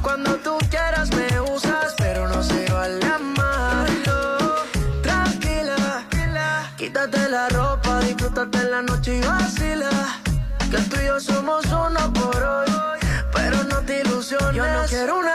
Cuando tú quieras me usas, pero no se vale amarlo. Tranquila, quítate la ropa, disfrútate la noche y vacila. Que tú y yo somos uno por hoy, pero no te ilusiones. Yo no quiero una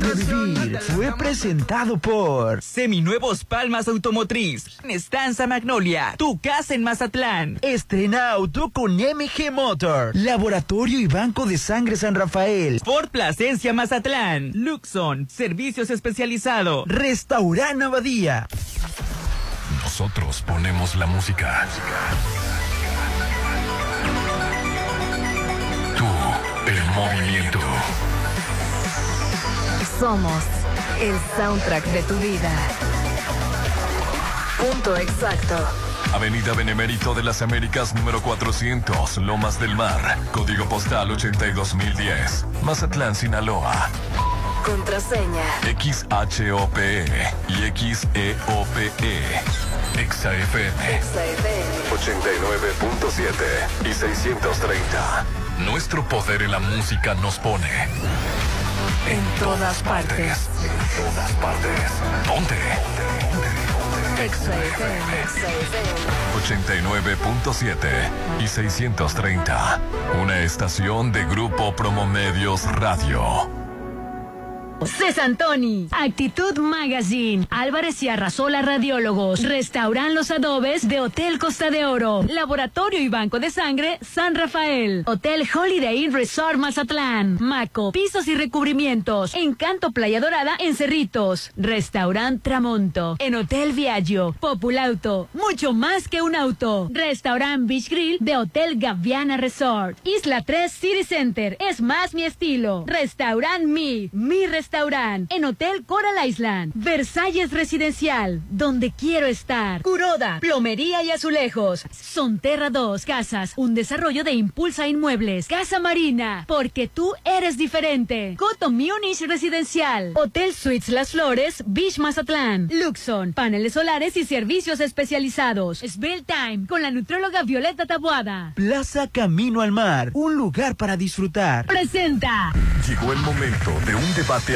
placer de vivir fue presentado por Seminuevos Palmas Automotriz. Estanza Magnolia. Tu casa en Mazatlán. Estrena auto con MG Motor, Laboratorio y Banco de Sangre San Rafael, Por Plasencia Mazatlán. Luxon. Servicios especializados. Restaurant Abadía. Nosotros ponemos la música. Tú, el movimiento. Somos el soundtrack de tu vida. Punto exacto. Avenida Benemérito de las Américas número 400, Lomas del Mar. Código postal 82010. Mazatlán, Sinaloa. Contraseña. XHOPE y XEOPE. XAFM XFM. 89.7 y 630. Nuestro poder en la música nos pone. En todas partes. En todas partes. Ponte. XFM. 89.7 y 630. Una estación de Grupo Promomedios Radio. Cesantoni, Actitud Magazine, Álvarez y Arrasola Radiólogos, Restauran Los Adobes de Hotel Costa de Oro, Laboratorio y Banco de Sangre San Rafael, Hotel Holiday Inn Resort Mazatlán, Maco, Pisos y Recubrimientos, Encanto Playa Dorada en Cerritos, Restaurant Tramonto, en Hotel Viaggio, Populauto, mucho más que un auto, Restaurant Beach Grill de Hotel Gaviana Resort, Isla 3 City Center, es más mi estilo, Restaurant Mi, mi restaurant, en Hotel Coral Island, Versalles Residencial, donde quiero estar, Curoda, Plomería y Azulejos, Sonterra 2, Casas, un desarrollo de Impulsa Inmuebles, Casa Marina, porque tú eres diferente, Coto Munich Residencial, Hotel Suites Las Flores, Beach Mazatlán, Luxon, paneles solares y servicios especializados, Spell Time, con la nutróloga Violeta Tabuada. Plaza Camino al Mar, un lugar para disfrutar. Presenta. Llegó el momento de un debate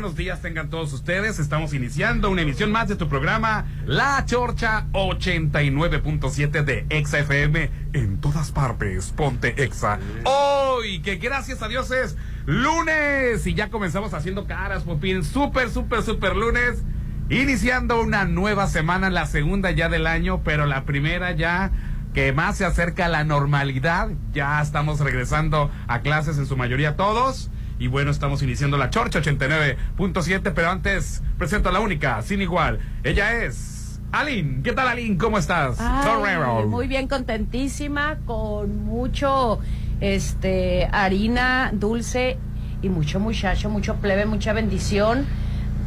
Buenos días tengan todos ustedes. Estamos iniciando una emisión más de tu programa La Chorcha 89.7 de Exa FM en todas partes. Ponte Exa. Hoy, que gracias a Dios es lunes y ya comenzamos haciendo caras, Popín. Súper, súper, súper lunes. Iniciando una nueva semana, la segunda ya del año, pero la primera ya que más se acerca a la normalidad. Ya estamos regresando a clases en su mayoría todos. Y bueno, estamos iniciando la Chorcha 89.7, pero antes presento a la única, sin igual. Ella es Aline. ¿Qué tal, Aline? ¿Cómo estás? Ay, Torrero. muy bien, contentísima, con mucho este harina dulce y mucho muchacho, mucho plebe, mucha bendición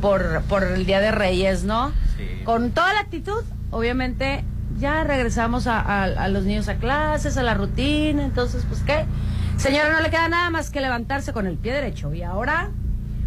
por, por el Día de Reyes, ¿no? Con toda la actitud, obviamente, ya regresamos a, a- a los niños a clases, a la rutina, entonces, pues, ¿qué? Señora, no le queda nada más que levantarse con el pie derecho. Y ahora,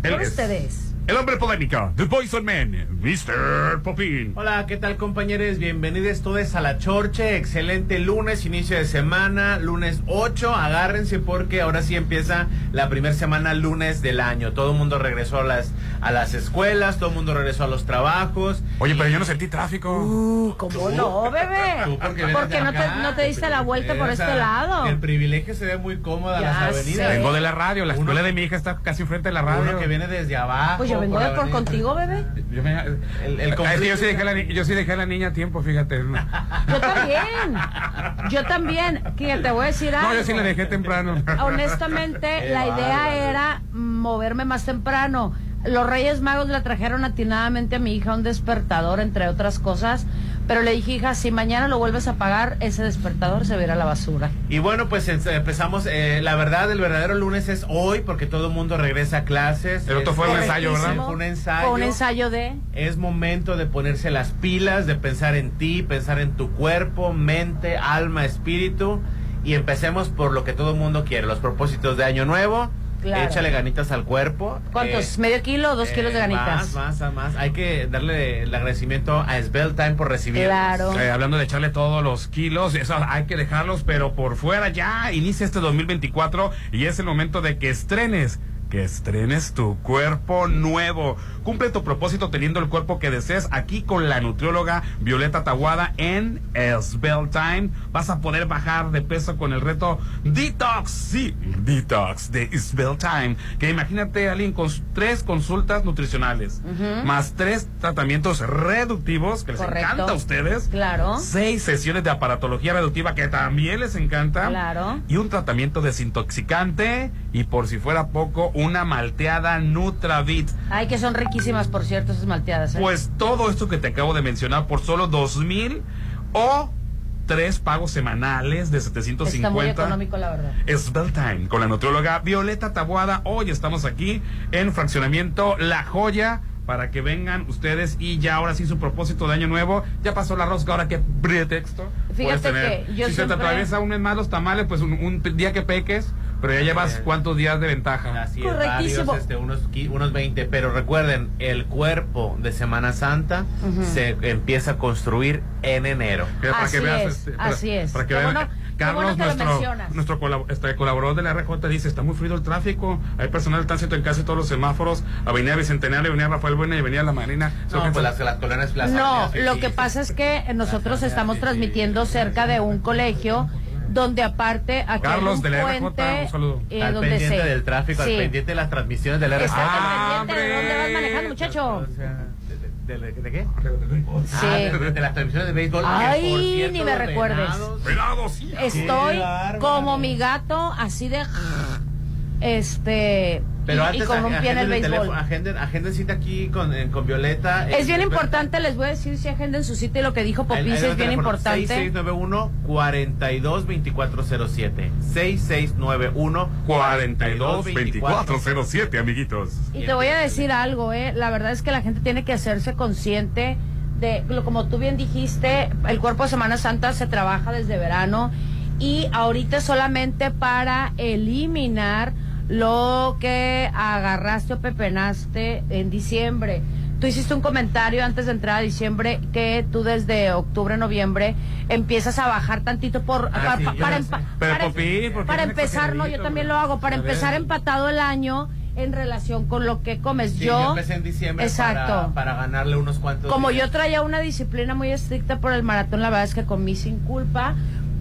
es ustedes. El hombre polémico, The Poison Man, Mr. Popín. Hola, ¿qué tal compañeros? Bienvenidos todos a la Chorche. Excelente lunes, inicio de semana, lunes 8. Agárrense porque ahora sí empieza la primera semana lunes del año. Todo el mundo regresó a las, a las escuelas, todo el mundo regresó a los trabajos. Oye, pero yo no sentí tráfico. Uh, ¿cómo no, bebé? Tú porque no te, acá, no te diste la vuelta por este lado. El privilegio se ve muy cómoda Ya las avenidas. sé. Vengo de la radio, la Uno- escuela de mi hija está casi enfrente de la radio. Uno que viene desde abajo. Pues yo vengo de la por contigo, bebé. Yo, me- El- el Ay, sí, yo, sí dejé a la, yo sí dejé a la niña a tiempo, fíjate. No, Yo también. Yo también. Que te voy a decir algo. yo sí la dejé temprano. Honestamente, la Qué idea bárbaro. era moverme más temprano. Los Reyes Magos le trajeron atinadamente a mi hija un despertador, entre otras cosas. Pero le dije, hija, si mañana lo vuelves a pagar, ese despertador se va a la basura. Y bueno, pues en- empezamos. eh, la verdad, el verdadero lunes es hoy porque todo el mundo regresa a clases. El otro fue un correctísimo, ensayo, ¿verdad? Fue un ensayo. Fue un ensayo de... Es momento de ponerse las pilas, de pensar en ti, pensar en tu cuerpo, mente, alma, espíritu. Y empecemos por lo que todo el mundo quiere, los propósitos de Año Nuevo. Claro. Échale ganitas al cuerpo. ¿Cuántos? Eh, ¿Medio kilo o dos eh, kilos de ganitas? Más, más, más. Hay que darle el agradecimiento a Svelte Time por recibirnos. Claro. Eh, hablando de echarle todos los kilos, eso hay que dejarlos, pero por fuera ya inicia este 2024 y es el momento de que estrenes. Que estrenes tu cuerpo nuevo. Cumple tu propósito teniendo el cuerpo que desees aquí con la nutrióloga Violeta Taguada en Svelte Time. Vas a poder bajar de peso con el reto Detox. Sí, Detox de Svelte Time. Que imagínate, alguien con tres consultas nutricionales, más tres tratamientos reductivos que les Correcto. encanta a ustedes. Claro. Seis sesiones de aparatología reductiva que también les encanta. Claro. Y un tratamiento desintoxicante. Y por si fuera poco, una malteada Nutravit. Ay, que son riquísimas, por cierto, esas malteadas. ¿eh? Pues todo esto que te acabo de mencionar por solo dos mil o tres pagos semanales de 750. Está muy económico, la verdad. Svelte Time con la nutrióloga Violeta Tabuada. Hoy estamos aquí en Fraccionamiento La Joya para que vengan ustedes y ya ahora sí su propósito de año nuevo. Ya pasó la rosca, ahora qué pretexto. puedes Fíjate tener? que yo si se te atraviesa un mes más los tamales, pues un, un día que peques, pero ya llevas cuántos días de ventaja. Así es, Correctísimo. varios, este, unos, unos 20. Pero recuerden, el cuerpo de Semana Santa se empieza a construir en enero. Mira, Así es, para- así es. Para que vean, bueno- qué bueno Carlos, nuestro, nuestro colab- este, colaborador de la RJ dice, está muy fluido el tráfico, hay personal de tránsito en casi todos los semáforos, Avenida Bicentenario, Avenida Rafael Buena y Avenida La Marina. No, pues las, las colonias, las No, lo que pasa es que nosotros estamos transmitiendo cerca de un colegio donde aparte aquí Carlos, hay un de la RJ, puente un saludo. eh, al donde pendiente se del tráfico, Sí. al pendiente de las transmisiones del RJ. Está Ah, al pendiente de dónde vas manejando, muchacho. O sea, ¿de, de- de- de qué? Sí. Ah, de, de las transmisiones de béisbol. Ay, cierto, ni me recuerdes. venados- sí. Estoy como mi gato, así de este Pero y, antes, y el béisbol. agenden, agenden cita aquí con, eh, con Violeta. Es bien importante, les voy a decir si agenden su cita y lo que dijo Popis es bien importante. 6691-422407. 6691 42 2407, amiguitos. Y te voy a decir algo, eh, la verdad es que la gente tiene que hacerse consciente de, lo- como tú bien dijiste, el cuerpo de Semana Santa se trabaja desde verano y ahorita solamente para eliminar lo que agarraste o pepenaste en diciembre. Tú hiciste un comentario antes de entrar a diciembre que tú desde octubre, noviembre empiezas a bajar tantito por Ah, sí, para, empa- Pero, para- Popín, ¿por qué para empezar, no, yo también lo hago, para empezar empatado el año en relación con lo que comes. Sí, yo, yo empecé en diciembre exacto. Para, para ganarle unos cuantos. Como días. yo traía una disciplina muy estricta por el maratón, la verdad es que comí sin culpa,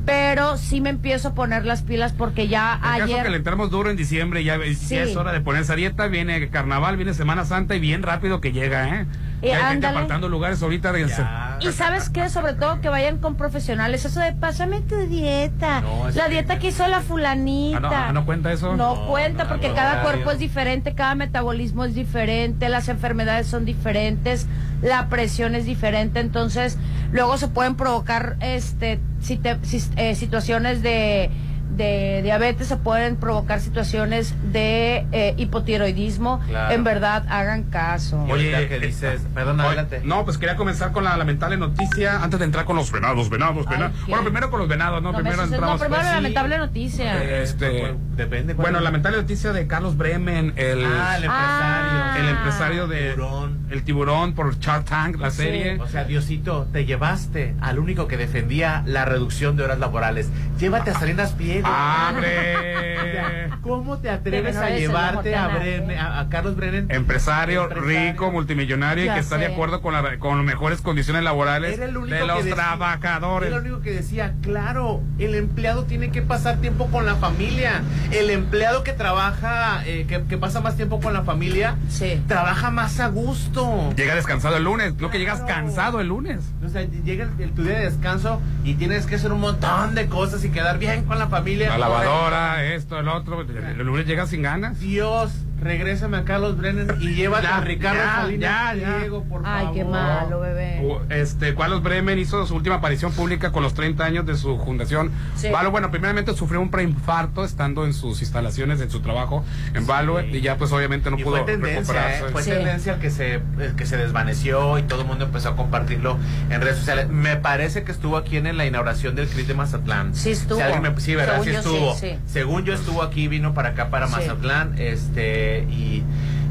pero sí me empiezo a poner las pilas porque ya En caso que le entramos duro en diciembre, ya, es hora de ponerse a dieta, viene carnaval, viene Semana Santa y bien rápido que llega, ¿eh? Y Ya hay gente ándale. apartando lugares ahorita. de- Ya. y sabes qué, sobre todo que vayan con profesionales, eso de pásame tu dieta, No, la dieta que hizo la fulanita. Ah, no, ah, ¿no cuenta eso? No, No, cuenta no, porque no, cada no, cuerpo no. es diferente, cada metabolismo es diferente, las enfermedades son diferentes, la presión es diferente, entonces luego se pueden provocar este si te- si- eh, situaciones de de diabetes, se pueden provocar situaciones de eh, hipotiroidismo. Claro. En verdad, hagan caso. Oye, que eh, dices, perdón, Oye, adelante. No, pues quería comenzar con la lamentable noticia antes de entrar con los venados, venados, Ay, venados. ¿qué? Bueno, primero con los venados, ¿no? No, me primero asustes. entramos. No, primero pues, la sí. lamentable noticia. Eh, este, depende. ¿cuál Bueno, es? lamentable noticia de Carlos Bremen, el, Ah, el empresario. Ah. el empresario de Tiburón. El tiburón por Shark Tank, la Sí. serie. O sea, Diosito, te llevaste al único que defendía la reducción de horas laborales. Llévate a Salinas Pliego. ¡Hombre! ¿Cómo te atreves a llevarte a, ¿eh? a, a Carlos Brennan? Empresario, Empresario. rico, multimillonario y que está de acuerdo con, la, con mejores condiciones laborales Era el único de que los decía- trabajadores. Era el único que decía, claro, el empleado tiene que pasar tiempo con la familia. El empleado que trabaja, eh, que, que pasa más tiempo con la familia, Sí. trabaja más a gusto. Llega descansado el lunes, lo que llegas Claro. cansado el lunes. O sea, llega el, el- tu día de descanso y tienes que hacer un montón de cosas y quedar bien con la familia. La lavadora, esto, el otro. El lunes llegas sin ganas. Dios, regrésame a Carlos Brennan y llévate Ya, a Ricardo ya, Salinas ya, ya. Pliego, por Ay, favor. qué malo, bebé. Este, Carlos Bremen hizo su última aparición pública con los 30 años de su fundación. Sí. Valo, bueno, primeramente sufrió un preinfarto estando en sus instalaciones, en su trabajo en Value, y ya pues obviamente no y pudo fue tendencia, recuperarse. ¿eh? fue Sí. tendencia que se, el que se desvaneció y todo el mundo empezó a compartirlo en redes sociales. Me parece que estuvo aquí en la inauguración del CRIT de Mazatlán. Sí estuvo. Si me- sí, ¿verdad? Según sí yo, estuvo. sí, sí. Según yo estuvo aquí, vino para acá, para Sí. Mazatlán, este, y,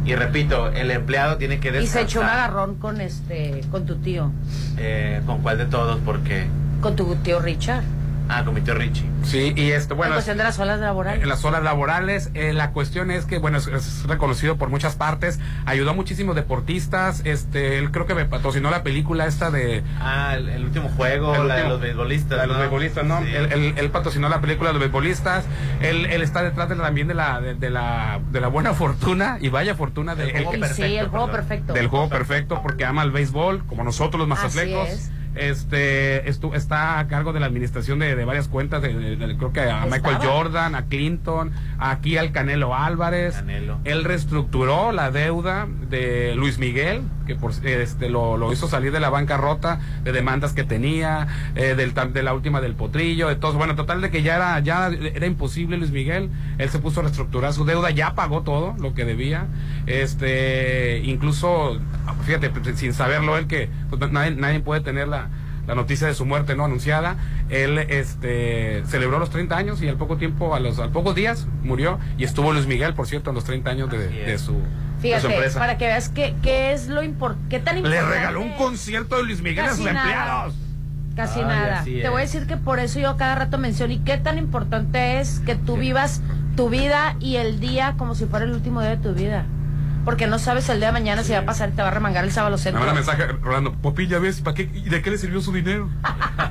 y repito, el empleado tiene que Y descansar. se echó un agarrón con este, con tu tío, Eh, ¿Con cuál de todos? Porque... con tu tío Richard. Ah, con mi tío Richie. Sí, y esto, bueno, en cuestión de las olas laborales. en las horas laborales. eh, la cuestión es que, bueno, es, es reconocido por muchas partes. Ayudó a muchísimos deportistas. Este, él creo que me patrocinó la película esta de. Ah, el, el último juego, El la de los beisbolistas. La de los ¿no? beisbolistas, ¿no? Sí. Él, él- él patrocinó la película de los beisbolistas. Él, él está detrás de, también de la, de, de la, de la buena fortuna y vaya fortuna de, El juego el- perfecto, sí, el juego perdón. perfecto. del juego perfecto porque ama el béisbol, como nosotros los Así mazatlecos. Es. Este estu- está a cargo de la administración de, de varias cuentas, de, de- de- creo que a Michael Estaba. Jordan, a Clinton, aquí al Canelo Álvarez. Canelo. Él reestructuró la deuda de Luis Miguel, que por, este, lo, lo hizo salir de la bancarrota, de demandas que tenía, eh, del, de la última del potrillo, de todo. Bueno, total de que ya era, ya era imposible Luis Miguel. Él se puso a reestructurar su deuda, ya pagó todo lo que debía. Este, incluso, fíjate, sin saberlo él que pues, nadie, nadie puede tener la, la noticia de su muerte no anunciada. Él este celebró los 30 años y al poco tiempo, a los al pocos días, murió. Y estuvo Luis Miguel, por cierto, a los 30 años de su Fíjate, para que veas qué, qué es lo importante, qué tan Le importante. regaló un concierto de Luis Miguel a sus Casi nada. empleados. Casi Ay, nada. Te voy a decir que por eso yo cada rato menciono y qué tan importante es que tú vivas tu vida y el día como si fuera el último día de tu vida. Porque no sabes el día de mañana si va a pasar y te va a remangar el sábado Me centro. manda mensaje, Rolando, Popi, ya ves, ¿para qué, ¿y de qué le sirvió su dinero?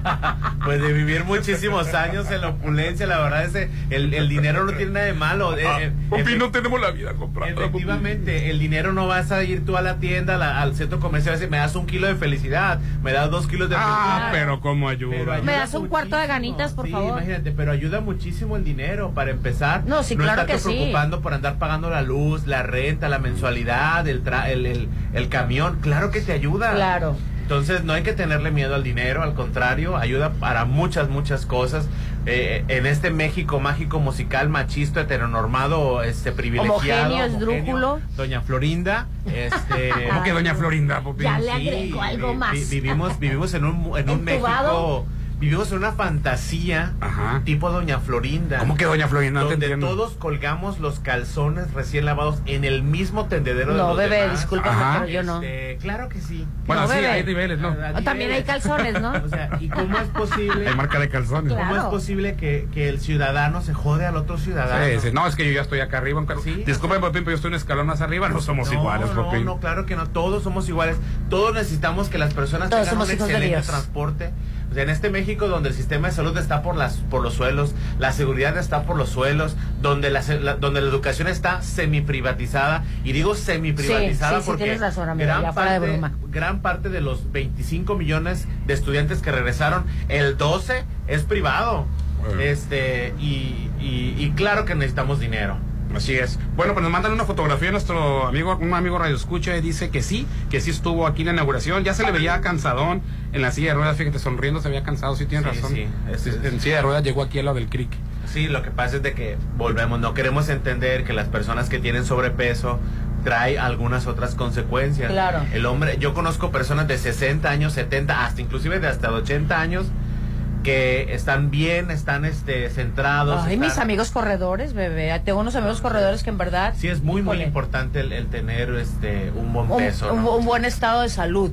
Pues de vivir muchísimos años en la opulencia, la verdad es que el, el dinero no tiene nada de malo. Eh, Ah, eh, Popi, no tenemos la vida comprada. Popi. Efectivamente, el dinero no vas a ir tú a la tienda, la- al centro comercial, y decir, me das un kilo de felicidad, me das dos kilos de Ah, felicidad. pero cómo ayuda. Pero ayuda ¿Me das un cuarto de ganitas, por Sí, favor? imagínate, pero ayuda muchísimo el dinero para empezar. No, sí, claro estarte que sí. preocupando por andar pagando la luz, la renta, la mensualidad, el, tra- el, el, el camión. Claro que te ayuda. Claro. Entonces no hay que tenerle miedo al dinero, al contrario, ayuda para muchas, muchas cosas. Eh, en este México mágico musical machista, heteronormado, este privilegiado. Homogéneo, esdrújulo. Doña Florinda, este... ¿Cómo que doña Florinda? Ya le Sí, agrego algo vi- más. vi- vivimos, vivimos en un, en un. México, vivimos en una fantasía Ajá. tipo Doña Florinda. ¿Cómo que doña Florinda? No te donde todos colgamos los calzones recién lavados en el mismo tendedero de No, los bebé, demás. discúlpame, Ajá. pero yo no. Este, claro que sí. Bueno, No, sí, bebé. hay niveles, ¿no? Ah, también hay calzones, ¿no? O sea, ¿y cómo es posible? Hay marca de calzones. Claro. ¿Cómo es posible que, que el ciudadano se jode al otro ciudadano? Sí, sí. No, es que yo ya estoy acá arriba. un Sí. Disculpe, Popín, pero yo estoy un escalón más arriba. No somos no, iguales, no, Popín. no, claro que no. Todos somos iguales. Todos necesitamos que las personas Todos tengan somos un excelente transporte. O sea, en este México donde el sistema de salud está por las por los suelos, la seguridad está por los suelos, donde la, la- donde la educación está semi-privatizada y digo semi-privatizada Sí, sí, sí, porque tienes razón, amigo, gran de parte broma. gran parte de los 25 millones de estudiantes que regresaron, el 12 es privado. Bueno. Este y, y, y claro que necesitamos dinero. Así es. Bueno, pues nos mandan una fotografía nuestro amigo, un amigo Radio Escucha y dice que sí, que sí estuvo aquí en la inauguración. Ya se le veía cansadón en la silla de ruedas, fíjate, sonriendo, se veía cansado, sí tiene Sí, razón. sí, es- es- en silla de ruedas llegó aquí a lo del crick. Sí, lo que pasa es de que volvemos, no queremos entender que las personas que tienen sobrepeso trae algunas otras consecuencias. Claro. El hombre, yo conozco personas de 60 años, 70, hasta inclusive de hasta 80 años que están bien, están este centrados. Ay, están- mis amigos corredores, bebé. Tengo unos amigos corredores que en verdad. Sí, es muy, muy importante el, el tener este un buen peso. un- ¿no? un buen estado de salud.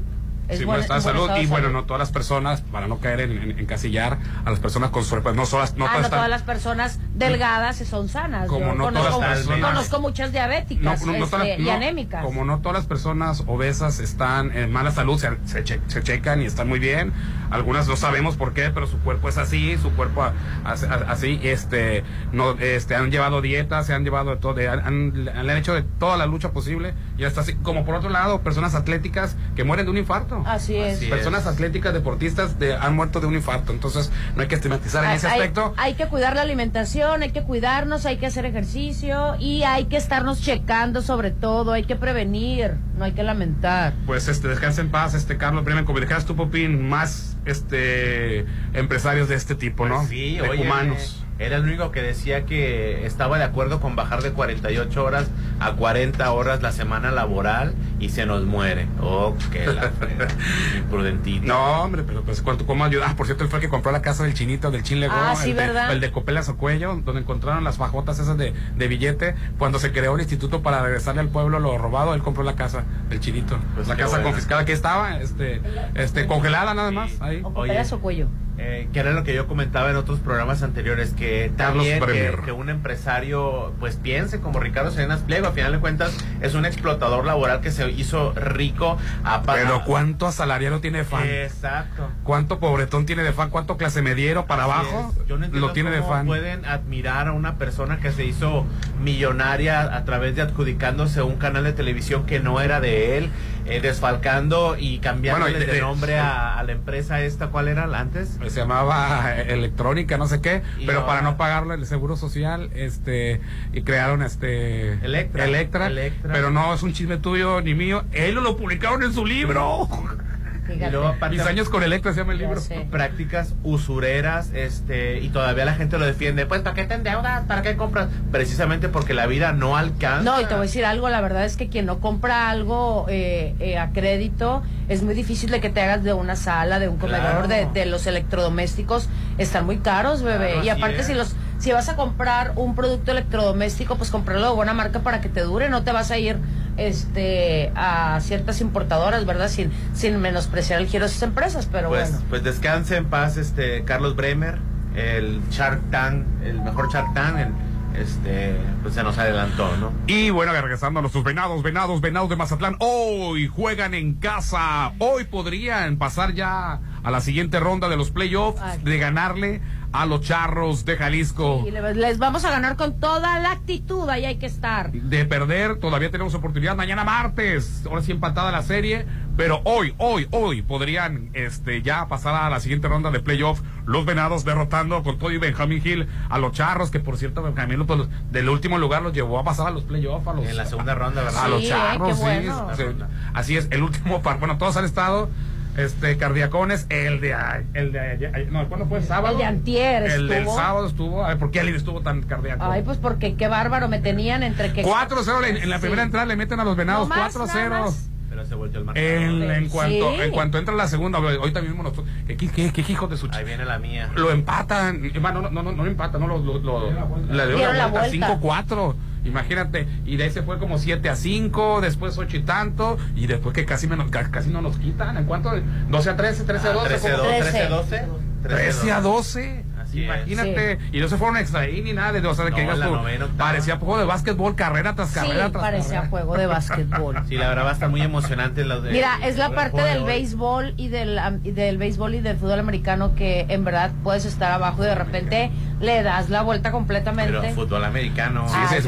Es Sí, buen- buen estado de un buen salud. estado Y bueno, no todas las personas, para no caer en, en- encasillar a las personas con sobrepeso, no, todas- no ah, todas no están- todas las personas delgadas son sanas. Como Yo no conozco, todas las personas- conozco muchas diabéticas No, no, no este, y anémicas. Como no todas las personas obesas están en mala salud, se, se, che- se checan y están muy bien. Algunas no sabemos por qué, pero su cuerpo es así, su cuerpo a- a- a- así, este, no, este, han llevado dietas, se han llevado de todo, de- han, han- le han hecho de toda la lucha posible y hasta así. Como por otro lado, personas atléticas que mueren de un infarto. Así es. Así Personas atléticas, deportistas, de, han muerto de un infarto. Entonces, no hay que estigmatizar en Hay- ese aspecto. Hay, que cuidar la alimentación, hay que cuidarnos, hay que hacer ejercicio y hay que estarnos checando sobre todo, hay que prevenir, no hay que lamentar. Pues este, descansa en paz, este Carlos Bremen, como dijeras tú, Popín, más este empresarios de este tipo, ¿no? Pues sí, de oye, humanos. Era el único que decía que estaba de acuerdo con bajar de 48 horas a 40 horas la semana laboral y se nos muere. Oh, qué la. Imprudentito. No, hombre, pero pues cuánto cómo ayudar. Ah, por cierto, él fue el que compró la casa del chinito, del chinlegó, Ah, sí, el, de, ¿verdad? el de Copelas o Cuello, donde encontraron las fajotas esas de, de billete. Cuando se creó el instituto para regresarle al pueblo lo robado, él compró la casa del chinito. Pues la casa bueno. confiscada que estaba, este, este, congelada nada más, ahí. O Oye. copelas o cuello. Eh, que era lo que yo comentaba en otros programas anteriores, que Carlos también que, un empresario pues piense como Ricardo Salinas Pliego, a final de cuentas es un explotador laboral que se hizo rico a Pero cuánto asalariado tiene de fan. Exacto. ¿Cuánto pobretón tiene de fan? ¿Cuánto clase mediero para Así abajo? Yo no entiendo lo tiene de cómo fan. pueden admirar a una persona que se hizo millonaria a través de adjudicándose un canal de televisión que no era de él, eh, desfalcando y cambiándole Bueno, de- nombre a, a la empresa esta. ¿Cuál era la antes? se llamaba eh, electrónica no sé qué Y pero ahora- para no pagarle el seguro social este y crearon este Electra. Electra, Electra. pero no es un chisme tuyo ni mío él lo publicaron en su libro Fíjate. Y luego aparte- mis años con Electra se llama el libro sé. prácticas usureras este y todavía la gente lo defiende pues para qué te endeudas para qué compras precisamente porque la vida no alcanza No, y te voy a decir algo, la verdad es que quien no compra algo eh, eh, a crédito es muy difícil de que te hagas de una sala, de un comedor, Claro. de, de los electrodomésticos, están muy caros, bebé. Claro, y aparte es. si los si vas a comprar un producto electrodoméstico, pues comprarlo de buena marca para que te dure, no te vas a ir este a ciertas importadoras, ¿verdad? Sin sin menospreciar el giro de esas empresas, pero pues bueno. pues descanse en paz este Carlos Bremer el Shark Tank el mejor Shark Tank el- este pues se nos adelantó no Y bueno, regresando a nuestros venados, venados, venados de Mazatlán. Hoy juegan en casa. Hoy podrían pasar ya a la siguiente ronda de los playoffs Ay. de ganarle a los charros de Jalisco. Les vamos a ganar con toda la actitud, ahí hay que estar. de perder, todavía tenemos oportunidad mañana martes, ahora sí empatada la serie, pero hoy, hoy, hoy podrían este ya pasar a la siguiente ronda de playoff los venados derrotando con todo y Benjamín Hill a los charros, que por cierto Benjamín pues, del último lugar los llevó a pasar a los playoffs a los en la segunda ronda verdad a los Sí, eh, charros, qué sí, bueno. sí, así es, el último par, bueno, todos han estado este cardiacones, el de a- el de ayer- no, ¿cuándo fue? ¿Sábado? El de antier El del estuvo. sábado estuvo, a ver, ¿por qué alguien estuvo tan cardíaco? Ay, pues porque qué bárbaro me tenían entre que 4-0 en, en la Sí. primera entrada le meten a los venados No más, nada 4-0. más. pero se volteó el marcador En, en cuanto Sí. en cuanto entra la segunda, ahorita mismo nosotros, ¿qué, qué, qué hijo de su ahí ch- viene la mía Lo empatan, no, no, no, no lo empatan, no lo, lo, lo- le dio Dieron la vuelta. 5-4. Imagínate, y de ahí se fue como 7 a 5, después 8 y tanto, y después que casi menos, ca- casi no nos quitan. ¿En cuánto? 12 a 13, 13 a 12. 13 como- 13 12 13 a 12. Así es. Imagínate. Y no se fueron extra ni nada. De, o sea, de que No, digas la tú, novena, parecía juego de básquetbol, carrera tras Sí, carrera tras parecía carrera. juego de básquetbol. Sí, la verdad va a estar muy emocionante los de- Mira, es la parte de del béisbol y del, am- y del béisbol y del fútbol americano que en verdad puedes estar abajo y de repente le das la vuelta completamente. Pero fútbol americano. Sí, Ay, sí, es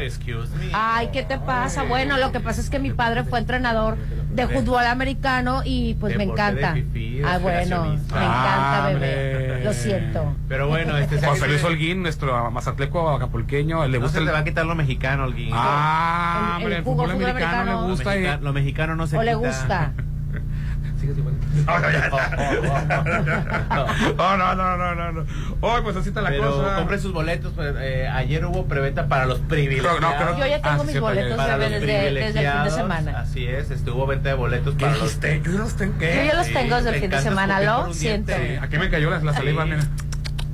excuse me. Ay, ¿qué te pasa? Bueno, lo que pasa es que mi padre fue entrenador de fútbol americano y pues me encanta. Ah, bueno, me encanta, Ah, bebé. Lo siento. Pero bueno, este José Luis Holguín, nuestro mazatleco acapulqueño, le no gusta se el... te va a quitar lo mexicano, Holguín. Ah, El- el el fútbol fútbol americano americano. le lo, gusta. y- mexica- lo mexicano no se ¿O le quita. gusta? No, no, ya, Oh, no, no, no, no, no. Hoy, pues así está la Pero cosa. compre sus boletos. pues, eh, ayer hubo preventa para los privilegiados. No, creo- Yo ya tengo Ah, mis sí, boletos para desde, desde el fin de privilegiados. semana. Así es, estuvo venta de boletos ¿Qué para los. Yo ya los tengo. Yo ya los tengo desde el fin de semana, lo siento. Aquí me cayó la, la saliva, mira.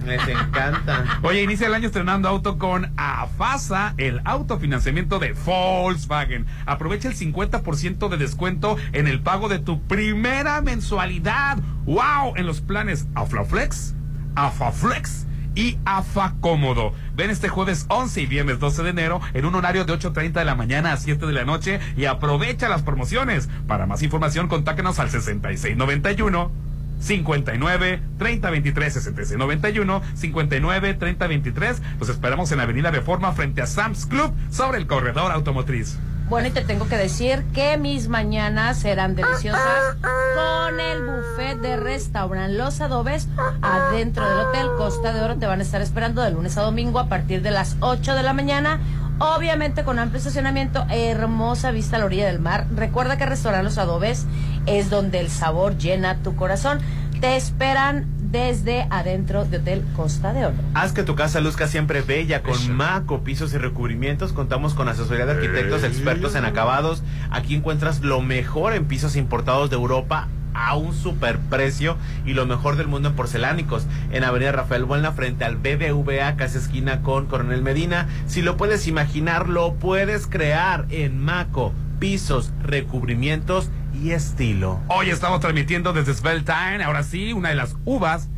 Les encanta. Oye, inicia el año estrenando auto con AFASA, el autofinanciamiento de Volkswagen. Aprovecha el 50% de descuento en el pago de tu primera mensualidad. ¡Wow! En los planes AFLAFlex, AFAFlex y AFA Cómodo. Ven este jueves 11 y viernes 12 de enero en un horario de 8.30 de la mañana a 7 de la noche y aprovecha las promociones. Para más información, contáctanos al 6691. 59 30 23 66 91 59 30 23 los esperamos en Avenida Reforma frente a Sam's Club sobre el corredor automotriz Bueno, y te tengo que decir que mis mañanas serán deliciosas con el buffet de restaurante Los Adobes adentro del Hotel Costa de Oro. Te van a estar esperando de lunes a domingo a partir de las 8 de la mañana. Obviamente con amplio estacionamiento, hermosa vista a la orilla del mar. Recuerda que Restaurante Los Adobes es donde el sabor llena tu corazón. Te esperan desde adentro de Hotel Costa de Oro. Haz que tu casa luzca siempre bella con Maco, pisos y recubrimientos. Contamos con asesoría de arquitectos expertos en acabados. Aquí encuentras lo mejor en pisos importados de Europa a un superprecio y lo mejor del mundo en porcelánicos. En Avenida Rafael Buena frente al BBVA, casi esquina con Coronel Medina. Si lo puedes imaginar, lo puedes crear en Maco, pisos, recubrimientos y estilo. Hoy estamos transmitiendo desde Sveltine. Ahora sí, una de las uvas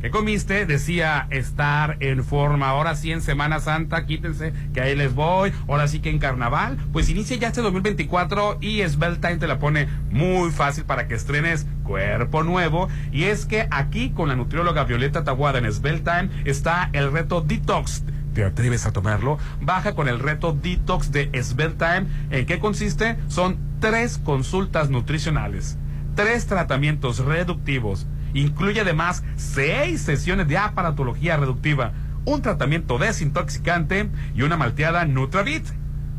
que comiste decía estar en forma. Ahora sí, en Semana Santa, quítense que ahí les voy. Ahora sí que en Carnaval. Pues inicia ya este 2024 y Sveltine te la pone muy fácil para que estrenes cuerpo nuevo. Y es que aquí con la nutrióloga Violeta Taguada en Sveltime está el reto Detox. ¿Te atreves a tomarlo? Baja con el reto Detox de Sveltime. ¿En qué consiste? Son tres consultas nutricionales, tres tratamientos reductivos, incluye además seis sesiones de aparatología reductiva, un tratamiento desintoxicante y una malteada Nutravit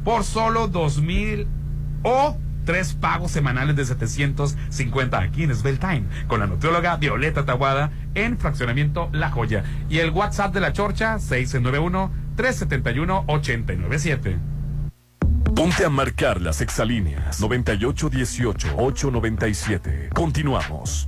por solo dos mil o tres pagos semanales de 750 aquí en Sveltime con la nutrióloga Violeta Taguada en fraccionamiento La Joya y el WhatsApp de la Chorcha 691 371 897. Ponte a marcar las exalíneas 9818-897. Continuamos.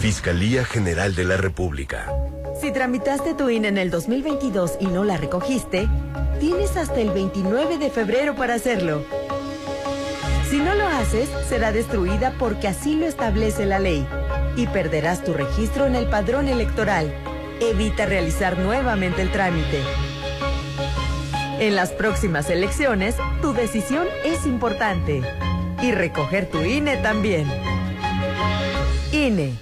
Fiscalía General de la República. Si tramitaste tu INE en el 2022 y no la recogiste, tienes hasta el 29 de febrero para hacerlo. Si no lo haces, será destruida porque así lo establece la ley y perderás tu registro en el padrón electoral. Evita realizar nuevamente el trámite. En las próximas elecciones, tu decisión es importante. Y recoger tu INE también. INE.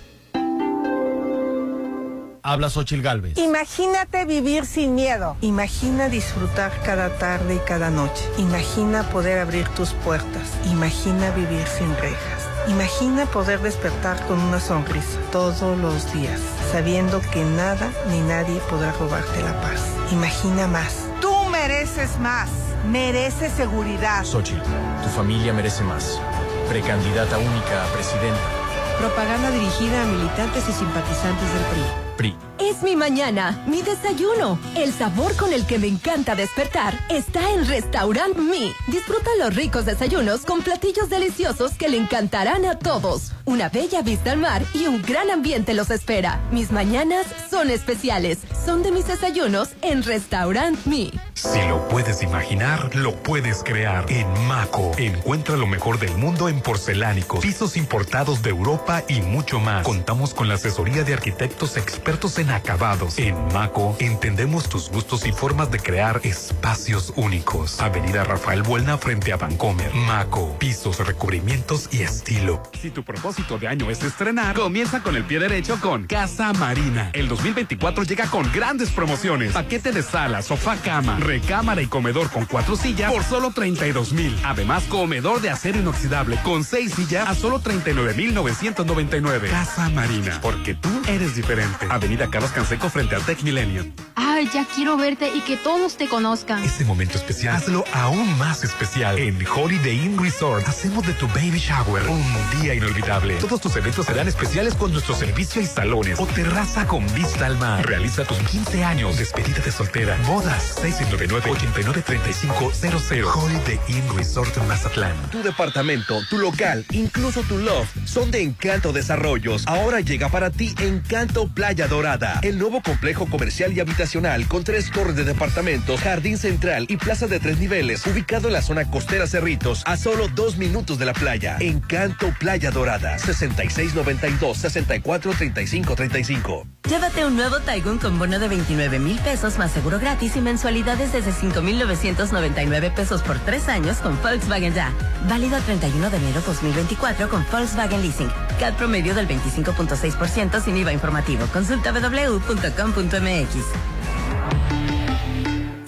Habla Xochil Gálvez. Imagínate vivir sin miedo. Imagina disfrutar cada tarde y cada noche. Imagina poder abrir tus puertas. Imagina vivir sin rejas. Imagina poder despertar con una sonrisa todos los días, sabiendo que nada ni nadie podrá robarte la paz. Imagina más. Tú mereces más. Mereces seguridad. Xochil, tu familia merece más. Precandidata única a presidenta. Propaganda dirigida a militantes y simpatizantes del PRI. PRI. Es mi mañana, mi desayuno. El sabor con el que me encanta despertar está en Restaurant Me. Disfruta los ricos desayunos con platillos deliciosos que le encantarán a todos. Una bella vista al mar y un gran ambiente los espera. Mis mañanas son especiales. Son de mis desayunos en Restaurant Me. Si lo puedes imaginar, lo puedes crear. En Maco, encuentra lo mejor del mundo en porcelánicos, pisos importados de Europa y mucho más. Contamos con la asesoría de arquitectos expertos en acabados. En Maco entendemos tus gustos y formas de crear espacios únicos. Avenida Rafael Buelna frente a Vancomer. Maco, pisos, recubrimientos y estilo. Si tu propósito de año es estrenar, comienza con el pie derecho con Casa Marina. El 2024 llega con grandes promociones. Paquete de sala, sofá, cama, recámara y comedor con cuatro sillas por solo 32 mil. Además, comedor de acero inoxidable con seis sillas a solo 39 mil 999. Casa Marina, porque tú eres diferente. Avenida Carlos Canseco frente al Tech Millennium. Ay, ya quiero verte y que todos te conozcan. Este momento especial, hazlo aún más especial. En Holiday Inn Resort hacemos de tu baby shower un día inolvidable. Todos tus eventos serán especiales con nuestro servicio y salones o terraza con vista al mar. Realiza tus 15 años, despedida de soltera, bodas 699-893500. Holiday Inn Resort Mazatlán. Tu departamento, tu local, incluso tu loft son de Encanto Desarrollos. Ahora llega para ti Encanto Playa Dorada, el nuevo complejo comercial y habitacional con tres torres de departamentos, jardín central y plaza de tres niveles, ubicado en la zona costera Cerritos, a solo dos minutos de la playa. Encanto Playa Dorada, 6692-643535. Llévate un nuevo Taigun con bono de 29 mil pesos más seguro gratis y mensualidades desde 5,999 pesos por tres años con Volkswagen Ya. Válido el 31 de enero 2024 con Volkswagen Leasing. CAD promedio del 25.6% sin IVA informativo. Consulta www.com.mx.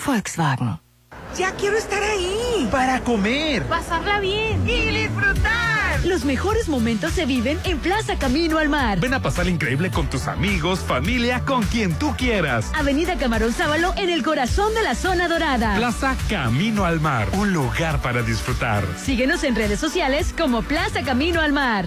Volkswagen. Ya quiero estar ahí. Para comer. Pasarla bien. Y disfrutar. Los mejores momentos se viven en Plaza Camino al Mar. Ven a pasar increíble con tus amigos, familia, con quien tú quieras. Avenida Camarón Sábalo en el corazón de la zona dorada. Plaza Camino al Mar, un lugar para disfrutar. Síguenos en redes sociales como Plaza Camino al Mar.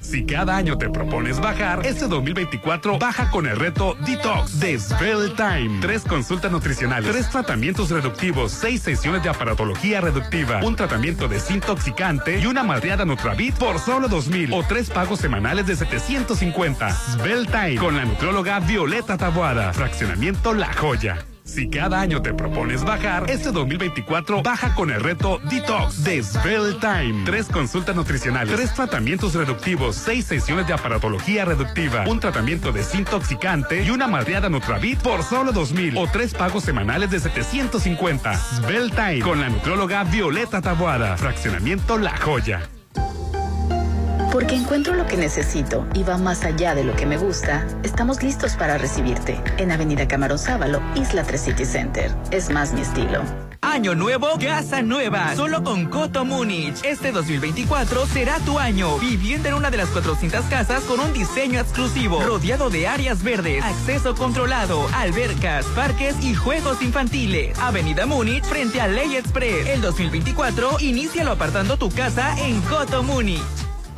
Si cada año te propones bajar, este 2024 baja con el reto Detox de Svelte Time. Tres consultas nutricionales, tres tratamientos reductivos, seis sesiones de aparatología reductiva, un tratamiento desintoxicante y una madreada Nutravit por solo 2000 o tres pagos semanales de 750. Svelte Time con la nutrióloga Violeta Tabuada. Fraccionamiento La Joya. Si cada año te propones bajar, este 2024 baja con el reto Detox de Svelte Time. Tres consultas nutricionales, tres tratamientos reductivos, seis sesiones de aparatología reductiva, un tratamiento desintoxicante y una madreada Nutravit por solo 2000 o tres pagos semanales de 750. Svelte Time con la nutrióloga Violeta Taboada. Fraccionamiento La Joya. Porque encuentro lo que necesito y va más allá de lo que me gusta, estamos listos para recibirte en Avenida Camarón Sábalo, Isla 3 City Center. Es más mi estilo. Año nuevo, casa nueva. Solo con Coto Múnich. Este 2024 será tu año. Viviendo en una de las 400 casas con un diseño exclusivo. Rodeado de áreas verdes, acceso controlado, albercas, parques y juegos infantiles. Avenida Múnich frente a Ley Express. El 2024, inícialo apartando tu casa en Coto Múnich.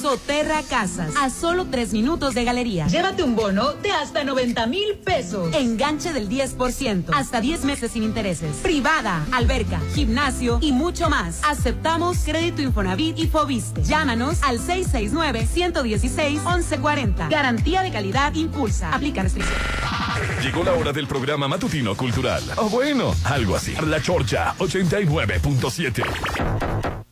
Soterra Casas, a solo tres minutos de galería. Llévate un bono de hasta 90 mil pesos. Enganche del 10%, hasta 10 meses sin intereses. Privada, alberca, gimnasio y mucho más. Aceptamos crédito Infonavit y Fobiste. Llámanos al 669-116-1140. Garantía de calidad impulsa. Aplica restricciones. Llegó la hora del programa matutino cultural. O bueno, algo así. La Chorcha 89.7.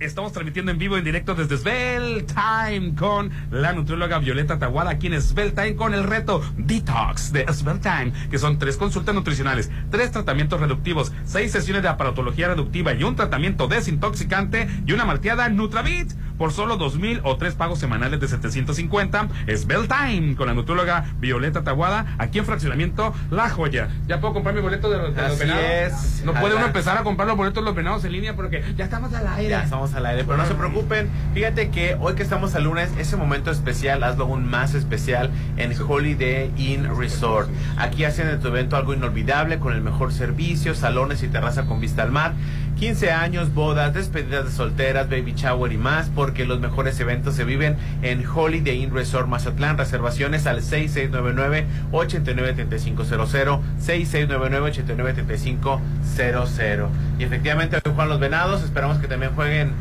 Estamos transmitiendo en vivo, en directo desde Svelte Time con la nutrióloga Violeta Taguada, aquí en Svelte Time con el reto Detox de Svelte Time, que son tres consultas nutricionales, tres tratamientos reductivos, seis sesiones de aparatología reductiva y un tratamiento desintoxicante y una malteada Nutravit por solo dos mil o tres pagos semanales de 750. Es Bell Time con la nutróloga Violeta Taguada aquí en Fraccionamiento La Joya. Ya puedo comprar mi boleto de, los- de los Así venados. es. No puede uno empezar a comprar los boletos de los venados en línea porque ya estamos al aire. Ya estamos al aire, pero no se preocupen. Fíjate que hoy que estamos al lunes, ese momento especial, hazlo aún más especial en Holiday Inn Resort. Aquí hacen de tu evento algo inolvidable con el mejor servicio, salones y terraza con vista al mar. 15 años, bodas, despedidas de solteras, baby shower y más, porque los mejores eventos se viven en Holiday Inn Resort Mazatlán. Reservaciones al 6699-893500, 6699-893500. Y efectivamente, hoy juegan los venados, esperamos que también jueguen.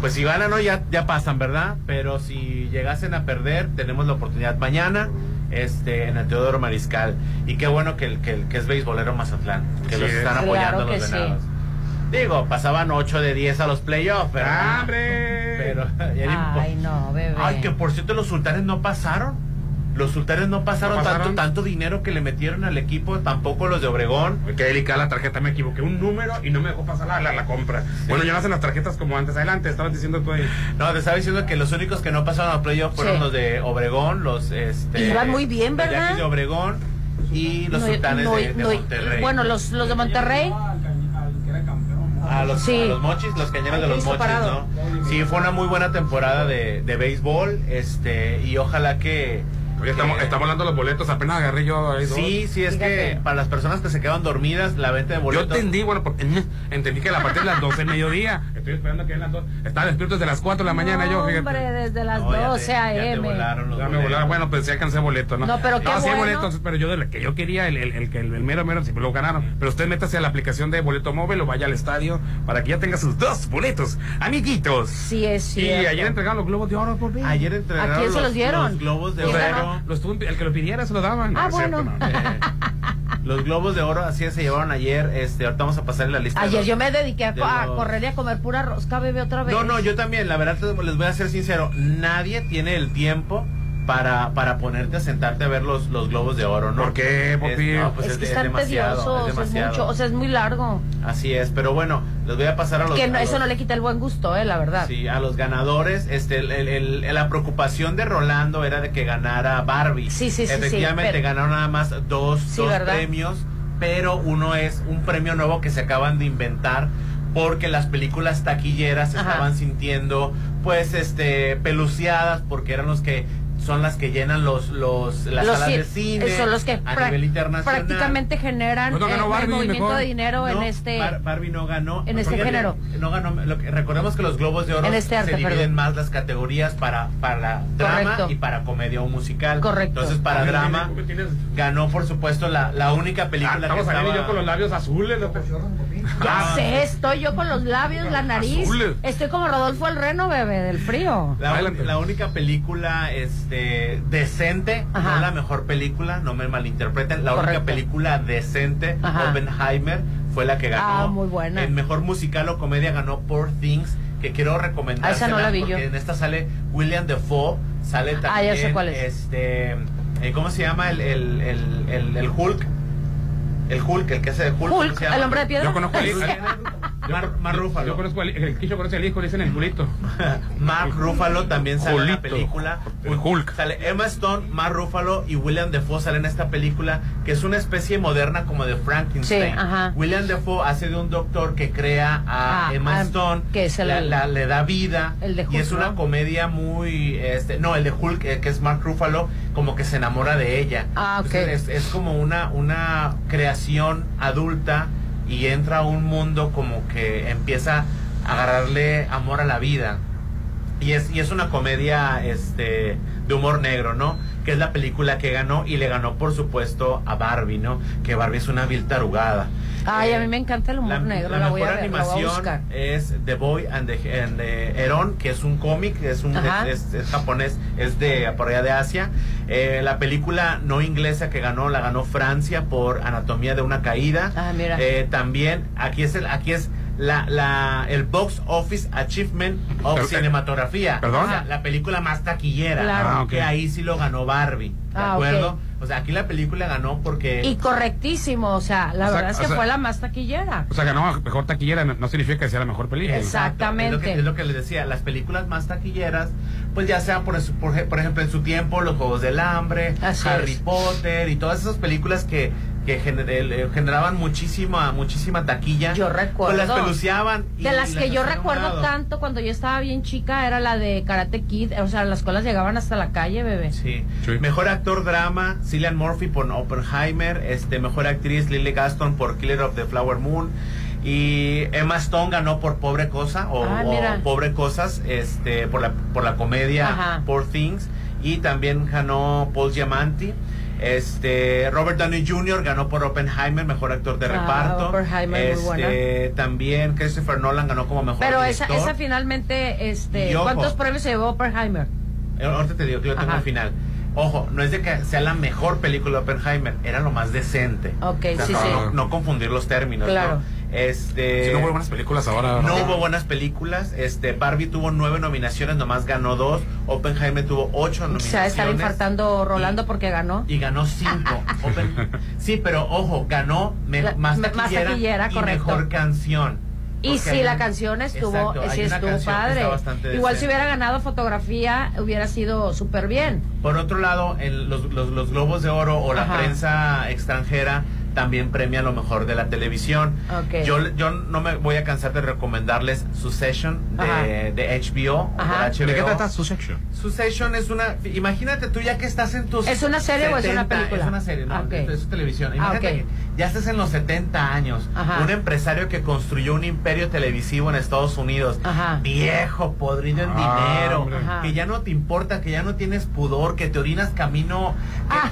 Pues si ganan hoy ya, ya pasan, ¿verdad? Pero si llegasen a perder, tenemos la oportunidad mañana este, en el Teodoro Mariscal. Y qué bueno que, el- que, el- que es beisbolero Mazatlán, que Sí, los están apoyando los sí. Digo, pasaban 8 de 10 a los playoffs. Pero, ni- Ay, no, bebé. Ay, que por cierto los sultanes no pasaron. Los sultanes no pasaron, ¿No pasaron? tanto tanto dinero que le metieron al equipo, tampoco los de Obregón. Qué delicada la tarjeta, me equivoqué un número y no me dejó pasar la, la, la compra. Bueno, ya no hacen las tarjetas como antes. Adelante, estabas diciendo tú ahí. No, te estaba diciendo que los únicos que no pasaron a playoff fueron Sí. los de Obregón, los este Iban muy bien, los ¿verdad? Yaquis de Obregón y los No, sultanes no, de, de no, Monterrey. Bueno, los, los de Monterrey. A los, sí. a los mochis, los cañeros de los mochis, parado. ¿no? Sí, fue una muy buena temporada de, de béisbol, este, y ojalá que Oye, estamos, estamos hablando de los boletos, apenas agarré yo ahí dos. Sí, sí, es que para las personas que se quedan dormidas, la venta de Yo boletos. entendí, bueno, porque entendí que a partir de las 12 del mediodía. Estoy esperando que den las 12. Estaba despierto desde las 4 de la mañana yo, fíjate. Hombre, desde las No, ya te- 12 ya te a.m. Ya me boletos. volaron. Bueno, pues ya alcancé boleto, ¿no? No, pero qué sí hay bueno. boletos, pero yo de la que yo quería, el, el, el, que el, el mero mero, siempre lo ganaron. Pero usted métase a la aplicación de boleto móvil o vaya al estadio para que ya tenga sus dos boletos, amiguitos. Sí, es Y cierto. ayer entregaron los globos de oro, por fin. Ayer entregaron ¿A quién se los dieron? los globos de ¿Quién oro. Los tuvo- el que lo pidiera se lo daban. Ah, No, cierto, bueno. no. Eh, los globos de oro así se llevaron ayer. Este, ahorita vamos a pasar en la lista. de Ayer los- yo me dediqué a, de a los- correr y a comer pura rosca, bebé, otra vez. No, no, yo también, la verdad les voy a ser sincero, nadie tiene el tiempo para, para ponerte a sentarte a ver los, los globos de oro, ¿no? ¿Por qué, Es, Popi? no, pues es es, que es demasiado, tediosos, es es, demasiado. mucho, o sea, es muy largo. Así es, pero bueno, les voy a pasar a los... Que no- eso no le quita el buen gusto, eh, la verdad. Sí, a los ganadores, este, el- el- el- la preocupación de Rolando era de que ganara Barbie. Sí, sí, sí, sí, Efectivamente pero- ganaron nada más dos, Sí, premios, pero uno es un premio nuevo que se acaban de inventar porque las películas taquilleras se Ajá. estaban sintiendo, pues, este, peluciadas porque eran los que son las que llenan los, los, las Los salas de cine son los que a pra- nivel internacional. prácticamente generan no ganó eh, el Barbie, movimiento mejor. de dinero en este. Bar- Barbie no ganó. en este género. No ganó. Lo que, recordemos que los Globos de Oro En este arte, se dividen perdón. más las categorías para, para drama Correcto. y para comedia o musical. Correcto. Entonces, para Ah, drama ganó, por supuesto, la, la única Ah, película que estamos saliendo estaba... yo con los labios azules. ¿no? Ya Ah, sé, estoy yo con los labios, la nariz. Azules. Estoy como Rodolfo el Reno, bebé, del frío. La, única película este decente, Ajá. no la mejor película, no me malinterpreten, la única película decente, Ajá. Oppenheimer, fue la que ganó. Ah, muy buena. El mejor musical o comedia ganó Poor Things, que quiero recomendar. Ah, esa no la vi yo. En esta sale William Defoe, sale también Ah, ya sé cuál es. este eh, ¿cómo se llama el, el, el, el, el Hulk? El Hulk, el que hace de Hulk. ¿cómo Hulk, se llama? el hombre de piedra. Yo conozco al hijo. Mar, Ruffalo. Yo conozco al el que yo conozco al hijo, le dicen el Julito. Mark Ruffalo también sale en la película. El Hulk. Sale Emma Stone, Mark Ruffalo y William Defoe salen en esta película que es una especie moderna como de Frankenstein. Sí, ajá. William Defoe hace de un doctor que crea a Ah, Emma ah, Stone, que es el- la- la- le da vida El de y Hulk, es una ¿no? comedia muy, este, no, el de Hulk eh, que es Mark Ruffalo como que se enamora de ella. Ah, ok. Entonces, es, es como una una creación adulta y entra a un mundo como que empieza a agarrarle amor a la vida. Y es, y es una comedia este, de humor negro, ¿no? Que es la película que ganó y le ganó, por supuesto, a Barbie, ¿no? Que Barbie es una vil tarugada. Ay, Eh, a mí me encanta el humor la, negro, la la, voy a mejor ver, la voy a animación buscar. es The Boy and the, and the Heron, que es un cómic, es un es, es- es japonés, es de por allá de Asia. Eh, la película no inglesa que ganó, la ganó Francia por Anatomía de una caída. Ah, mira. Eh, también aquí es el, aquí es la, la, el Box Office Achievement of Pero, eh, Cinematografía. ¿perdón? O sea, la película más taquillera. Claro. Ah. Que ahí sí lo ganó Barbie. ¿De Ah, acuerdo? ok. O sea, aquí la película ganó porque. Y correctísimo, o sea, la O sea, verdad es que o sea- fue la más taquillera. O sea, ganó mejor taquillera, no, no significa que sea la mejor película. Exacto. Es lo, que, Exactamente. es lo que les decía, las películas más taquilleras, pues ya sean por, por, por ejemplo en su tiempo, Los Juegos del Hambre, Así Harry es. Potter y todas esas películas que, que gener- eh, generaban muchísima, muchísima taquilla. Yo recuerdo. Pues las peluceaban. y De las que yo recuerdo tanto cuando yo estaba bien chica era la de Karate Kid, o sea, las colas llegaban hasta la calle, bebé. Sí. Mejor actor drama, Cillian Murphy por Oppenheimer, este mejor actriz Lily Gaston por Killer of the Flower Moon y Emma Stone ganó por Pobre Cosa o, Ah, o. Pobre Cosas, este por la por la comedia Ajá. Poor Things y también ganó Paul Giamatti. Este Robert Downey Jr. ganó por Oppenheimer mejor actor de Ah, reparto. Oppenheimer, muy buena. este también Christopher Nolan ganó como mejor Pero esa, director. esa finalmente, este, ojo. ¿cuántos premios se llevó Oppenheimer? Eh, Ahorita te digo que yo tengo al final. Ojo, no es de que sea la mejor película de Oppenheimer, era lo más decente. Ok, O sea, sí, no, sí. no- no confundir los términos. Claro. ¿no? Este. Sí, no hubo buenas películas ahora. No hubo buenas películas. Este, Barbie tuvo nueve nominaciones, nomás ganó dos. Oppenheimer tuvo ocho nominaciones. va a estar infartando Rolando porque ganó. Y ganó cinco. Sí, pero ojo, ganó me- La- más me- más taquillera, y correcto. mejor canción. Y si la canción estuvo, Exacto, sí estuvo padre. Igual si hubiera ganado fotografía, hubiera sido súper bien. Por otro lado, en los, los, los Globos de Oro o la Ajá. prensa extranjera también premia lo mejor de la televisión. Ok. Yo, yo no me voy a cansar de recomendarles Succession de, de HBO. o Ajá. de ¿De qué HBO. trata Succession? Succession es una. Imagínate tú ya que estás en tus. ¿Es una serie o es una 70, película? Es una serie, no, Ah, ok. es, es televisión. Ah, Imagínate que ya estás en los 70 años. Ajá. Un empresario que construyó un imperio televisivo en Estados Unidos. Ajá. Viejo, podrido en Ah, dinero. Que ya no te importa, que ya no tienes pudor, que te orinas camino.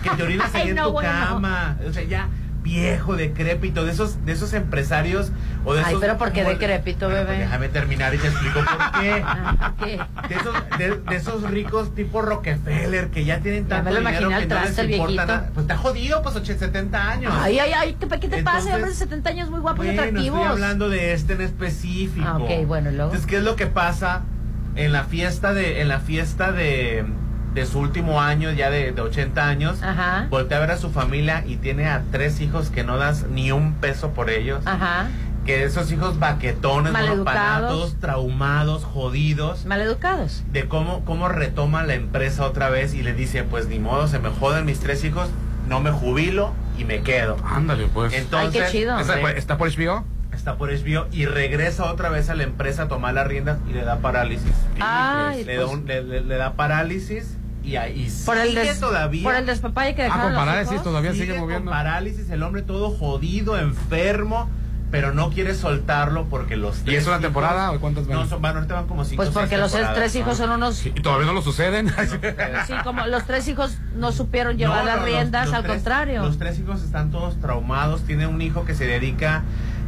Que, que te orinas ahí Ay, en no, tu bueno. cama. O sea, ya viejo, decrépito, de esos, de esos empresarios o de Ay, esos. pero ¿por qué como- decrépito, Bueno, bebé? pues déjame terminar y te explico por qué. Ah, ¿qué? De esos, de, de esos ricos tipo Rockefeller que ya tienen Ya tanto me lo dinero que no les importa nada. Pues está jodido, pues 80, 70 años. Ay, ay, ay, ¿qué, qué te pasa? Hombres de 70 años muy guapos y bueno, atractivos. estoy hablando de este en específico. Ah, ok, bueno, ¿y luego? Entonces, ¿qué es lo que pasa en la fiesta de en la fiesta de, de su último año, ya de, de 80 años? Ajá. Voltea a ver a su familia y tiene a tres hijos que no das ni un peso por ellos. Ajá. Que esos hijos baquetones, todos traumados, jodidos Maleducados. de cómo, cómo retoma la empresa otra vez y le dice, pues ni modo, se me joden mis tres hijos, no me jubilo y me quedo. Ándale, pues. Entonces, Ay, qué chido. ¿Esa- re- ¿Está por HBO? está por HBO y regresa otra vez a la empresa a tomar las riendas y le da parálisis. Ay, le, da pues. un- le- le- le da parálisis y ahí Por el, sigue des, todavía. por el despapalle que Ah, dejaron con los parálisis hijos. todavía sigue sigue con moviendo. parálisis, el hombre todo jodido, enfermo, pero no quiere soltarlo porque los ¿Y tres es una hijos- temporada o cuántas van? No, son, van, ahorita van como cinco Pues porque los tres hijos ¿no? son unos... ¿Y todavía no lo suceden? Sí, como los tres hijos no supieron llevar No, las los- riendas, los al tres- contrario. Los tres hijos están todos traumados. Tiene un hijo que se dedica,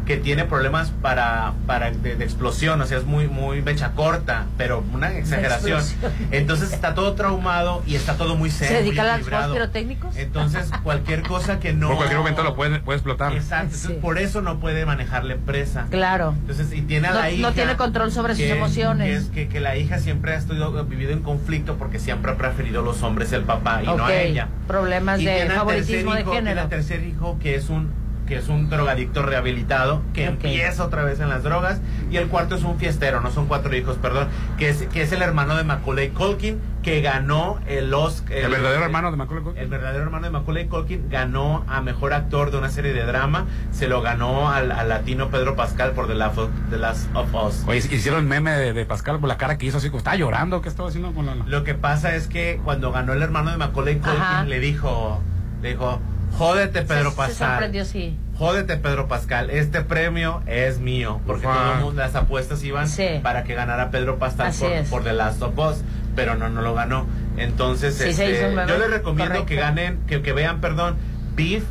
que tiene problemas para, para de, de explosión, o sea, es muy, muy mecha corta, pero una exageración. Entonces está todo traumado y está todo muy serio. ¿Se muy dedica a los juegos equilibrado. pirotécnicos? Entonces, cualquier cosa que no. Por cualquier momento lo puede, puede explotar. Exacto, entonces Sí. por eso no puede manejar la empresa. Claro. Entonces, y tiene a No- la no hija. tiene control sobre sus emociones. Que, es que, que la hija siempre ha estado, vivido en conflicto porque siempre ha preferido los hombres el papá y no a ella. Problemas Y de favoritismo tercer de hijo, Tiene género. al tercer hijo que es un que es un drogadicto rehabilitado que empieza otra vez en las drogas y el cuarto es un fiestero, no son cuatro hijos, perdón, que es que es el hermano de Macaulay Culkin que ganó el Oscar El verdadero hermano de Macaulay Culkin. el verdadero hermano de Macaulay Culkin ganó a mejor actor de una serie de drama, se lo ganó al, al latino Pedro Pascal por The Last of, The Last of Us. Oye, hicieron meme de, de Pascal por la cara que hizo así como estaba llorando. ¿Qué estaba haciendo con la.? Lo que pasa es que cuando ganó el hermano de Macaulay Culkin Ajá. le dijo, le dijo, jódete Pedro se, se Pascal. sorprendió, sí. Jódete Pedro Pascal, este premio es mío, porque Ufa. todo el mundo, las apuestas iban Sí. para que ganara Pedro Pascal por, The Last of Us, pero no, no lo ganó. Entonces, Sí, este, yo les recomiendo Correcto. que ganen, que, que vean, perdón, Beef,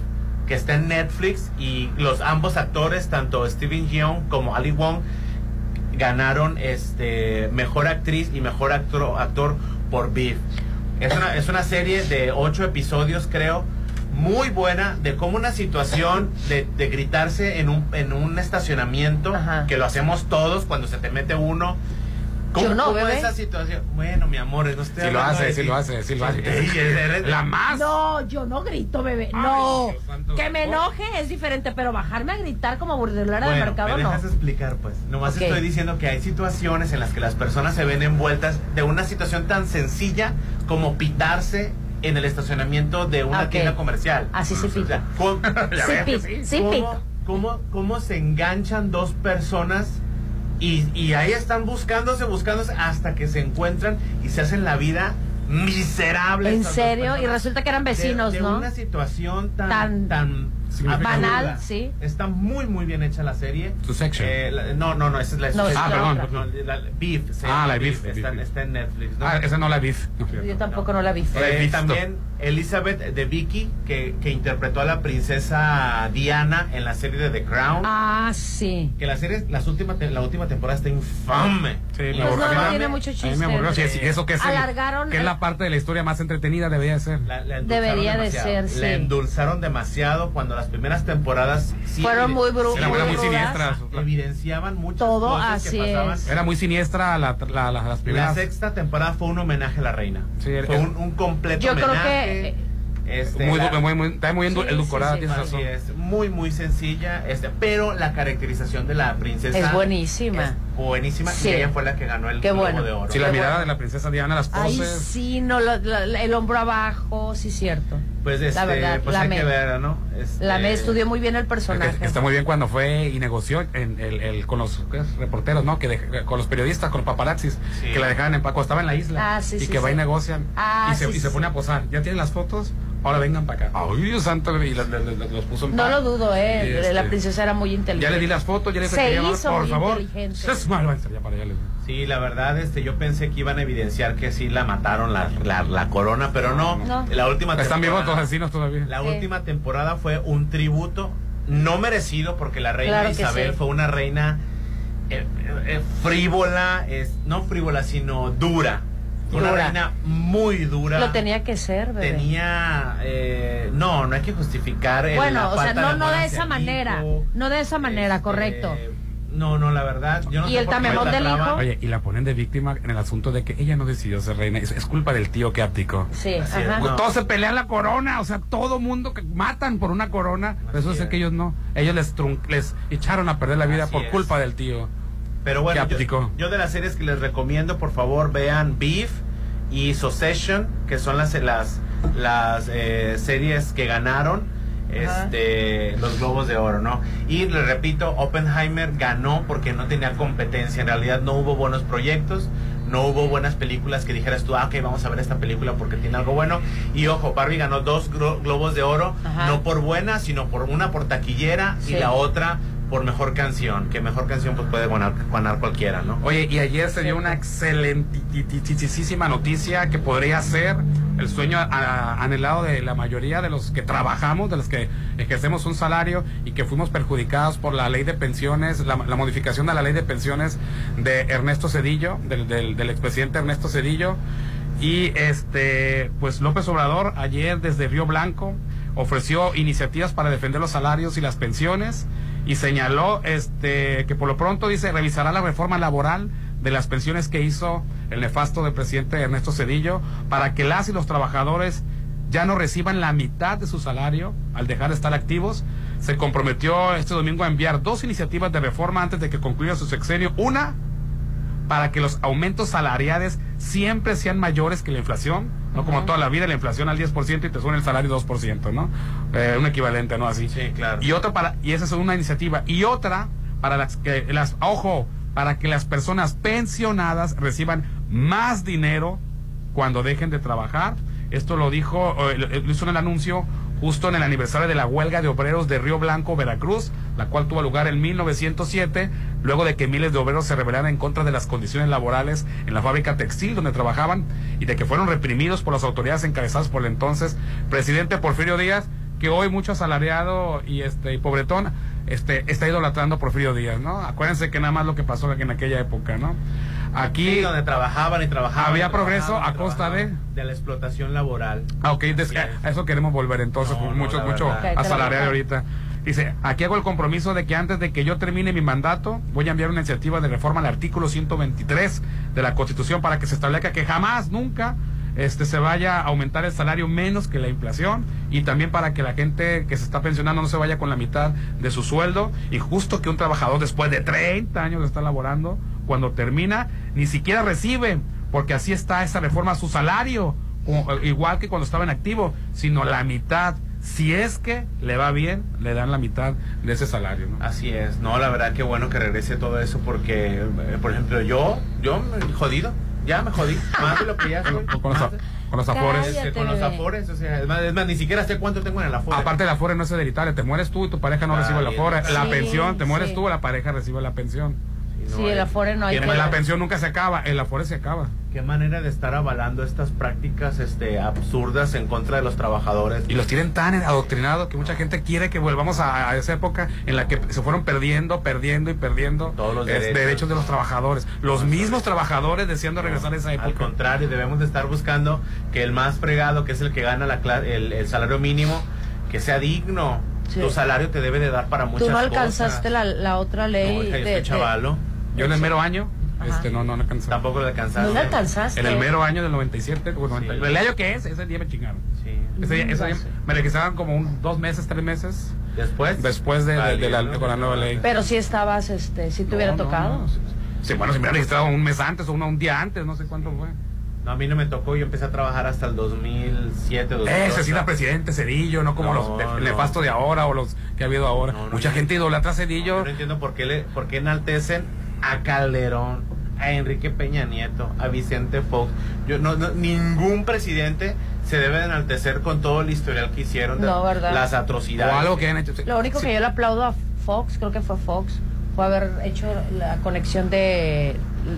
que está en Netflix, y los ambos actores, tanto Steven Yeun como Ali Wong, ganaron este mejor actriz y mejor actor, actor por Beef. Es una, es una serie de ocho episodios, creo, muy buena de cómo una situación de, de gritarse en un, en un estacionamiento, que lo hacemos todos cuando se te mete uno. ¿Cómo, Yo no, cómo bebé. esa situación? Bueno, mi amor, no estoy Sí lo hace, de ti. lo hace, sí lo hace. Ey, eres- La más. No, yo no grito, bebé. No. que me enoje es diferente, pero bajarme a gritar como burdelera de Bueno, mercado me no. dejas explicar, pues. Nomás Ok. estoy diciendo que hay situaciones en las que las personas se ven envueltas de una situación tan sencilla como pitarse en el estacionamiento de una tienda comercial. Así sí pito. ¿Cómo, Sí pito, sí ¿Cómo- cómo- cómo se enganchan dos personas y, y ahí están buscándose, buscándose hasta que se encuentran y se hacen la vida miserable. En serio, y resulta que eran De- vecinos, de ¿no? una situación tan, Tan tan, banal, sí. Está muy, muy bien hecha la serie. Su section. Eh, la- no, no, no, esa es la No, Ah, perdón. no, la- la- Beef. Ah, la Beef, Está, Beef. está en Netflix. ¿no? Ah, esa no la vi. Yo tampoco no la vi. Eh, Beef, también Elizabeth de Vicky, que, que interpretó a la princesa Diana en la serie de The Crown. Ah, sí. Que la serie, las últimas, la última temporada está infame. Sí, me Pues no, no me- tiene mucho A mí chiste. me aburrió. Sí, sí, eso que es, el- Alargaron que es la parte de la historia más entretenida debería de ser. La- la Debería de demasiado. ser, sí. La endulzaron demasiado cuando las primeras temporadas sí Fueron muy bru- Era, muy muy rudas. siniestra. evidenciaban muchas Todo cosas así que pasaban. Era muy siniestra la, la- la- las La primeras. sexta temporada fue un homenaje a la reina. Sí, era- fue un, un completo Yo creo homenaje. que eh, Este, muy, la- muy, muy, está muy edulcorada, tienes razón. Muy muy sencilla, este, pero la caracterización de la princesa es buenísima. es buenísima Sí. y ella fue la que ganó el Qué Globo bueno. de Oro. Sí, la Qué mirada bueno. de la princesa Diana, las Ay, poses. sí, no, la- la- el hombro abajo, sí, cierto. Pues este, La verdad, pues la hay me- que ver, ¿no? Este, La me estudió muy bien el personaje. que está muy bien cuando fue y negoció en el, el- con los reporteros, ¿no? Que dej- con los periodistas, con los paparazzis, Sí. que la dejaban en Paco, estaba en la isla Ah, sí, y sí, que va y negocian Ah, y se, sí, y se pone a posar. ¿Ya tienen las fotos? Ahora vengan para acá. Ay, Dios santo, y la- la- la- los puso en No paz. lo dudo, eh. Y, este, La princesa era muy inteligente. Ya le di las fotos, ya le Se dije, hizo por muy favor. inteligente. Es malo, ya para allá les- Sí, la verdad, este, yo pensé que iban a evidenciar que sí la mataron la, la, la corona, pero no. No. La última Están vivos los temporada- asesinos todavía. La Sí. última temporada fue un tributo no merecido porque la reina Claro Isabel sí. fue una reina eh, eh, frívola, es, no frívola, sino dura. Una Dura. reina muy dura. Lo tenía que ser, bebé. Tenía, eh, no, no hay que justificar. el- la Bueno, o sea, no, amor no de esa manera. hijo. No de esa manera, Este, correcto. No, no, la verdad. Yo no ¿Y sé el tamemón la del trama- hijo? Oye, y la ponen de víctima en el asunto de que ella no decidió ser reina. Es, es culpa del tío que abdicó. Sí, Así ajá. no. Todos se pelean la corona, o sea, todo mundo que matan por una corona. Pero eso Así es es. que ellos no. Ellos les, trun- les echaron a perder la vida Así por es. culpa del tío. Pero bueno, yo, yo de las series que les recomiendo, por favor, vean Beef y Succession, que son las las las eh, series que ganaron este los globos de oro, ¿no? Y le repito, Oppenheimer ganó porque no tenía competencia. En realidad no hubo buenos proyectos, no hubo buenas películas que dijeras tú, ah, ok, vamos a ver esta película porque tiene algo bueno. Y ojo, Barbie ganó dos glo- globos de oro, Ajá. no por buena, sino por una por taquillera Sí. y la otra por mejor canción. Que mejor canción pues puede ganar, ganar cualquiera, ¿no? Oye, y ayer se dio una excelentísima noticia que podría ser el sueño a- anhelado de la mayoría de los que trabajamos, de los que ejercemos un salario y que fuimos perjudicados por la ley de pensiones, la, la modificación de la ley de pensiones de Ernesto Cedillo, del, del, del expresidente Ernesto Cedillo. Y este, pues López Obrador ayer desde Río Blanco ofreció iniciativas para defender los salarios y las pensiones y señaló este que por lo pronto dice revisará la reforma laboral de las pensiones que hizo el nefasto del presidente Ernesto Cedillo para que las y los trabajadores ya no reciban la mitad de su salario al dejar de estar activos. Se comprometió este domingo a enviar dos iniciativas de reforma antes de que concluya su sexenio. Una para que los aumentos salariales siempre sean mayores que la inflación, no como toda la vida la inflación al 10% y te sube el salario 2%, ¿no? Eh, un equivalente, ¿no? Así. Sí, claro. Y otra para, y esa es una iniciativa. Y otra para las que, las, ojo, para que las personas pensionadas reciban más dinero cuando dejen de trabajar. Esto lo dijo, eh, lo- lo hizo en el anuncio justo en el aniversario de la huelga de obreros de Río Blanco, Veracruz, la cual tuvo lugar en 1907, luego de que miles de obreros se rebelaran en contra de las condiciones laborales en la fábrica textil donde trabajaban y de que fueron reprimidos por las autoridades encabezadas por el entonces presidente Porfirio Díaz, que hoy mucho asalariado y este y pobretón este está idolatrando Porfirio Díaz, ¿no? Acuérdense que nada más lo que pasó en aquella época, ¿no? Aquí donde trabajaban y trabajaban. había y progreso trabajaban, a costa de de la explotación laboral. Ah, ok, des- a eso queremos volver entonces, No, no, mucho, la mucho asalariado ahorita. Dice, aquí hago el compromiso de que antes de que yo termine mi mandato, voy a enviar una iniciativa de reforma al artículo 123 de la Constitución para que se establezca que jamás, nunca, este se vaya a aumentar el salario menos que la inflación y también para que la gente que se está pensionando no se vaya con la mitad de su sueldo y justo que un trabajador después de 30 años de estar laborando, cuando termina, ni siquiera recibe, porque así está esa reforma, su salario, o- igual que cuando estaba en activo, sino la mitad. Si es que le va bien, le dan la mitad de ese salario. ¿no? Así es, no, la verdad que bueno que regrese todo eso porque, eh, por ejemplo, yo, yo me jodido, ya me jodí, más de lo que ya soy. Con los, con los afores. Este, con los afores, o sea, es más, es más, ni siquiera sé cuánto tengo en el afore. Aparte el afore no es hereditario, te mueres tú y tu pareja no Ah, recibe el afore. La Sí, pensión, te mueres sí. tú, la pareja recibe la pensión. Sí, el afore no hay que... La pensión nunca se acaba, el afore se acaba. Qué manera de estar avalando estas prácticas este, absurdas en contra de los trabajadores. Y los tienen tan adoctrinados que mucha gente quiere que volvamos a, a esa época en la que se fueron perdiendo, perdiendo y perdiendo Todos los es, derechos. de los trabajadores. Los mismos trabajadores deseando regresar a esa época. Al contrario, debemos de estar buscando que el más fregado, que es el que gana la el, el salario mínimo, que sea digno. Sí. Tu salario te debe de dar para muchas Tú no cosas. alcanzaste la, la otra ley No, de- de- chavalo. Yo en el mero año, Ajá. este, no, no, no alcanzé. Tampoco lo alcanzaste. ¿No lo alcanzaste? En el mero año del 97, o 90, el año que es, ese día me chingaron. Sí. Ese día, ese día me registraron como un, dos meses, tres meses. Después. Después de, de- de la, Valiendo. con la nueva ley. Pero si estabas, este, si te hubiera No, no, tocado. no. Sí, bueno, si me hubieran registrado un mes antes o una- un día antes, no sé cuánto fue. No, a mí no me tocó, yo empecé a trabajar hasta el 2007, 2008. Ese sí era presidente Cedillo, no como No, los de- no. nefastos de ahora o los que ha habido ahora. No, no, Mucha yo- gente idolatra a Cedillo. Yo no entiendo por qué, le, por qué enaltecen a Calderón, a Enrique Peña Nieto, a Vicente Fox. Yo, no, no, ningún presidente se debe de enaltecer con todo el historial que hicieron, de las atrocidades. O algo que han hecho. Lo único que yo le aplaudo a Fox, creo que fue Fox, fue haber hecho la conexión de,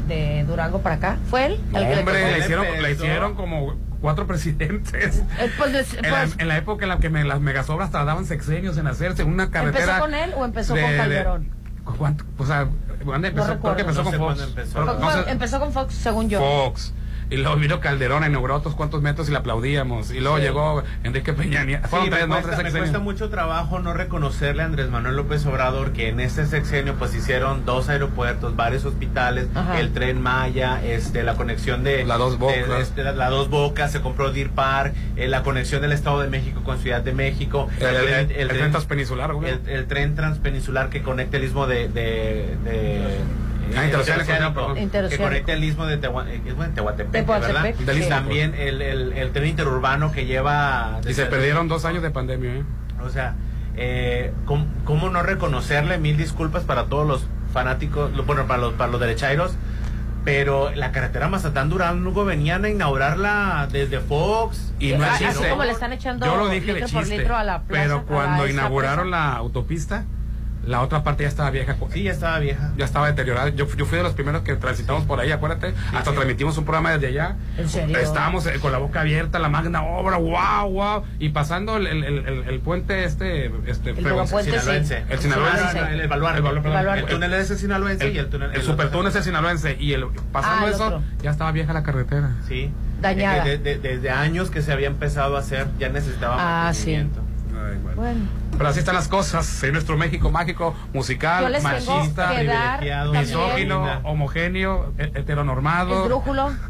de Durango para acá. ¿Fue él? No, el hombre, le hicieron, le hicieron como cuatro presidentes. Eh, pues, En la, pues, en la época en la que me- las megasobras tardaban sexenios en hacerse una carretera. ¿Empezó con él o empezó de- con de- Calderón? ¿Cuánto? O sea, ¿cuándo empezó? recuerdo. creo que empezó No sé con Fox. empezó con Fox, según yo. Fox. Y luego vino Calderón, inauguró otros cuantos metros y le aplaudíamos. Y luego Sí. llegó Enrique Peña Nieto. Sí, me, tres, no, cuesta, tres me cuesta mucho trabajo no reconocerle a Andrés Manuel López Obrador que en este sexenio pues hicieron dos aeropuertos, varios hospitales, Ajá. el tren Maya, este, la conexión de La Dos Bocas. de- este, la, la dos bocas, se compró Deer Park, eh, la conexión del Estado de México con Ciudad de México, El, el, el tren transpeninsular, güey. el, el tren transpeninsular que conecta el istmo de, de, de- Ah, interoceánico, que conecta el istmo de eh, Tehuantepec, también el, el, el tren interurbano que lleva Y se perdieron dos años de pandemia, ¿eh? o sea, eh, ¿cómo, cómo no reconocerle mil disculpas para todos los fanáticos, bueno, para los, para los derechairos? Pero la carretera Mazatán-Durango venían a inaugurarla desde Fox. Y no Ah, es así como le están echando Yo lo dije de litro por litro a la plaza, pero cuando inauguraron plaza. la autopista, la otra parte ya estaba vieja. Sí, ya estaba vieja. Ya estaba deteriorada. Yo, yo fui de los primeros que transitamos por ahí, acuérdate. Hasta sí. transmitimos un programa desde allá. ¿En serio? Estábamos eh, con la boca abierta, la magna obra, wow, wow. Y pasando el, el, el, el- el puente este, este El sí. Sinaloense. El sinaloense. Ah, el, el baluarte. El baluarte, perdón. Baluarte. El túnel es el sinaloense y el túnel. el supertúnel es el sinaloense. Y el, pasando Ah, el eso, otro. ya estaba vieja la carretera. Sí. Dañada. Eh, de- de- desde años que se había empezado a hacer, ya necesitaba Ah, sí. mantenimiento. Ay, bueno. Bueno, Pero así están las cosas en nuestro México mágico, musical, machista, misógino, homogéneo, he- heteronormado. esdrújulo.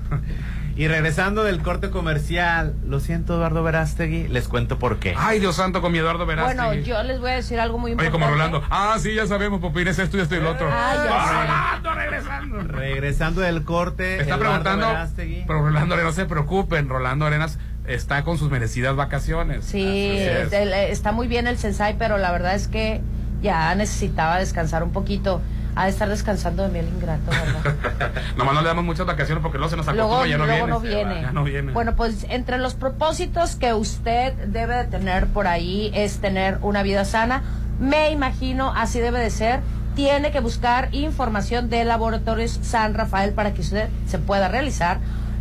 Y regresando del corte comercial, lo siento Eduardo Verástegui, les cuento por qué. Ay, Dios santo, con mi Eduardo Verástegui. Bueno, yo les voy a decir algo muy Oye, importante. como Rolando. Ah, sí, ya sabemos, Popín, es esto y esto y lo otro. Ya Ah. Rolando, regresando. Regresando del corte, Está Eduardo preguntando, Verástegui. pero Rolando Arenas, no se preocupen, Rolando Arenas está con sus merecidas vacaciones. Sí, es. el- está muy bien el Sensei, pero la verdad es que ya necesitaba descansar un poquito. Ha de estar descansando de mí el ingrato, ¿verdad? Nomás no le damos muchas vacaciones porque luego se nos luego acostumbra y ya no no. Ya no viene. Bueno, pues entre los propósitos que usted debe de tener por ahí es tener una vida sana. Me imagino, así debe de ser. Tiene que buscar información de Laboratorios San Rafael para que usted se pueda realizar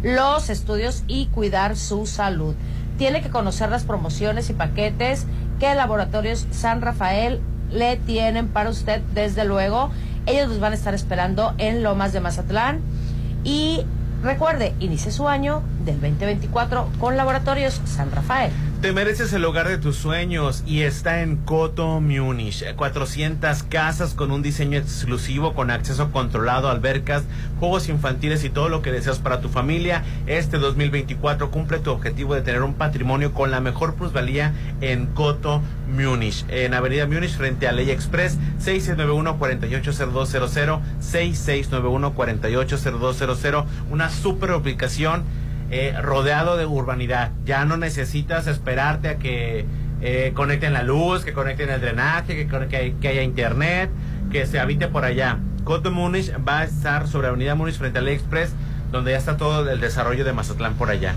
los estudios y cuidar su salud. Tiene que conocer las promociones y paquetes que Laboratorios San Rafael le tienen para usted, desde luego. Ellos los van a estar esperando en Lomas de Mazatlán. Y recuerde, inicie su año del 2024 con Laboratorios San Rafael. Te mereces el hogar de tus sueños y está en Coto Munich. 400 casas con un diseño exclusivo, con acceso controlado, albercas, juegos infantiles y todo lo que deseas para tu familia. Este 2024 cumple tu objetivo de tener un patrimonio con la mejor plusvalía en Coto Munich. En Avenida Munich frente a Ley Express 6691-480200, 6691-480200. Una super ubicación eh, rodeado de urbanidad. Ya no necesitas esperarte a que eh, conecten la luz, que conecten el drenaje, que, que, que haya internet, que se habite por allá. Coto Múnich va a estar sobre Avenida Múnich frente al Express, donde ya está todo el desarrollo de Mazatlán por allá.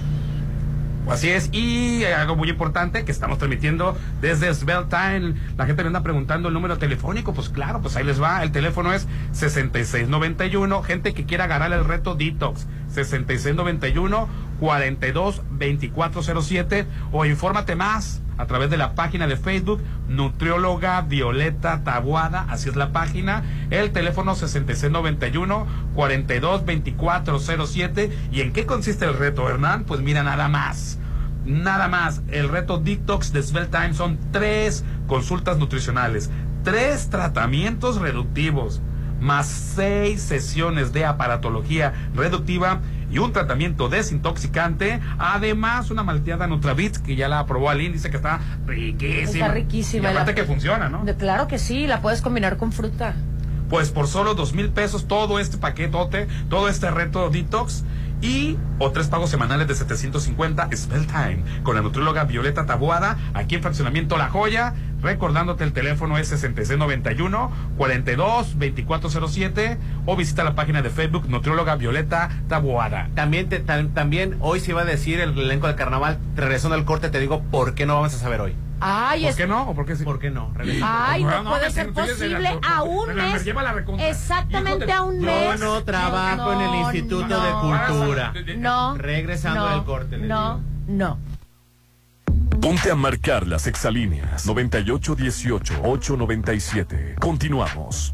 Así es, y algo muy importante que estamos transmitiendo desde Svelte La gente me anda preguntando el número telefónico, pues claro, pues ahí les va. El teléfono es 6691. Gente que quiera agarrar el reto Detox, 6691 422407 o infórmate más a través de la página de Facebook Nutrióloga Violeta Tabuada, así es la página, el teléfono 6691 422407 y en qué consiste el reto, Hernán? Pues mira nada más. Nada más, el reto Detox de Svelte Time son tres consultas nutricionales, tres tratamientos reductivos, más seis sesiones de aparatología reductiva y un tratamiento desintoxicante. Además, una malteada Nutravit que ya la aprobó Aline, dice que está riquísima. Está riquísima. Y aparte que funciona, ¿no? Claro que sí, la puedes combinar con fruta. Pues por solo dos mil pesos todo este paquetote, todo este reto detox y o tres pagos semanales de 750 Spell Time con la nutrióloga Violeta Taboada aquí en Fraccionamiento La Joya. Recordándote el teléfono es 6691 42 2407 o visita la página de Facebook Nutrióloga Violeta Taboada. También, te, también hoy se iba a decir el elenco del carnaval, regresando al corte, te digo por qué no vamos a saber hoy. Ay, ¿Por es... qué no? ¿O por qué sí? ¿Por qué no? Ay, no, No, puede no, ser de la- posible a un mes. lleva la recontra. Exactamente de- a un Yo mes. no trabajo en el Instituto no, de Cultura. No. Regresando no, del corte, No, no. Ponte a marcar las exalíneas 9818-897. Continuamos.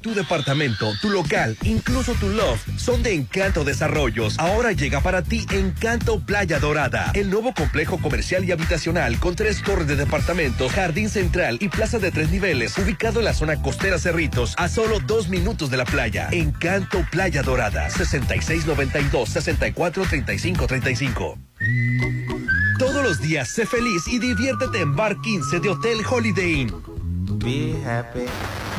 Tu departamento, tu local, incluso tu loft son de Encanto Desarrollos. Ahora llega para ti Encanto Playa Dorada, el nuevo complejo comercial y habitacional con tres torres de departamentos, jardín central y plaza de tres niveles, ubicado en la zona costera Cerritos, a solo dos minutos de la playa. Encanto Playa Dorada, 6692 643535. Todos los días sé feliz y diviértete en Bar 15 de Hotel Holiday Inn. Be happy.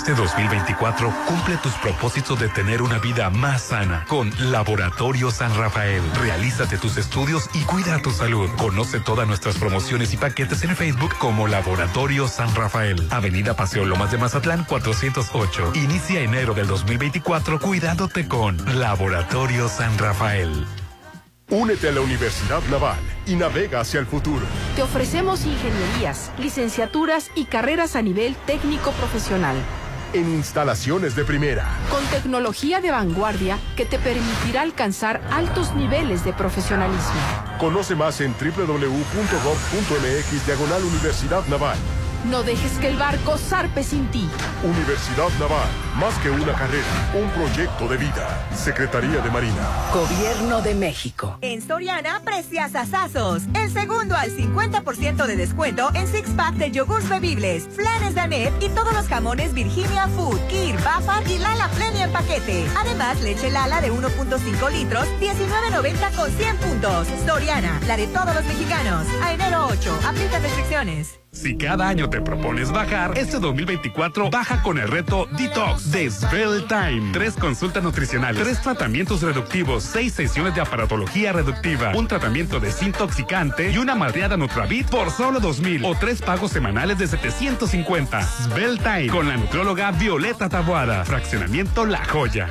Este 2024 cumple tus propósitos de tener una vida más sana con Laboratorio San Rafael. Realízate tus estudios y cuida tu salud. Conoce todas nuestras promociones y paquetes en Facebook como Laboratorio San Rafael. Avenida Paseo Lomas de Mazatlán 408. Inicia enero del 2024 cuidándote con Laboratorio San Rafael. Únete a la Universidad Naval y navega hacia el futuro. Te ofrecemos ingenierías, licenciaturas y carreras a nivel técnico profesional. En instalaciones de primera. Con tecnología de vanguardia que te permitirá alcanzar altos niveles de profesionalismo. Conoce más en www.gov.mx diagonal Universidad Naval. No dejes que el barco zarpe sin ti. Universidad Naval, más que una carrera, un proyecto de vida. Secretaría de Marina. Gobierno de México. En Soriana, precias asazos. El segundo al 50% de descuento en six pack de yogurts bebibles, flanes Danet y todos los jamones Virginia Food, Kir, Bafar y Lala Plenia en paquete. Además, leche Lala de 1.5 litros, 19.90 con 100 puntos. Soriana, la de todos los mexicanos. A enero 8, aplica restricciones. Si cada año te propones bajar, este 2024 baja con el reto Detox de Svelte Time. Tres consultas nutricionales, tres tratamientos reductivos, seis sesiones de aparatología reductiva, un tratamiento desintoxicante y una madreada Nutravit por solo 2000 o tres pagos semanales de 750. Svelte Time con la nutrióloga Violeta Taboada. Fraccionamiento La Joya.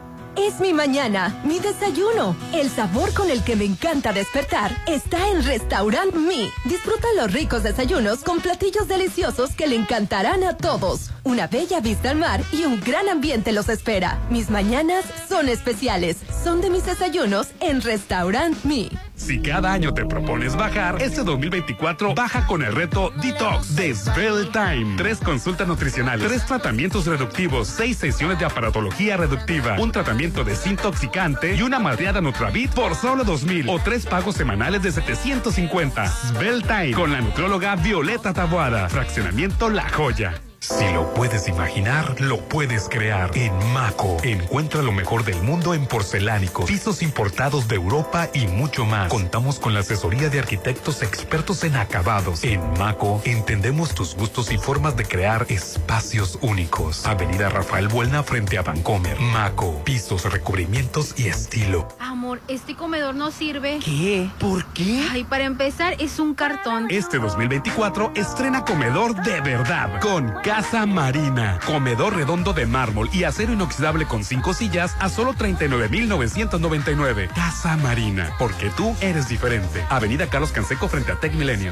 Es mi mañana, mi desayuno. El sabor con el que me encanta despertar está en Restaurant Mi. Disfruta los ricos desayunos con platillos deliciosos que le encantarán a todos. Una bella vista al mar y un gran ambiente los espera. Mis mañanas son especiales. Son de mis desayunos en Restaurant Mi. Si cada año te propones bajar, este 2024 baja con el reto Detox de Svelte Time. Tres consultas nutricionales, tres tratamientos reductivos, seis sesiones de aparatología reductiva, un tratamiento desintoxicante y una madreada Nutravit por solo 2000 o tres pagos semanales de 750. Svelte Time con la nutrióloga Violeta Taboada. Fraccionamiento La Joya. Si lo puedes imaginar, lo puedes crear. En Maco, encuentra lo mejor del mundo en porcelánicos, pisos importados de Europa y mucho más. Contamos con la asesoría de arquitectos expertos en acabados. En Maco, entendemos tus gustos y formas de crear espacios únicos. Avenida Rafael Buelna frente a Vancomer. Maco, pisos, recubrimientos y estilo. Amor, este comedor no sirve. ¿Qué? ¿Por qué? Ay, para empezar, es un cartón. Este 2024 estrena comedor de verdad con Casa Marina. Comedor redondo de mármol y acero inoxidable con cinco sillas a solo 39,999. Casa Marina, porque tú eres diferente. Avenida Carlos Canseco frente a Tech Milenio.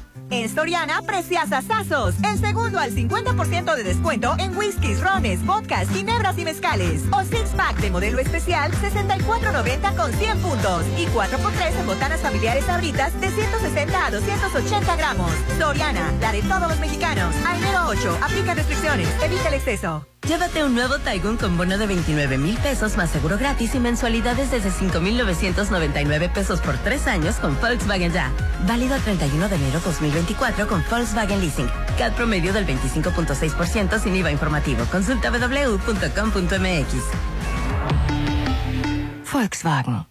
En Soriana, precias asazos. El segundo al 50% de descuento en whiskies, rones, vodkas, ginebras y mezcales. O six pack de modelo especial, 64.90 con 100 puntos. Y 4x3 en botanas familiares abritas de 160 a 280 gramos. Soriana, la de todos los mexicanos. A enero 8, aplica restricciones. Evita el exceso. Llévate un nuevo Taigun con bono de 29 mil pesos más seguro gratis y mensualidades desde 5,999 pesos por tres años con Volkswagen Ya. Válido el 31 de enero 2024 con Volkswagen Leasing. CAD promedio del 25.6% sin IVA informativo. Consulta www.com.mx. Volkswagen.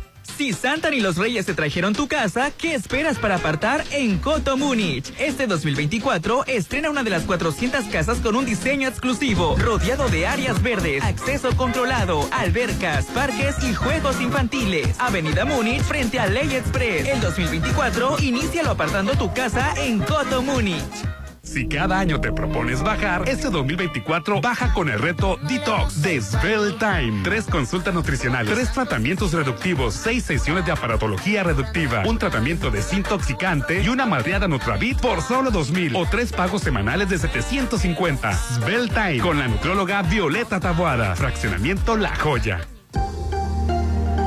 Si Santa ni los Reyes te trajeron tu casa, ¿qué esperas para apartar en Coto Múnich? Este 2024 estrena una de las 400 casas con un diseño exclusivo, rodeado de áreas verdes, acceso controlado, albercas, parques y juegos infantiles. Avenida Múnich frente a Ley Express. El 2024 inícialo apartando tu casa en Coto Múnich. Si cada año te propones bajar, este 2024 baja con el reto Detox de Svelte Time. Tres consultas nutricionales, tres tratamientos reductivos, seis sesiones de aparatología reductiva, un tratamiento desintoxicante y una madreada Nutravit por solo 2000 o tres pagos semanales de 750. Svelte Time con la nutrióloga Violeta Taboada. Fraccionamiento La Joya.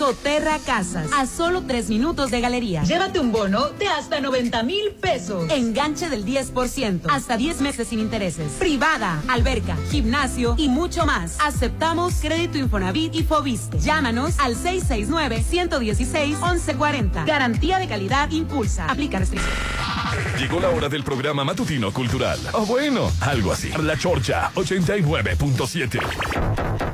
Soterra Casas, a solo tres minutos de galería. Llévate un bono de hasta 90 mil pesos. Enganche del 10%, hasta 10 meses sin intereses. Privada, alberca, gimnasio y mucho más. Aceptamos crédito Infonavit y Fobiste. Llámanos al 669-116-1140. Garantía de calidad impulsa. Aplica restricciones. Llegó la hora del programa matutino cultural. O bueno, algo así. La Chorcha 89.7.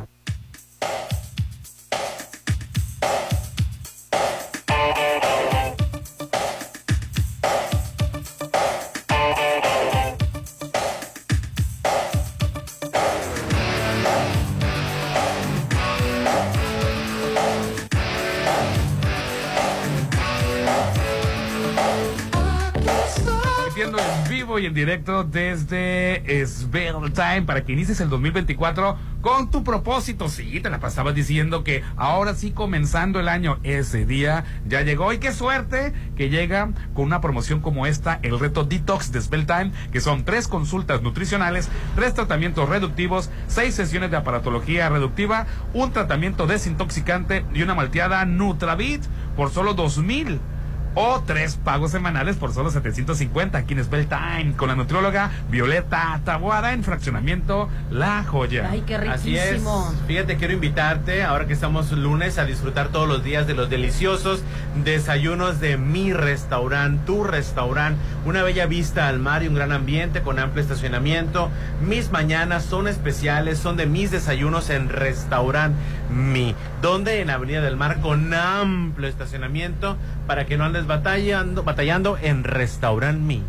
En vivo y en directo desde Svelte Time para que inicies el 2024 con tu propósito. Sí, te la pasabas diciendo que ahora sí comenzando el año, ese día ya llegó. Y qué suerte que llega con una promoción como esta, el reto Detox de Svelte Time, que son tres consultas nutricionales, tres tratamientos reductivos, seis sesiones de aparatología reductiva, un tratamiento desintoxicante y una malteada Nutravit por solo dos mil o tres pagos semanales por solo 750 aquí en Spell Time con la nutrióloga Violeta Tabuada en fraccionamiento La Joya. Ay, qué Así es. riquísimo. Fíjate, quiero invitarte, ahora que estamos lunes, a disfrutar todos los días de los deliciosos desayunos de mi restaurante, tu restaurante. Una bella vista al mar y un gran ambiente con amplio estacionamiento. Mis mañanas son especiales, son de mis desayunos en restaurante Mi. Donde en Avenida del Mar con amplio estacionamiento para que no andes batallando, batallando en restaurante Mi.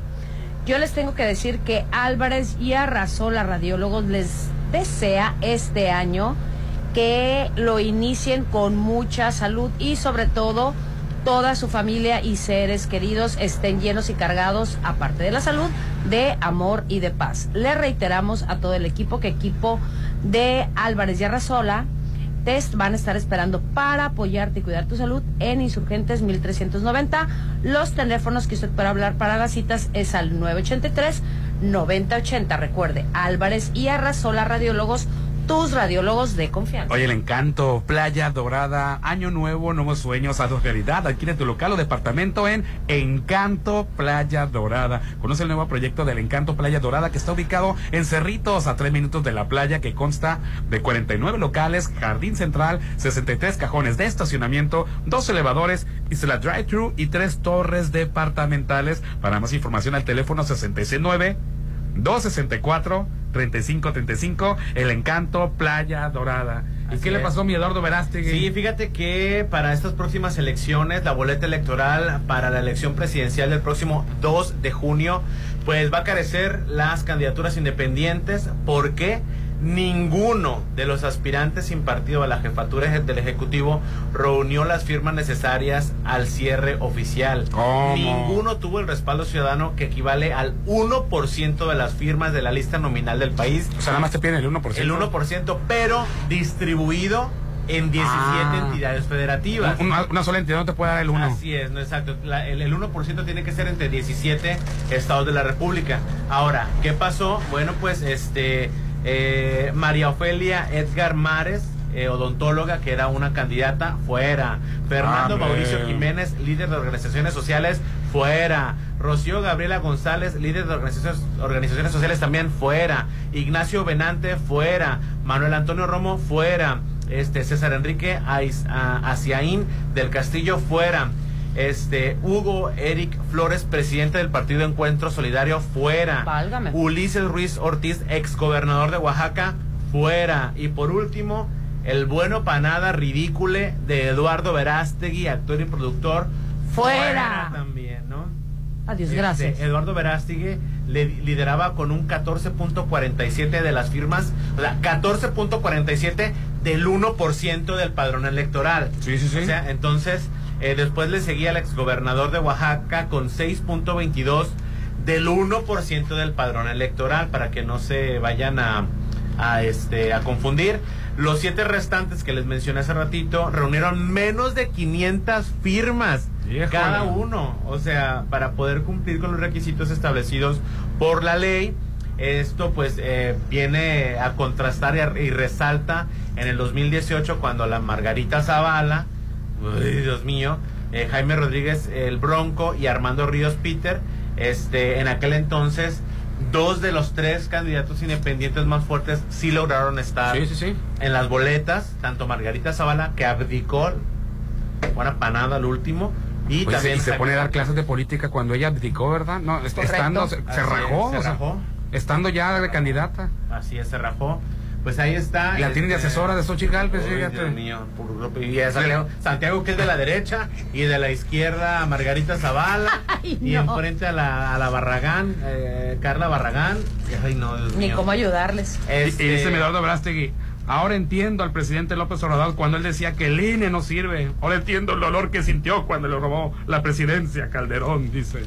Yo les tengo que decir que Álvarez y Arrasola Radiólogos les desea este año que lo inicien con mucha salud y sobre todo toda su familia y seres queridos estén llenos y cargados, aparte de la salud, de amor y de paz. Le reiteramos a todo el equipo que equipo de Álvarez y Arrasola test van a estar esperando para apoyarte y cuidar tu salud en Insurgentes 1390. Los teléfonos que usted puede hablar para las citas es al 983-9080. Recuerde, Álvarez y Arrasola Radiólogos, tus radiólogos de confianza. Oye, el encanto, Playa Dorada, Año Nuevo, Nuevos Sueños, hazlos realidad. Adquiere tu local o departamento en Encanto Playa Dorada. Conoce el nuevo proyecto del Encanto Playa Dorada que está ubicado en Cerritos, a tres minutos de la playa, que consta de 49 locales, jardín central, 63 cajones de estacionamiento, dos elevadores, isla drive-thru y tres torres departamentales. Para más información al teléfono 669 264 3535 El Encanto Playa Dorada. ¿Y Así qué le pasó a mi Eduardo Verástegui? Sí, fíjate que para estas próximas elecciones, la boleta electoral para la elección presidencial del próximo 2 de junio, pues va a carecer las candidaturas independientes. ¿Por qué? Ninguno de los aspirantes sin partido a la jefatura del Ejecutivo reunió las firmas necesarias al cierre oficial. ¿Cómo? Ninguno tuvo el respaldo ciudadano que equivale al 1% de las firmas de la lista nominal del país. O sea, nada más te piden el 1%. El 1%, pero distribuido en 17 Ah. entidades federativas. Una, una sola entidad no te puede dar el 1. Así es, no exacto. La- el, el 1% tiene que ser entre 17 estados de la República. Ahora, ¿qué pasó? Bueno, pues este eh, María Ofelia Edgar Mares, eh, odontóloga, que era una candidata, fuera. Fernando Hombre. Mauricio Jiménez, líder de organizaciones sociales, fuera. Rocío Gabriela González, líder de organizaciones, organizaciones sociales, también fuera. Ignacio Benante, fuera. Manuel Antonio Romo, fuera. Este César Enrique Ais- a- Aciaín del Castillo, fuera. Este Hugo Eric Flores, presidente del Partido Encuentro Solidario, fuera. Válgame. Ulises Ruiz Ortiz, ex gobernador de Oaxaca, fuera. Y por último, el bueno panada ridícule de Eduardo Verástegui, actor y productor, Fuera. también, ¿no? Adiós, Este, gracias. Eduardo Verástegui le lideraba con un 14.47 de las firmas, o sea, 14.47 del 1% del padrón electoral. Sí, sí, sí. O sea, entonces, eh, después le seguía el exgobernador de Oaxaca con 6.22 del 1% del padrón electoral, para que no se vayan a, a, este, a confundir. Los siete restantes que les mencioné hace ratito reunieron menos de 500 firmas Híjole. cada uno. O sea, para poder cumplir con los requisitos establecidos por la ley. Esto pues eh, viene a contrastar y, y resalta en el 2018 cuando la Margarita Zavala, uy, Dios mío, eh, Jaime Rodríguez el Bronco y Armando Ríos Peter, este, en aquel entonces dos de los tres candidatos independientes más fuertes sí lograron estar Sí, sí, sí. en las boletas, tanto Margarita Zavala que abdicó, buena panada al último, y Pues, también y se Jaime- pone a dar clases de política cuando ella abdicó, ¿verdad? No, Correcto. estando, se, se Así es, rajó. se o sea, rajó. estando ya de candidata. Así es, se rajó. Pues ahí está. Y la tienen de este, asesora de Xochitl Galvez, Ay, fíjate. Dios mío, puro- y es Santiago, Santiago que es de la derecha y de la izquierda Margarita Zavala Ay, y no. enfrente a la, a la Barragán, eh, Carla Barragán. Ay, no, Dios Ni mío. cómo ayudarles. Y- Este- Y dice Eduardo Verástegui, ahora entiendo al presidente López Obrador cuando él decía que el INE no sirve. Ahora entiendo el dolor que sintió cuando le robó la presidencia Calderón, dice.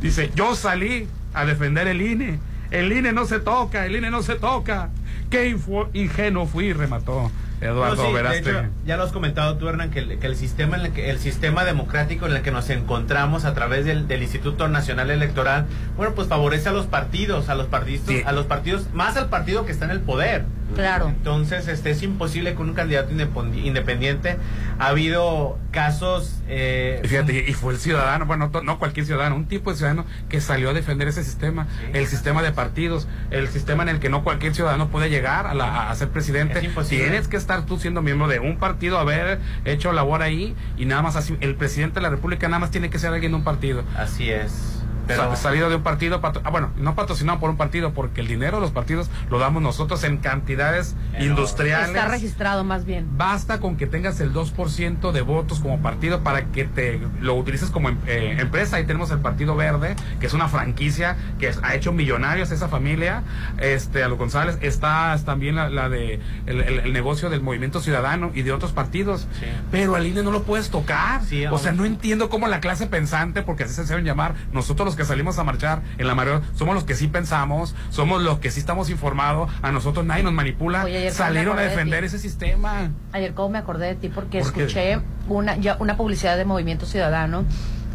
Dice, yo salí a defender el INE. El INE no se toca, el INE no se toca. Qué ingenuo fui, remató Eduardo No, sí, de Verástegui. hecho, ya lo has comentado tú, Hernán, que el, que el sistema en el que, el sistema democrático en el que nos encontramos a través del, del Instituto Nacional Electoral, bueno, pues favorece a los partidos, a los partidos, Sí. a los partidos, más al partido que está en el poder. Claro. Entonces, este es imposible con un candidato independi- independiente. Ha habido casos. Eh, Y fíjate, y fue el ciudadano, bueno, to- no cualquier ciudadano, un tipo de ciudadano que salió a defender ese sistema, el sistema de partidos, el sistema en el que no cualquier ciudadano puede llegar a, la- a ser presidente. Es imposible. Tienes que estar tú siendo miembro de un partido, haber hecho labor ahí y nada más así. El presidente de la República nada más tiene que ser alguien de un partido. Así es. Pero- Sa- salido de un partido, patro- ah, bueno, no patrocinado por un partido, porque el dinero de los partidos lo damos nosotros en cantidades industriales. Está registrado más bien. Basta con que tengas el 2% de votos como partido para que te lo utilices como em- eh, empresa. Ahí tenemos el Partido Verde, que es una franquicia que ha hecho millonarios esa familia. Este, a los González está también la, la de el, el- el negocio del Movimiento Ciudadano y de otros partidos. Pero al INE no lo puedes tocar. Sí, o sea, no entiendo cómo la clase pensante, porque así se deben llamar, nosotros los que salimos a marchar en la mayoría, somos los que sí pensamos, somos los que sí estamos informados, a nosotros nadie nos manipula, Oye, salieron a de defender ese sistema. Ayer como me acordé de ti porque ¿Por qué? escuché una ya una publicidad de Movimiento Ciudadano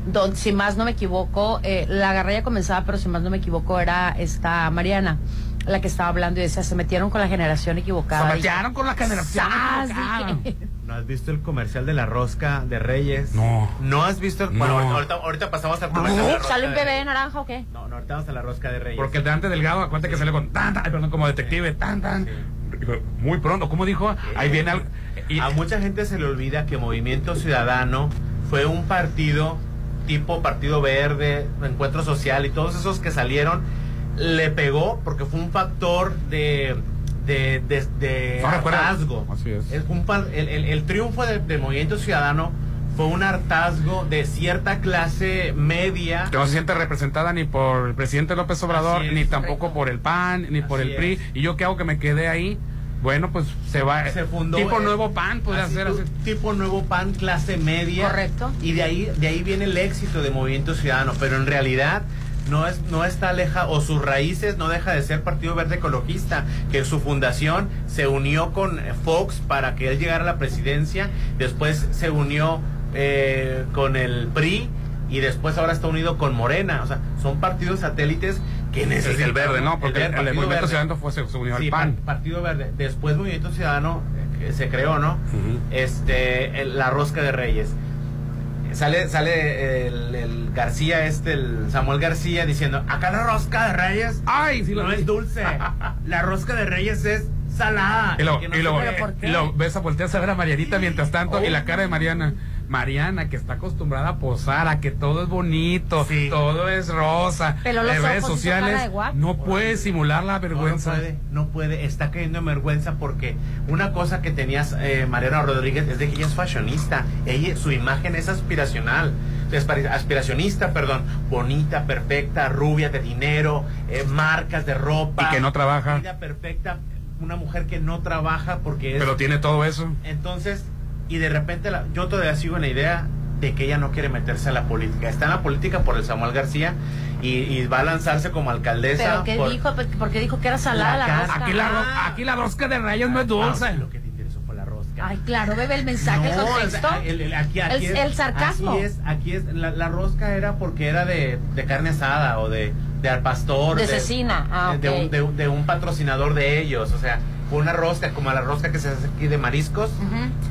donde si más no me equivoco eh, la agarré ya comenzaba pero si más no me equivoco era esta Mariana la que estaba hablando y decía se metieron con la generación equivocada Se metieron con la generación equivocada. Dije, ¿No has visto el comercial de la rosca de Reyes? No. ¿No has visto? el- No. Bueno, ahorita, ahorita pasamos al comercial de la rosca ¿Sale un bebé naranja o qué? No, no, ahorita vamos a la rosca de Reyes. Porque el de antes delgado, acuérdate que sale con tan, tan, perdón, como detective, tan, tan. Muy pronto, ¿cómo dijo? Ahí viene algo. Y, A mucha gente se le olvida que Movimiento Ciudadano fue un partido tipo Partido Verde, Encuentro Social y todos esos que salieron, le pegó porque fue un factor de de, de, de No recuerdo. hartazgo. Así es. Es un par- el, el- el triunfo del, del Movimiento Ciudadano fue un hartazgo de cierta clase media. Que no se siente representada ni por el presidente López Obrador, ni tampoco por el PAN, ni por el PRI. ¿Y yo qué hago que me quedé ahí? Bueno, pues se va. Se fundó. Tipo eh, nuevo PAN, puede hacer. Tipo nuevo PAN, clase media. Correcto. Y de ahí, de ahí viene el éxito de Movimiento Ciudadano. Pero en realidad no, es, no está aleja, o sus raíces no deja de ser Partido Verde Ecologista, que su fundación se unió con eh, Fox para que él llegara a la presidencia. Después se unió eh, con el PRI. Y después ahora está unido con Morena. O sea, son partidos satélites que Es necesitan. el verde, ¿no? Porque el, Movimiento. Ciudadano fue, se, unió Sí, al PAN. pa- Partido Verde. Después Movimiento Ciudadano eh, se creó, ¿no? Este, el- la rosca de Reyes. Sale, sale el, el García, este, el Samuel García diciendo, acá la rosca de Reyes, ay, sí no es dulce. la rosca de Reyes es salada. Y luego, no y luego, ves a voltear a ver a Marianita mientras tanto y la cara de Mariana. Mariana, que está acostumbrada a posar, a que todo es bonito, todo es rosa. Pero los en redes sociales no puede simular la vergüenza. No, no puede, no puede, está cayendo en vergüenza porque una cosa que tenías eh, Mariana Rodríguez es de que ella es fashionista, ella, su imagen es aspiracional, aspiracionista, perdón, bonita, perfecta, rubia, de dinero, eh, marcas de ropa. Y que no trabaja. Vida perfecta, una mujer que no trabaja porque es... Pero tiene todo eso. Entonces, y de repente la- yo todavía sigo en la idea de que ella no quiere meterse a la política. Está en la política por el Samuel García y, y va a lanzarse como alcaldesa. ¿Pero qué por- dijo? Porque dijo que era salada la, La rosca. Aquí la, ro- aquí la rosca de rayas no es dulce. Ah, lo que te interesó fue la rosca. Ay, claro, bebe el mensaje, el No, contexto. o sea, el, el- aquí- aquí El- es- el sarcasmo. Aquí es, aquí es la, la rosca era porque era de, de carne asada o de, de al pastor. De cecina. Ah, de, ok. un, de un- de un patrocinador de ellos. O sea, una rosca como la rosca que se hace aquí de mariscos.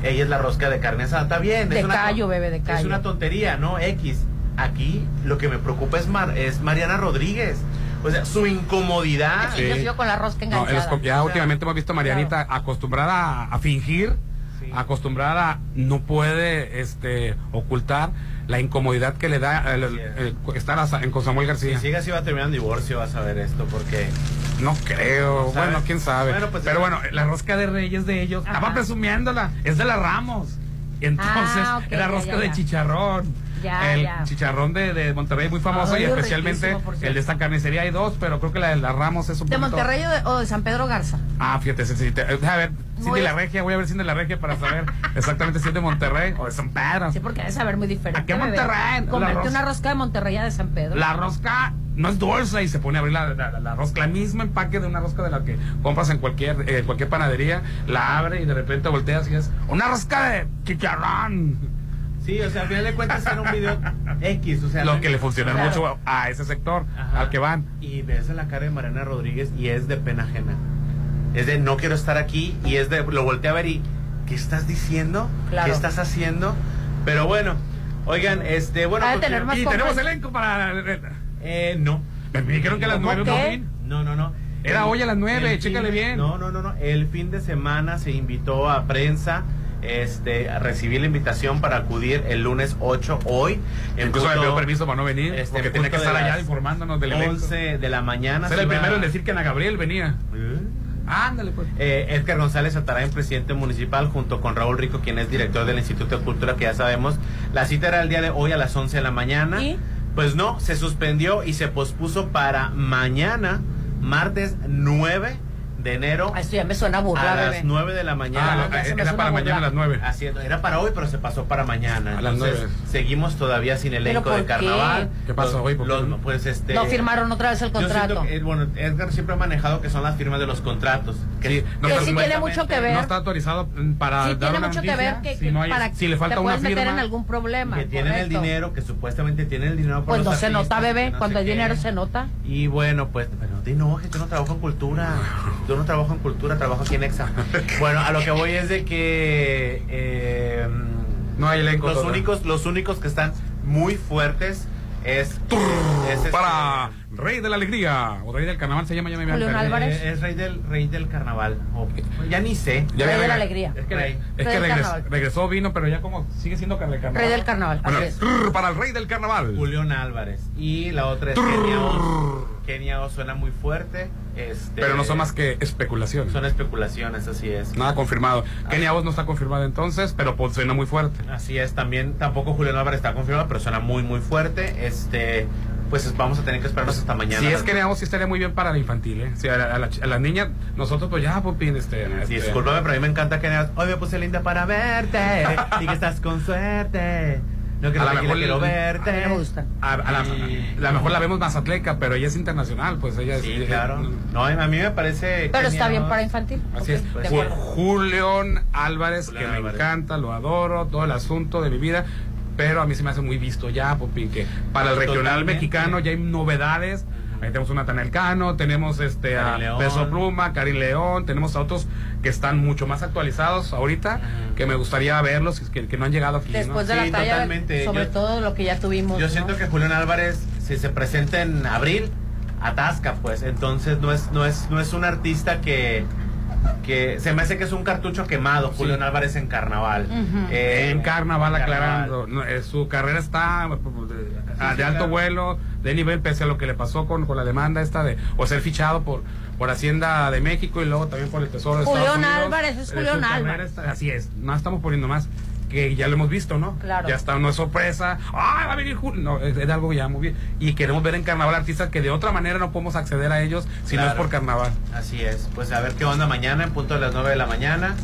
Ella es la rosca de carne asada. Está bien. De es una, callo, bebé, de Es callo. una tontería, ¿no? X. Aquí lo que me preocupa es, Mar- es Mariana Rodríguez. O sea, su incomodidad. Sí. Yo sigo con la rosca No, ya últimamente hemos visto a Marianita acostumbrada a, a fingir, acostumbrada, no puede este ocultar la incomodidad que le da el, el- el estar a- en con Samuel García. Si sigue así va a terminar en divorcio, vas a ver esto, porque... No creo, ¿Sabes? bueno, quién sabe. Bueno, pues- Pero bueno, la rosca de Reyes de ellos, Ajá. estaba presumiéndola, es de la Ramos. Y entonces, Ah, ya, rosca ya, de chicharrón. Ya, el ya. chicharrón de, de Monterrey muy famoso Ay, y especialmente el de esta carnicería hay dos, pero creo que la de la Ramos es un ¿De poquito- Monterrey o de, o de San Pedro Garza? Ah, fíjate, sí, sí, te- a ver, Cindy Muy- la Regia, voy a ver Cindy la Regia para saber exactamente si es de Monterrey o de San Pedro. Sí, porque debe saber muy diferente. ¿A qué. Monterrey? La Comerte una rosca de Monterrey a de San Pedro. La rosca no es dulce y se pone a abrir la, la- la rosca, la misma empaque de una rosca de la que compras en cualquier, eh, cualquier panadería, la abre y de repente volteas y es una rosca de chicharrón. Sí, o sea, al final de cuentas era un video X, o sea... Lo que le funciona Claro. mucho a ese sector, Ajá. al que van. Y ves la cara de Mariana Rodríguez y es de pena ajena. Es de no quiero estar aquí y es de lo volteé a ver y ¿qué estás diciendo? Claro. ¿Qué estás haciendo? Pero bueno, oigan, este, bueno, pues, tener más Y tenemos elenco para... eh, no. Me dijeron que a las ¿Cómo nueve? ¿no? No, no, no. Era El- hoy a las nueve, chécale bien. No, no, no, no. El fin de semana se invitó a prensa. Este, a recibir la invitación para acudir el lunes 8 hoy. Incluso me punto- pidió permiso para no venir, este, porque en tenía que estar allá informándonos del elenco. 11 de la mañana. Ser se el iba- primero en decir que Ana Gabriel venía. Ándale, pues. Eh, Edgar González Atarain, presidente municipal, junto con Raúl Rico, quien es director del Instituto de Cultura, que ya sabemos. La cita era el día de hoy a las 11 de la mañana. Pues no, se suspendió y se pospuso para mañana, martes 9 de enero. Esto ya me suena a burla, a bebé. las 9 de la mañana. Ah, ya se me era para mañana a las 9. Así era para hoy, pero se pasó para mañana. A las Entonces, 9. seguimos todavía sin elenco ¿Pero de por qué? carnaval. ¿Qué pasó hoy? ¿Por qué los- no? pues este No firmaron otra vez el yo siento contrato. que, eh, bueno, Edgar siempre ha manejado que son las firmas de los contratos. Que, Sí, no, Que pero sí tiene mucho que ver. No está autorizado mm, para Sí, dar tiene una mucho que noticia, ver que, si que no hay- para si le falta te una puedes meter firma. en algún problema. que tienen el correcto. dinero, que supuestamente tienen el dinero por Pues los no se nota, bebé. que no Cuando hay dinero se nota. Y bueno, pues, no te enojes, yo no trabajo en cultura. Yo no trabajo en cultura, trabajo aquí en EXA. Bueno, a lo que voy es de que eh, No hay elenco los únicos, los únicos que están muy fuertes es, es este- Para Rey de la Alegría, o Rey del Carnaval se llama, ya me. Álvarez. Es rey del rey del carnaval. O- ya ni sé. Ya Rey de la alegría. Es que, Rey. es Rey que del regres- carnaval. regresó, vino, pero ya como sigue siendo carnaval. Rey del carnaval. Bueno, para el Rey del Carnaval. Julián Álvarez. Y la otra es Kenia Oz. Kenia Oz suena muy fuerte. Este, Pero no son más que especulaciones. Son especulaciones, así es. Nada confirmado. Kenia Voz no está confirmado entonces, pero pues suena muy fuerte. Así es, también tampoco Julián Álvarez está confirmado, pero suena muy muy fuerte. Este, pues vamos a tener que esperarnos hasta mañana. Si es Kenia Voz sí estaría muy bien para la infantil, ¿eh? Sí, a, la, a, la, a la niña, nosotros pues ya, Popín, este... Sí, este- discúlpame, pero a mí me encanta Kenia Voz. Hoy me puse linda para verte y que estás con suerte. No quiero A la tranquila, mejor quiero verte. A mí me gusta. A, a la, la mejor la vemos más atleca, pero ella es internacional, pues ella es... Sí, claro. No, a mí me parece. Pero está bien para infantil. Así Ok, es. de Ju- acuerdo. Julián Álvarez, Julián que me encanta, lo adoro, todo el asunto de mi vida, pero a mí se me hace muy visto ya, Popín, que para el regional Totalmente. mexicano ya hay novedades. Ahí tenemos a Natanel Cano, tenemos este a León. Peso Pluma, Karin León, tenemos a otros que están mucho más actualizados ahorita, que me gustaría verlos, que, que no han llegado aquí. ¿no? Después de Sí, la talla, totalmente. sobre Yo- todo lo que ya tuvimos. Yo ¿no? siento que Julián Álvarez, si se presenta en abril, atasca, pues. Entonces no es, no es, no es un artista que, que se me hace que es un cartucho quemado, Julián Álvarez en carnaval. Eh, en carnaval en aclarando, no, eh, su carrera está de, a- de alto vuelo, de nivel, pese a lo que le pasó con, con la demanda esta de o ser fichado por por Hacienda de México y luego también por el Tesoro de Julián Estados Unidos. Álvarez, es Julián Álvarez. está- así es, no estamos poniendo más que ya lo hemos visto, ¿no? Claro. Ya está, no es sorpresa. ¡Ah, va a venir Julio! No, es, es algo ya muy bien. Y queremos ver en carnaval artistas que de otra manera no podemos acceder a ellos si no es por carnaval. Así es, pues a ver qué onda mañana en punto de las 9 de la mañana.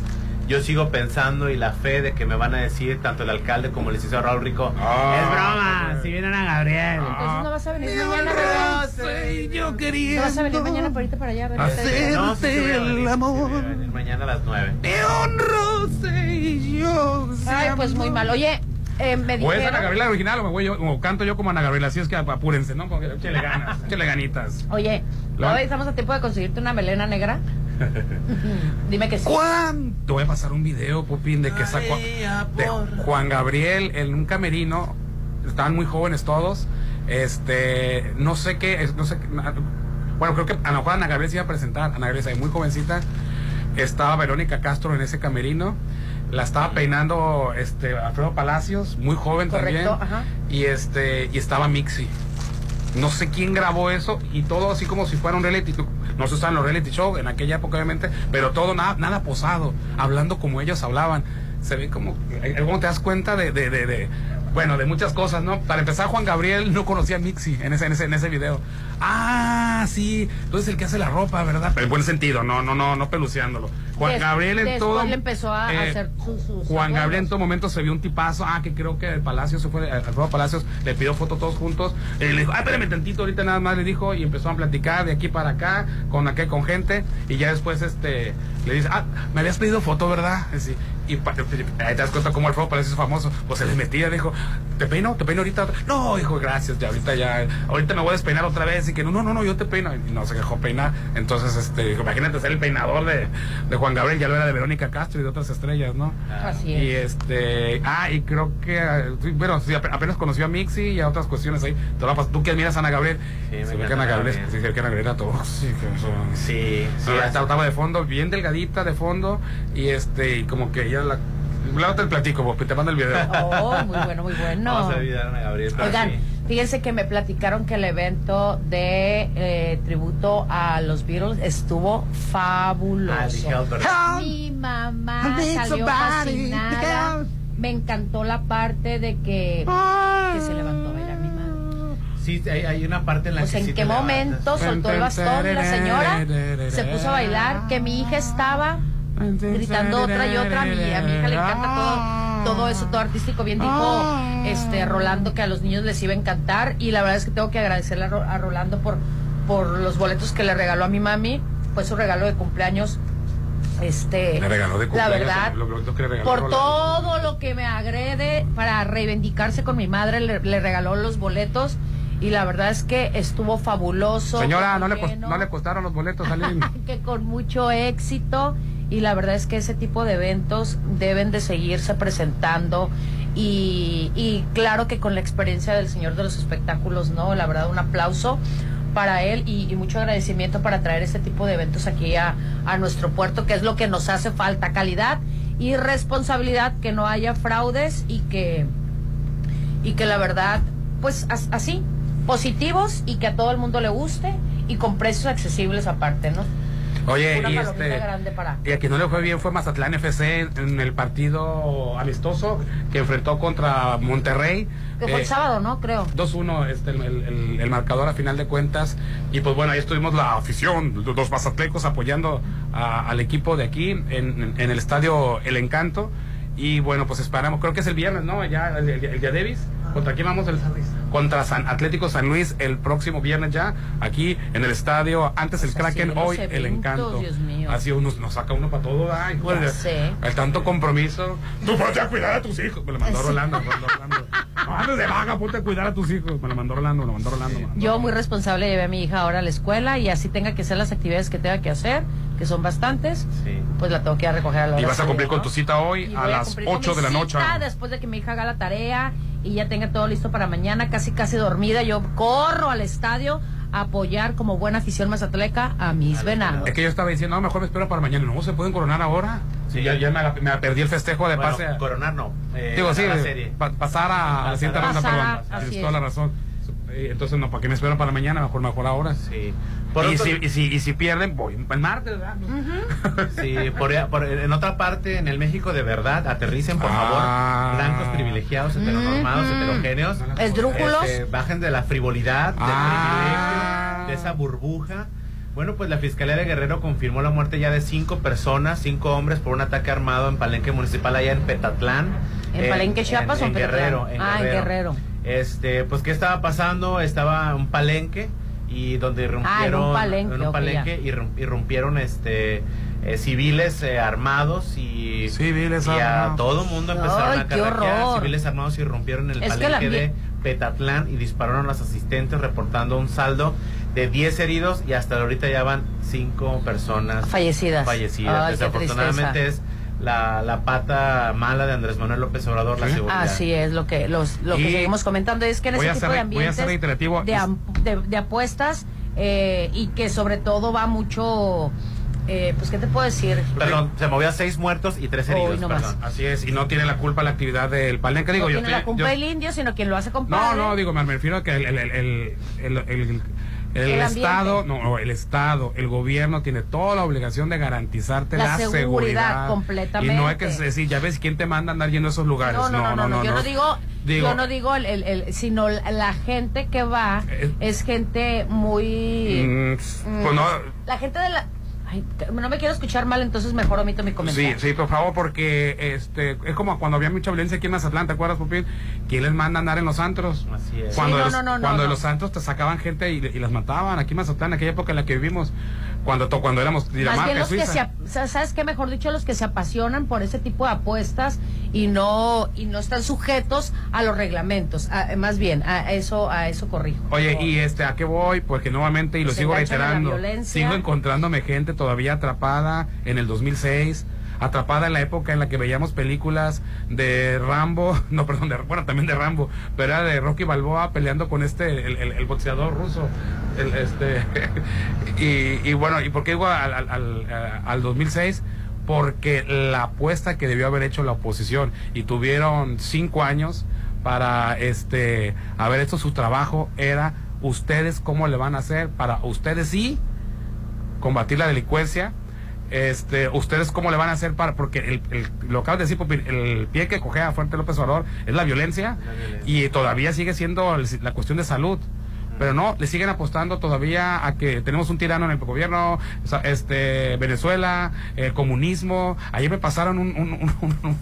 Yo sigo pensando y la fe de que me van a decir tanto el alcalde como el licenciado Raúl Rico. Ah, es broma, si vienen a Gabriel. Entonces no vas a venir mañana, ¿verdad? yo No vas a venir mañana para irte para allá, ¿verdad? Hacer- No, sí, sí voy a venir, el amor. sí voy a venir mañana a las 9. Te honro, sé yo. Ay, pues muy mal. Oye, eh, me O es Ana dijeron... Gabriela original o me voy yo, o canto yo como Ana Gabriela, así es que apúrense, ¿no? Échale ganas, échale ganitas. Oye, ¿todavía estamos a tiempo de conseguirte una melena negra? Dime que sí. ¿Cuándo? Te voy a pasar un video, Popín, de que sacó de Juan Gabriel en un camerino. Estaban muy jóvenes todos. Este, no sé qué, no sé qué- Bueno, creo que a lo mejor Ana Gabriel se iba a presentar. Ana Gabriel es muy jovencita. Estaba Verónica Castro en ese camerino. La estaba peinando este Alfredo Palacios, muy joven Correcto, también. ajá. Y este, y estaba Mixi. No sé quién grabó eso y todo así como si fuera un reality. No se usaban los reality show en aquella época, obviamente, pero todo nada, nada posado, hablando como ellos hablaban. Se ve como, eh, ¿cómo te das cuenta de, de, de, de- bueno, de muchas cosas, ¿no? Para empezar, Juan Gabriel no conocía a Mixi en ese, en ese, en ese video. Ah, sí, entonces el que hace la ropa, ¿verdad? En buen sentido, no, no, no, no peluceándolo. Juan Gabriel en todo. le empezó a eh, hacer sus... sus Juan Gabriel en todo momento se vio un tipazo. Ah, que creo que el Palacio se fue, Alfredo Palacios le pidió foto todos juntos. Eh, le dijo, ah, espérame tantito, ahorita nada más le dijo. Y empezó a platicar de aquí para acá, con aquel, con gente. Y ya después este le dice, ah, me habías pedido foto, ¿verdad? Y, y ahí te das cuenta cómo Alfredo Palacios es famoso. Pues se les metía, dijo, ¿te peino? ¿Te peino ahorita? No, dijo, gracias, ya ahorita ya, ahorita me voy a despeinar otra vez. Y que no, no, no, no, yo te peino. Y no se dejó peinar. Entonces, este, imagínate ser el peinador de, de Juan Gabriel, ya lo era de Verónica Castro y de otras estrellas, ¿no? Así Y es. este, ah, y creo que, sí, bueno, sí, ape- apenas conoció a Mixi y a otras cuestiones ahí. Tú que admiras a Ana Gabriel. Sí, me se ve que Ana Gabriel, Gabriel. sí, se ve que Ana Gabriel era eso. Sí, sí. Así- esta estaba de fondo, bien delgadita de fondo. Y este, y como que ella la. Luego te el platico, Bopi, te mando el video. Oh, muy bueno, muy bueno. Vamos a olvidar a Ana Gabriel. Oigan, sí. fíjense que me platicaron que el evento de eh, tributo a los Beatles estuvo fabuloso. Ah, Albert. Mi mamá salió fascinada. to Me encantó la parte de que, que se levantó a bailar mi madre. Sí, hay, hay una parte en la Pues que en sí qué levantas. momento soltó el bastón la señora, se puso a bailar, que mi hija estaba gritando otra y otra. A mi, a mi hija le encanta todo, todo eso, todo artístico. Bien dijo este Rolando que a los niños les iba a encantar. Y la verdad es que tengo que agradecerle a, Ro- a Rolando por, por los boletos que le regaló a mi mami. Fue su regalo de cumpleaños. Este, Le regaló de la verdad, lo- lo- lo que regaló por Rolando. todo lo que me agrede para reivindicarse con mi madre, le, le regaló los boletos. Y la verdad es que estuvo fabuloso. Señora, no le, no le costaron los boletos, que con mucho éxito y la verdad es que ese tipo de eventos deben de seguirse presentando y, claro que con la experiencia del señor de los espectáculos, ¿no? La verdad un aplauso para él y, mucho agradecimiento para traer este tipo de eventos aquí a, a nuestro puerto, que es lo que nos hace falta, calidad y responsabilidad, que no haya fraudes y que, y que la verdad, pues as- así, positivos y que a todo el mundo le guste y con precios accesibles aparte, ¿no? Oye, Una y este. grande para. Y a quien no le fue bien fue Mazatlán FC en el partido amistoso que enfrentó contra Monterrey. Que fue Eh, el sábado, ¿no? Creo. 2-1 este, el, el- el marcador a final de cuentas. Y pues bueno, ahí estuvimos la afición, los mazatlecos apoyando a- al equipo de aquí en, en el estadio El Encanto. Y bueno, pues esperamos, creo que es el viernes, ¿no? Ya el, el, el día Davis. ¿Contra quién vamos? El, contra San Atlético San Luis el próximo viernes ya, aquí en el estadio. Antes el Pues Kraken, hoy el Encanto. Así uno, nos saca uno para todo. Ay, joder, el tanto compromiso. Tú ponte a cuidar a tus hijos. Me lo mandó Sí. Rolando. Rolando. No andes de vaga, ponte a cuidar a tus hijos. Me lo mandó Rolando, me lo mandó Rolando. Yo muy responsable llevé a mi hija ahora a la escuela y así tenga que hacer las actividades que tenga que hacer, que son bastantes, pues la tengo que ir a recoger a la hora Y vas a cumplir salida, con tu ¿no? cita hoy Y a las cumplir con 8 mi de la noche. Después de que mi hija haga la tarea y ya tenga todo listo para mañana, casi casi dormida, yo corro al estadio a apoyar como buena afición mazatleca a mis venados. Es que yo estaba diciendo, no, mejor me espero para mañana. No, se pueden coronar ahora. Sí, ya, ya me, perdí el festejo de Bueno, pase. a- coronar no. eh, Digo, sí, la serie. pa- pasar a, a la siguiente ronda, perdón. Tienes toda la razón. Eh, Entonces, no, ¿para qué me espero para mañana? Mejor, mejor ahora. Sí. Y, otro- si, y, si, y si pierden, voy el martes, ¿verdad? Sí, por, por- en otra parte, en el México de verdad, aterricen, por Ah. favor, blancos privilegiados, heteronormados, heterogéneos. Esdrújulos. Este, bajen de la frivolidad, del Ah. privilegio, de esa burbuja. Bueno, pues la Fiscalía de Guerrero confirmó la muerte ya de cinco personas, cinco hombres, por un ataque armado en Palenque Municipal allá en Petatlán. ¿En Palenque, Chiapas en, o en? Guerrero? En Ah, en Guerrero. Este, pues, ¿qué estaba pasando? Estaba un palenque y donde irrumpieron... Ah, palenque, en un palenque, irrum- irrumpieron este... eh, civiles eh, armados y, Civiles y a armados. todo mundo empezaron Ay, a horror. Civiles armados irrumpieron en el Es palenque de Petatlán y dispararon a los asistentes reportando un saldo de 10 heridos y hasta ahorita ya van 5 personas Fallecidas. fallecidas. Ay, Desafortunadamente es la, la pata mala de Andrés Manuel López Obrador, la seguridad. Así es lo que los lo que Y seguimos comentando es que en voy ese a tipo ser- de voy a ser ambientes reiterativo. de, de- de apuestas eh, y que sobre todo va mucho eh, pues qué te puedo decir Perdón, se movió a 6 muertos y 3 Hoy heridos. no más. perdón. Así es, y no tiene la culpa la actividad del palenque. Digo, no yo tiene la culpa yo- el indio sino quien lo hace con No, no, digo, me refiero a que el, el, el, el, el-. Estado, no, el Estado, el gobierno tiene toda la obligación de garantizarte La la, seguridad, seguridad. completamente. Y no hay que decir, ya ves quién te manda a andar yendo a esos lugares. no no no, no, no, yo no digo, Digo, yo no digo el, el- el- sino la gente que va es gente muy mm, pues no, la gente de la Ay, no me quiero escuchar mal, entonces mejor omito mi comentario. Sí, sí, por favor, porque este es como cuando había mucha violencia aquí en Mazatlán, ¿te acuerdas, Pupín? ¿Quién les manda a andar en los antros? Así es. Cuando, Sí, de no, los, no, no, cuando de no. los santos te sacaban gente y, y las mataban aquí en Mazatlán, aquella época en la que vivimos, cuando, cuando éramos Más Dinamarca, bien los que se, ¿sabes qué? Mejor dicho, los que se apasionan por ese tipo de apuestas y no y no están sujetos a los reglamentos. A- más bien, a eso a eso corrijo. Oye, y este, ¿a qué voy? Porque nuevamente, y lo Se sigo reiterando, sigo encontrándome gente todavía atrapada en el 2006, atrapada en la época en la que veíamos películas de Rambo, no, perdón, de, bueno, también de Rambo, pero era de Rocky Balboa peleando con este, el, el- boxeador ruso. Este, y, bueno, ¿y por qué digo al, al, al, al 2006? Porque la apuesta que debió haber hecho la oposición y tuvieron cinco años para este haber hecho su trabajo era ustedes cómo le van a hacer para ustedes sí combatir la delincuencia este ustedes cómo le van a hacer para porque el, el- lo acabas de decir Popín, el pie que cogea fuerte López Obrador es la violencia, y todavía sigue siendo el- la cuestión de salud. Pero no, le siguen apostando todavía a que tenemos un tirano en el gobierno, este Venezuela, el comunismo. Ayer me pasaron un- un- un- un,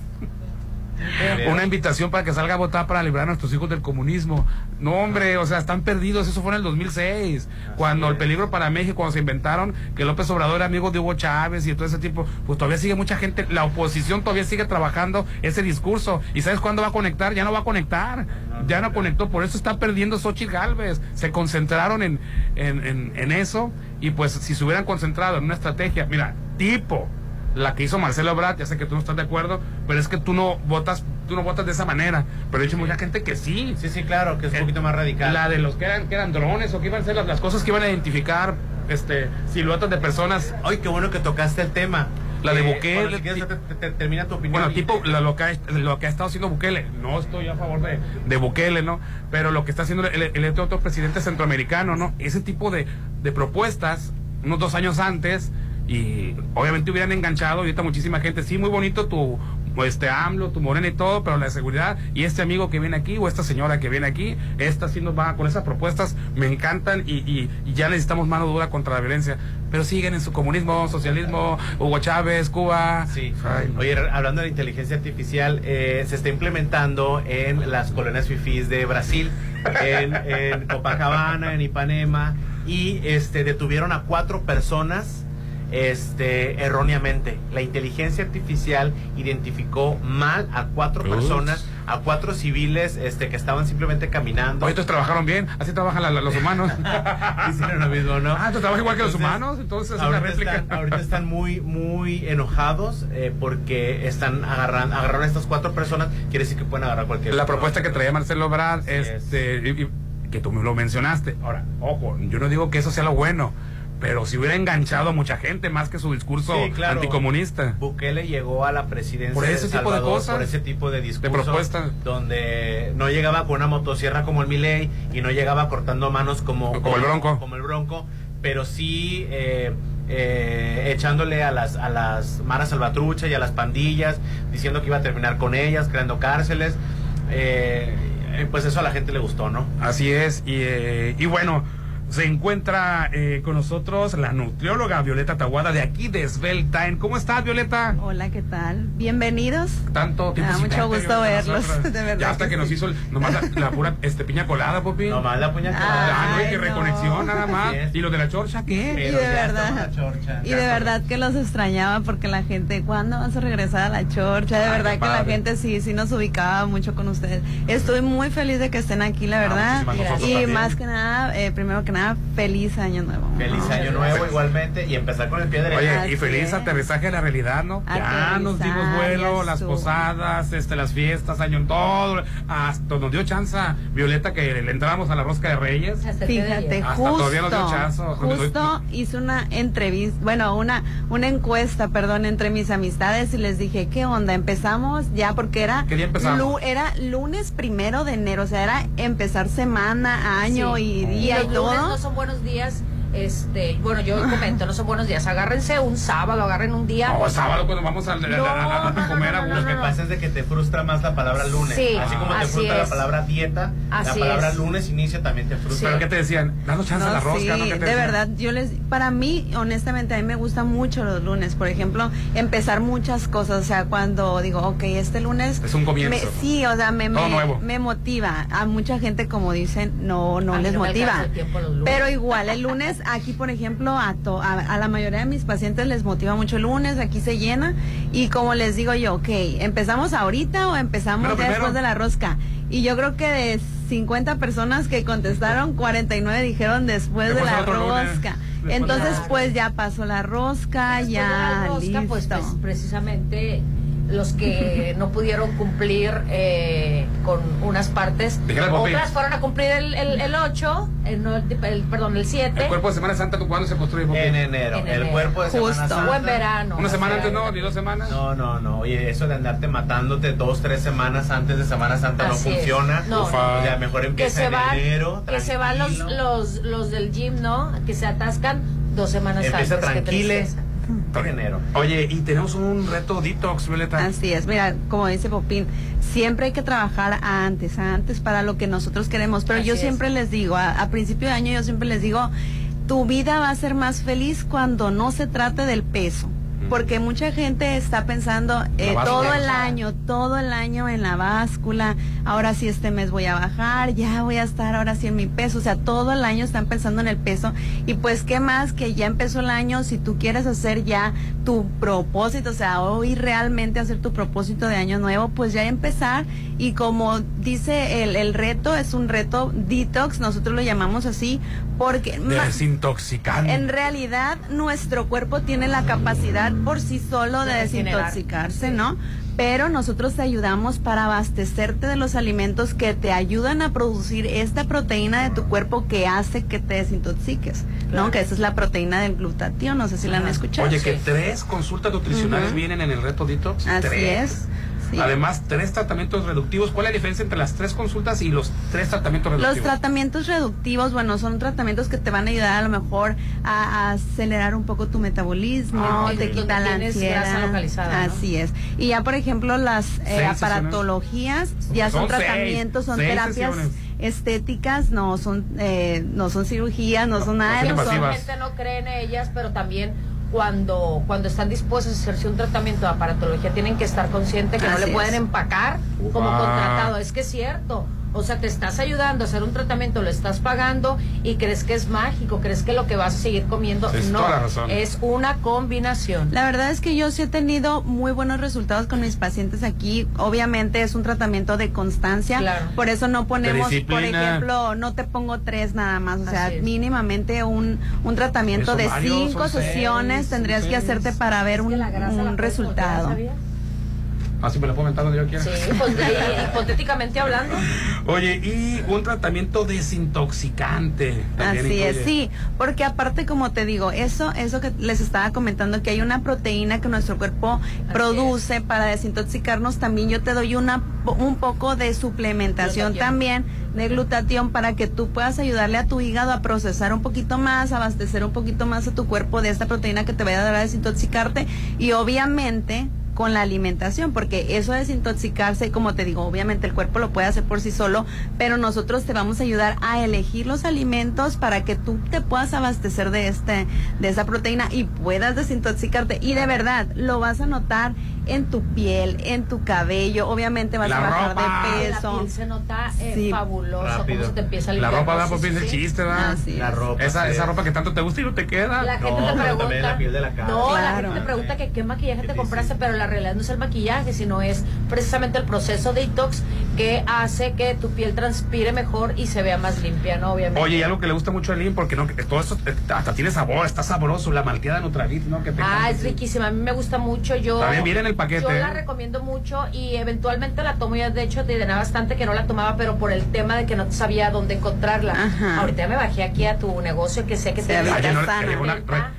una invitación para que salga a votar para librar a nuestros hijos del comunismo. No, hombre, o sea, están perdidos. Eso fue en el 2006, cuando el peligro para México, cuando se inventaron que López Obrador era amigo de Hugo Chávez y todo ese tipo, pues todavía sigue mucha gente, la oposición todavía sigue trabajando ese discurso. ¿Y sabes cuándo va a conectar? Ya no va a conectar. Ya no conectó, por eso está perdiendo Xochitl Galvez. Se concentraron en, en, en, en eso y pues si se hubieran concentrado en una estrategia, mira, tipo la que hizo Marcelo Ebrard, ya sé que tú no estás de acuerdo, pero es que tú no votas, tú no votas de esa manera. Pero hay mucha gente que sí. Sí, sí, claro, que es un poquito más radical. La de los que eran, que eran drones o que iban a ser las, las cosas que iban a identificar este siluetas de personas. Ay, qué bueno que tocaste el tema. La de Eh, Bukele. bueno, si quieres, te- te- te- termina tu opinión. Bueno, tipo la- lo, que ha, lo que ha estado haciendo Bukele. No estoy a favor de, de Bukele, ¿no? Pero lo que está haciendo el, el, otro presidente centroamericano, ¿no? Ese tipo de, de propuestas, unos dos años antes, y obviamente hubieran enganchado ahorita muchísima gente. Sí, muy bonito tu este AMLO, tu morena y todo, pero la seguridad y este amigo que viene aquí o esta señora que viene aquí, está haciendo va con esas propuestas, me encantan y, y- y ya necesitamos mano dura contra la violencia. Pero siguen en su comunismo, socialismo, Hugo Chávez, Cuba. Sí. Ay, no. Oye, hablando de inteligencia artificial, eh, se está implementando en las colonias fifís de Brasil, en, en Copacabana, en Ipanema, y este detuvieron a cuatro personas este erróneamente. La inteligencia artificial identificó mal a cuatro Ups. personas, a cuatro civiles este que estaban simplemente caminando. Oye, estos trabajaron bien, así trabajan la- la- los humanos. Hicieron lo mismo, ¿no? Ah, tú trabajas igual que los humanos, entonces una ahorita réplica. están, ahorita están muy, muy enojados eh, porque están agarrando, agarraron a estas cuatro personas. Quiere decir que pueden agarrar cualquier La propuesta que traía Marcelo Brad, este, y- y- que tú me lo mencionaste. Ahora, ojo, yo no digo que eso sea lo bueno, pero si hubiera enganchado a mucha gente más que su discurso Sí, claro. anticomunista. Bukele llegó a la presidencia Por ese de tipo de Salvador cosas. por ese tipo de discurso, propuestas. donde no llegaba con una motosierra como el Milei y no llegaba cortando manos como, Como el Bronco. como el Bronco, pero sí eh, eh, echándole a las a las maras salvatrucha y a las pandillas, diciendo que iba a terminar con ellas, creando cárceles. Eh, eh, pues eso a la gente le gustó, ¿no? Así es, y, eh, y bueno, se encuentra eh, con nosotros la nutrióloga Violeta Taguada de aquí de Svelte. ¿Cómo estás, Violeta? Hola, ¿qué tal? Bienvenidos. Tanto tiempo Ah, mucho gusto verlos, de verdad Ya hasta que que, nos sí. hizo el- nomás la, la pura este, piña colada, Popi. Nomás la piña colada. Ah, no, y que no. reconexión nada más. ¿Y lo de la chorcha qué? y de verdad, y de verdad que los extrañaba porque la gente, ¿cuándo vas a regresar a la chorcha? De Ay, verdad que la gente sí, sí nos ubicaba mucho con ustedes. Estoy muy feliz de que estén aquí, la verdad. muchísimas nosotros y también. más que nada, eh, primero que nada, feliz año nuevo. Feliz año nuevo igualmente y empezar con el pie derecho. Oye, y feliz aterrizaje a la realidad, ¿no? Ya nos dimos vuelo, las posadas, este, las fiestas, año en todo. Hasta nos dio chance Violeta que le entramos a la rosca de Reyes. Fíjate, Hasta justo, todavía nos dio chance. justo hice una entrevista, bueno, una, una encuesta, perdón, entre mis amistades y les dije, ¿qué onda? Empezamos ya porque era, ¿Qué día empezamos? lu- era lunes primero de enero, o sea, era empezar semana, año Sí. y día y, todo. No son buenos días. Este, bueno, yo comento, no son buenos días. Agárrense un sábado, agarren un día. O sábado cuando vamos a, a- a- a comer a Lo que pasa es de que te frustra más la palabra lunes. Sí, así como te frustra es. la palabra dieta, Así la palabra es. lunes inicia también te frustra. ¿Pero qué te decían? Danos chance a la No, rosca, sí, ¿no? ¿Qué te de decían? verdad, yo les, para mí, honestamente, a mí me gustan mucho los lunes. Por ejemplo, empezar muchas cosas. O sea, cuando digo, ok, este lunes. Es un comienzo. me- sí, o sea, me, me, me motiva. A mucha gente, como dicen, no, no A les no motiva. Pero igual, el lunes, aquí, por ejemplo, a, to- a, a la mayoría de mis pacientes les motiva mucho el lunes. Aquí se llena. Y como les digo yo, ok, ¿empezamos ahorita o empezamos ya después de la rosca? Y yo creo que de 50 personas que contestaron, 49 dijeron después de la rosca. Entonces, pues ya pasó la rosca, Después de ya la rosca, listo. pues, pues, precisamente los que no pudieron cumplir eh, con unas partes, otras fueron a cumplir el, el, el 8, el, no, el- el- perdón, el 7. El cuerpo de Semana Santa, ¿tú ¿cuándo se construye? En enero. En el enero. cuerpo de Semana Justo. Santa. O en verano. Una semana antes, no, ni dos semanas. No, no, no. Oye, eso de andarte matándote dos, tres semanas antes de Semana Santa Así no es. funciona. No. O sea, mejor que empieza se en van, enero. que se van los, los, los del gym, ¿no? Que se atascan dos semanas Empieza antes. qué tranquile. En enero. Oye, y tenemos un reto detox, Violeta. Así es, mira, como dice Popín, siempre hay que trabajar antes, antes para lo que nosotros queremos. Pero Así yo es. siempre les digo, a, a principio de año yo siempre les digo, tu vida va a ser más feliz cuando no se trate del peso. Porque mucha gente está pensando eh, todo el año, todo el año en la báscula, ahora sí este mes voy a bajar, ya voy a estar ahora sí en mi peso, o sea, todo el año están pensando en el peso. Y pues qué más que ya empezó el año, si tú quieres hacer ya tu propósito, o sea, hoy realmente hacer tu propósito de año nuevo, pues ya empezar. Y como dice el, el reto, es un reto detox, nosotros lo llamamos así, porque... Desintoxicante. en realidad, nuestro cuerpo tiene la capacidad por sí solo de, desintoxicarse, ¿no? Pero nosotros te ayudamos para abastecerte de los alimentos que te ayudan a producir esta proteína de tu cuerpo que hace que te desintoxiques, ¿no? Que esa es la proteína del glutatión, no sé si la han escuchado. Oye, que tres consultas nutricionales vienen en el reto Detox. Así Tres. es. Sí. Además, tres tratamientos reductivos. ¿Cuál es la diferencia entre las tres consultas y los tres tratamientos Los reductivos? tratamientos reductivos, bueno, son tratamientos que te van a ayudar a lo mejor a, a acelerar un poco tu metabolismo, Ah, te donde quita la ansiedad. grasa localizada, ¿no? Así es. Y ya, por ejemplo, las eh, aparatologías ya son, Son seis, tratamientos, son seis terapias sesiones. estéticas, no son eh, no son cirugías, no, son nada de eso. Usualmente no creen en ellas, pero también cuando, cuando están dispuestos a hacerse un tratamiento de aparatología tienen que estar conscientes que no le pueden es. empacar como contratado. Es que es cierto. O sea, te estás ayudando a hacer un tratamiento, lo estás pagando y crees que es mágico, crees que lo que vas a seguir comiendo. No, toda la razón. es una combinación. La verdad es que yo sí he tenido muy buenos resultados con mis pacientes aquí. Obviamente es un tratamiento de constancia. Claro. Por eso no ponemos, por ejemplo, no te pongo tres nada más. O sea, mínimamente un, un tratamiento de varios, cinco sesiones seis, tendrías que hacerte para ver un, un resultado. Así me lo puedo mentar donde yo quiera. Sí, pues, hipotéticamente hablando. Oye, y un tratamiento desintoxicante. también Así es, sí, porque aparte como te digo, eso eso que les estaba comentando que hay una proteína que nuestro cuerpo produce para desintoxicarnos, también yo te doy una un poco de suplementación Glutatión. también de glutatión para que tú puedas ayudarle a tu hígado a procesar un poquito más, abastecer un poquito más a tu cuerpo de esta proteína que te vaya a dar a desintoxicarte y obviamente con la alimentación, porque eso de desintoxicarse, como te digo, obviamente el cuerpo lo puede hacer por sí solo, pero nosotros te vamos a ayudar a elegir los alimentos para que tú te puedas abastecer de este de esa proteína y puedas desintoxicarte y de verdad lo vas a notar en tu piel, en tu cabello, obviamente vas La a bajar ropa. de La peso. piel se nota eh, Sí. fabuloso, Rápido. cómo se te empieza a La ropa da por fin sí, el chiste, ¿verdad? La ropa. Esa, sí. esa ropa que tanto te gusta y no te queda. La gente No, te pregunta. también la piel de la cara. No, la gente te pregunta que qué maquillaje te compraste, pero la realidad no es el maquillaje, sino es precisamente el proceso detox que hace que tu piel transpire mejor y se vea más limpia, ¿no? Obviamente. Oye, y algo que le gusta mucho a Lynn, porque no, que todo esto eh, hasta tiene sabor, está sabroso, la malteada Nutravit, ¿no? Que te Ah, es riquísima. A mí me gusta mucho. Yo También viene en el paquete, Yo la ¿eh? recomiendo mucho y eventualmente la tomo. Ya de hecho te tenía bastante que no la tomaba, pero por el tema de que no sabía dónde encontrarla. Ajá. Ahorita ya me bajé aquí a tu negocio que sé que te Ah, llenó,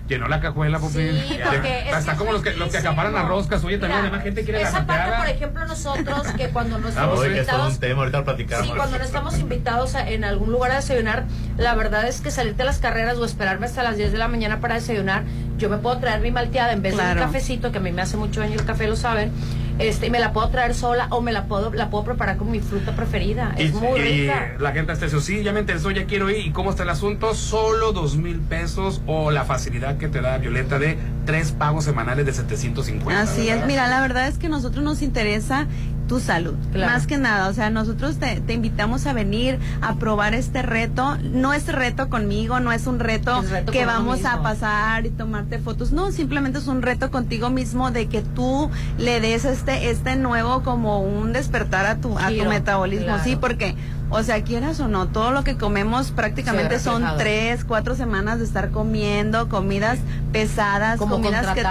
llenó la cajuela, Popín. Sí, porque está es que como los que, los que riquísimo. acaparan las roscas. Oye, también Mira, además gente quiere la Esa parte, por ejemplo, nosotros que cuando no Ah, estamos es invitados un tema, ahorita platicamos. Sí, cuando no estamos invitados a- en algún lugar a desayunar, la verdad es que salirte a las carreras o esperarme hasta las 10 de la mañana para desayunar, yo me puedo traer mi malteada en vez de un cafecito, que a mí me hace mucho daño el café, lo saben, este, y me la puedo traer sola o me la puedo, la puedo preparar con mi fruta preferida. Y, es muy y rica. la gente está diciendo, sí, ya me interesó, ya quiero ir. ¿Y cómo está el asunto? Solo dos mil pesos o la facilidad que te da Violeta de tres pagos semanales de 750. Así es, mira, la verdad es que a nosotros nos interesa tu salud, Claro. más que nada, o sea, nosotros te, te invitamos a venir a probar este reto, no es reto conmigo, no es un reto, que vamos a pasar y tomarte fotos, no, simplemente es un reto contigo mismo de que tú le des este, este nuevo como un despertar a tu, a tu metabolismo, claro. sí, porque, o sea, quieras o no, todo lo que comemos prácticamente son tres, cuatro semanas de estar comiendo, comidas pesadas, Como comidas que te,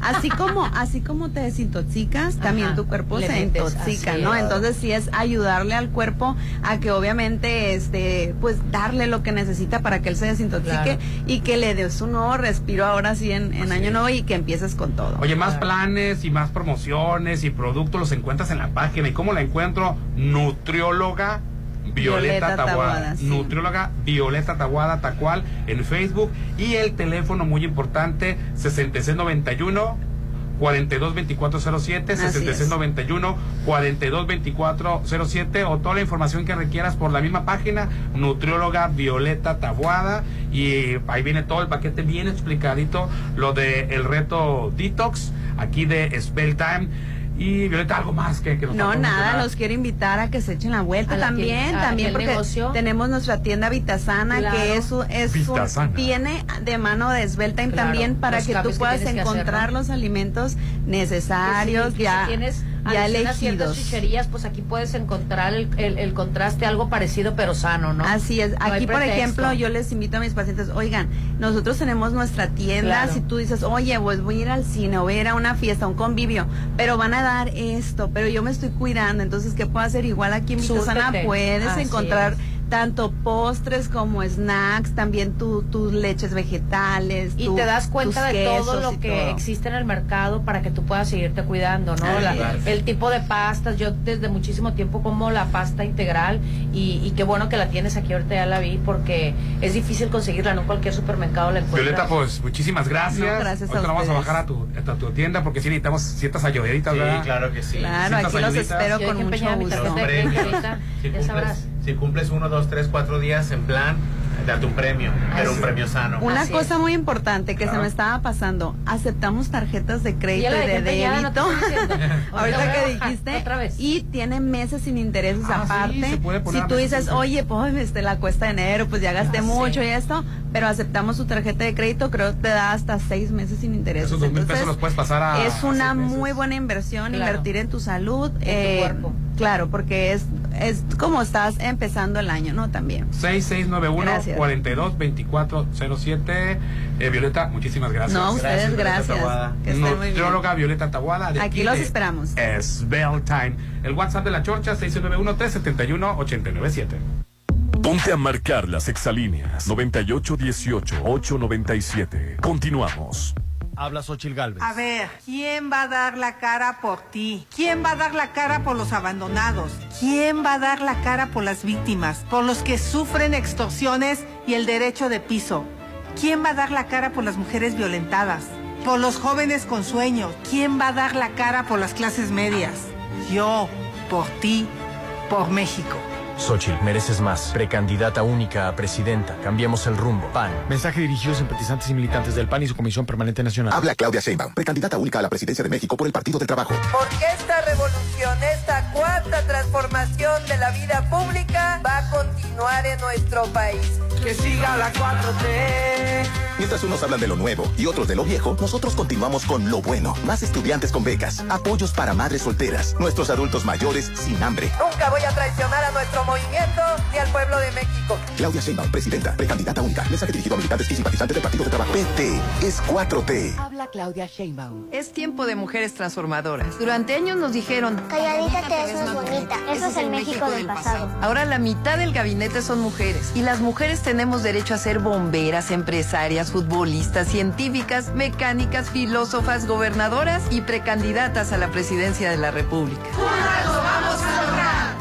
así como, así como te desintoxicas, también Ajá, tu cuerpo se metes, intoxica, ¿no? es. Entonces sí es ayudarle al cuerpo a que obviamente, este, pues darle lo que necesita para que él se desintoxique Claro. y que le des un nuevo respiro ahora sí en, en año nuevo y que empieces con todo. Oye, más planes y más promociones y productos los encuentras en la página. ¿Y cómo la encuentro? Nutrióloga Violeta, Violeta Tabuada. Tabuada, sí. Nutrióloga Violeta Tabuada, Tacual, en Facebook. Y el teléfono muy importante, 6691 422407, Así es. 6691 422407 o toda la información que requieras por la misma página, nutrióloga Violeta Tabuada y ahí viene todo el paquete bien explicadito, lo de el reto Detox, aquí de Spell Time y Violeta algo más que, que nos No, nada, los quiero invitar a que se echen la vuelta A también, también porque negocio. tenemos nuestra tienda Vitasana Claro. que es, un- es un- Vitasana. viene de mano de Sveltime Claro, también para que tú que puedas tienes que hacer, encontrar ¿no? los alimentos Que necesarios ya. si tienes ya adicionas ciertas elegidos. chucherías, pues aquí puedes encontrar el, el- el contraste, algo parecido pero sano, ¿no? Así es. No Aquí, por ejemplo, yo les invito a mis pacientes, oigan, nosotros tenemos nuestra tienda. Claro. Si tú dices, oye, pues voy a ir al cine, o voy a ir a una fiesta, un convivio, pero van a dar esto, pero yo me estoy cuidando, entonces, ¿qué puedo hacer? Igual aquí en Súrtete. puedes Así encontrar es. Tanto postres como snacks, también tu- tus leches vegetales. Y tu- te das cuenta de todo lo que todo. existe en el mercado para que tú puedas seguirte cuidando, ¿no? La- el tipo de pastas, yo desde muchísimo tiempo como la pasta integral y, y qué bueno que la tienes aquí, ahorita ya la vi, porque es difícil conseguirla, no en cualquier supermercado la encuentras. Violeta, pues muchísimas gracias. No, gracias a vamos a bajar a tu, a tu tienda porque sí necesitamos ciertas ayudaditas, Sí, ¿verdad? claro que sí. Claro, aquí los ayuditas. espero Yo hay con mucho empeñar mi gusto. tarjeta ya sabrás. Si cumples uno, dos, tres, cuatro días en plan, date un premio, pero un premio sano. Una Así cosa es. muy importante que se me estaba pasando, aceptamos tarjetas de crédito y de no débito. Ahorita que dijiste, otra vez. y tiene meses sin intereses Ah, sí, aparte. se puede poner si tú dices, oye, pues este, la cuesta de enero, pues ya gasté Ah, sí. mucho y esto, pero aceptamos tu tarjeta de crédito, creo que te da hasta seis meses sin intereses. Esos dos mil Entonces, pesos los puedes pasar a. es una muy buena inversión Claro. invertir en tu salud, tu eh, cuerpo. claro, porque es es como estás empezando el año, ¿no? También. 6691-422407. Eh, Violeta, muchísimas gracias. No, ustedes Violeta gracias. Taboada. Que estén muy bien. Nutrióloga Violeta Tabuada. de Aquí los esperamos. Svelte Time. El WhatsApp de la Chorcha, 691-371-897. Ponte a marcar las exalíneas 9818-897. Continuamos. Habla Xochil Galvez. A ver, ¿quién va a dar la cara por ti? ¿Quién va a dar la cara por los abandonados? ¿Quién va a dar la cara por las víctimas? Por los que sufren extorsiones y el derecho de piso. ¿Quién va a dar la cara por las mujeres violentadas? Por los jóvenes con sueños. ¿Quién va a dar la cara por las clases medias? Yo, por ti, por México. Xochil, mereces más. Precandidata única a presidenta. Cambiemos el rumbo. PAN. Mensaje dirigido a simpatizantes y militantes del PAN y su Comisión Permanente Nacional. Habla Claudia Sheinbaum, precandidata única a la presidencia de México por el Partido del Trabajo. Porque esta revolución, esta cuarta transformación de la vida pública va a continuar en nuestro país. Que siga la 4T. Mientras unos hablan de lo nuevo y otros de lo viejo, nosotros continuamos con lo bueno. Más estudiantes con becas, apoyos para madres solteras, nuestros adultos mayores sin hambre. Nunca voy a traicionar a nuestro movimiento ni al pueblo de México. Claudia Sheinbaum, presidenta, precandidata única. Mensaje dirigido a militantes y simpatizantes del Partido del Trabajo. PT es 4T. Habla Claudia Sheinbaum. Es tiempo de mujeres transformadoras. Durante años nos dijeron, Calladita te ves más bonita. Eso es el México del pasado. ahora la mitad del gabinete son mujeres. Y las mujeres tenemos derecho a ser bomberas, empresarias, futbolistas, científicas, mecánicas, filósofas, gobernadoras y precandidatas a la presidencia de la República.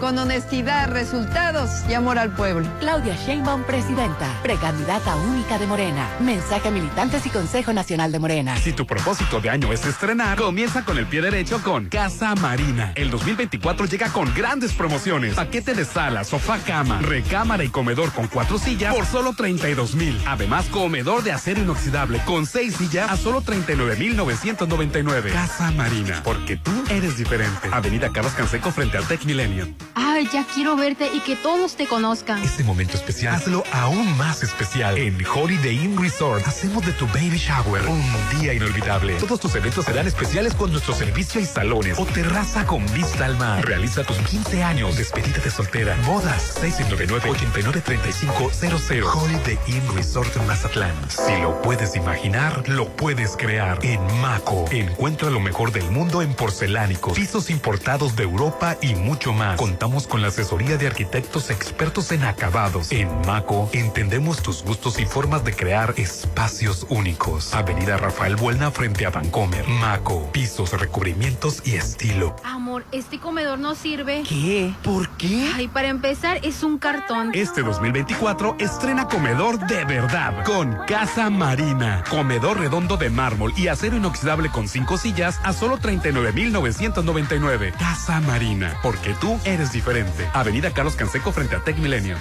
Con honestidad, resultados y amor al pueblo. Claudia Sheinbaum, presidenta, precandidata única de Morena. Mensaje a militantes y Consejo Nacional de Morena. Si tu propósito de año es estrenar, comienza con el pie derecho con Casa Marina. El 2024 llega con grandes promociones. Paquete de sala, sofá, cama, recámara y comedor con cuatro sillas por solo 32 mil. Además, comedor de acero inoxidable con seis sillas a solo 39 mil 999. Casa Marina, porque tú eres diferente. Avenida Carlos Canseco frente al Tech Millennium. Ay, ya quiero verte y que todos te conozcan. Este momento especial, hazlo aún más especial. En Holiday Inn Resort, hacemos de tu baby shower un día inolvidable. Todos tus eventos serán especiales con nuestro servicio y salones o terraza con vista al mar. Realiza tus 15 años, despedida de soltera, bodas, 699-893500. Holiday Inn Resort en Mazatlán. Si lo puedes imaginar, lo puedes crear. En Maco, encuentra lo mejor del mundo en porcelánicos, pisos importados de Europa y mucho más. Contamos con la asesoría de arquitectos expertos en acabados. En Maco, entendemos tus gustos y formas de crear espacios únicos. Avenida Rafael Buelna frente a Vancomer. Maco, pisos, recubrimientos y estilo. Amor, este comedor no sirve. ¿Qué? ¿Por qué? Ay, para empezar, es un cartón. Este 2024 estrena comedor de verdad con Casa Marina. Comedor redondo de mármol y acero inoxidable con cinco sillas a solo 39,999. Casa Marina, porque tú eres diferente. Avenida Carlos Canseco frente a Tech Milenio.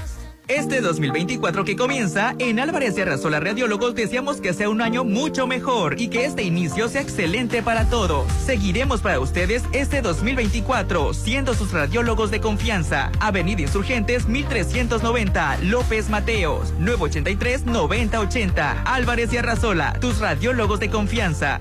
Este 2024 que comienza, en Álvarez y Arrasola Radiólogos deseamos que sea un año mucho mejor y que este inicio sea excelente para todos. Seguiremos para ustedes este 2024, siendo sus radiólogos de confianza. Avenida Insurgentes 1390, López Mateos, 983-9080. Álvarez y Arrasola, tus radiólogos de confianza.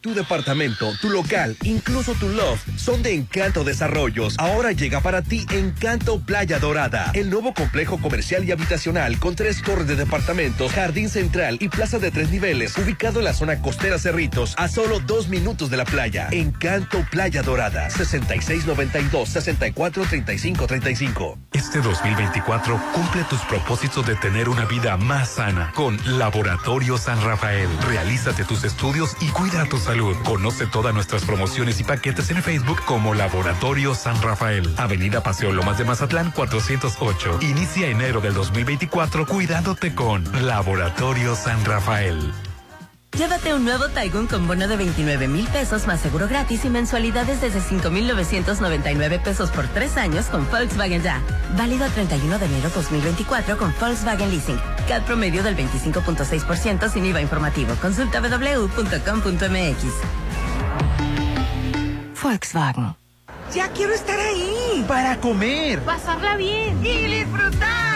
Tu departamento, tu local, incluso tu loft son de Encanto Desarrollos. Ahora llega para ti Encanto Playa Dorada, el nuevo complejo comercial y habitacional con tres torres de departamentos, jardín central y plaza de tres niveles, ubicado en la zona costera Cerritos, a solo dos minutos de la playa. Encanto Playa Dorada, 6692-643535. Este 2024 cumple tus propósitos de tener una vida más sana con Laboratorio San Rafael. Realízate tus estudios y cuida tu salud. Conoce todas nuestras promociones y paquetes en Facebook como Laboratorio San Rafael. Avenida Paseo Lomas de Mazatlán 408. Inicia enero del 2024 cuidándote con Laboratorio San Rafael. Llévate un nuevo Taigun con bono de 29 mil pesos más seguro gratis y mensualidades desde 5,999 pesos por tres años con Volkswagen Ya. Válido a 31 de enero 2024 con Volkswagen Leasing. CAD promedio del 25.6% sin IVA informativo. Consulta www.com.mx. Volkswagen. Ya quiero estar ahí. Para comer. Pasarla bien. Y disfrutar.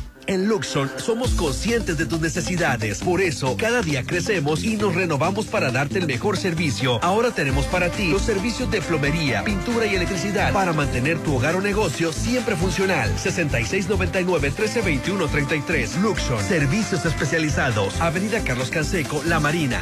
En Luxon somos conscientes de tus necesidades. Por eso, cada día crecemos y nos renovamos para darte el mejor servicio. Ahora tenemos para ti los servicios de plomería, pintura y electricidad para mantener tu hogar o negocio siempre funcional. 6699-1321-33. Luxon. Servicios especializados. Avenida Carlos Canseco, La Marina.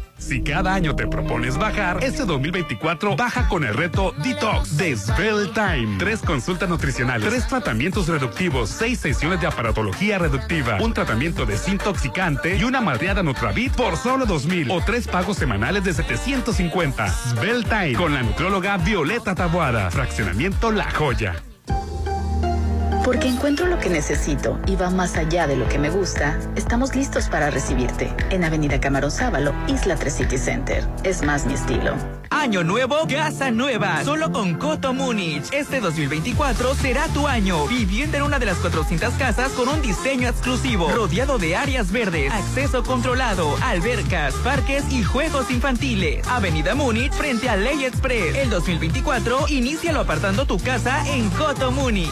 Si cada año te propones bajar, este 2024 baja con el reto Detox de Svelte Time. Tres consultas nutricionales, tres tratamientos reductivos, seis sesiones de aparatología reductiva, un tratamiento desintoxicante y una madreada Nutravit por solo 2000 o tres pagos semanales de 750. Svelte Time con la nutrióloga Violeta Tabuada. Fraccionamiento La Joya. Porque encuentro lo que necesito y va más allá de lo que me gusta, estamos listos para recibirte en Avenida Camarón Sábalo, Isla 3 City Center. Es más mi estilo. Año nuevo, casa nueva. Solo con Coto Múnich. Este 2024 será tu año. Viviendo en una de las 400 casas con un diseño exclusivo. Rodeado de áreas verdes, acceso controlado, albercas, parques y juegos infantiles. Avenida Múnich frente a Ley Express. El 2024, inícialo apartando tu casa en Coto Múnich.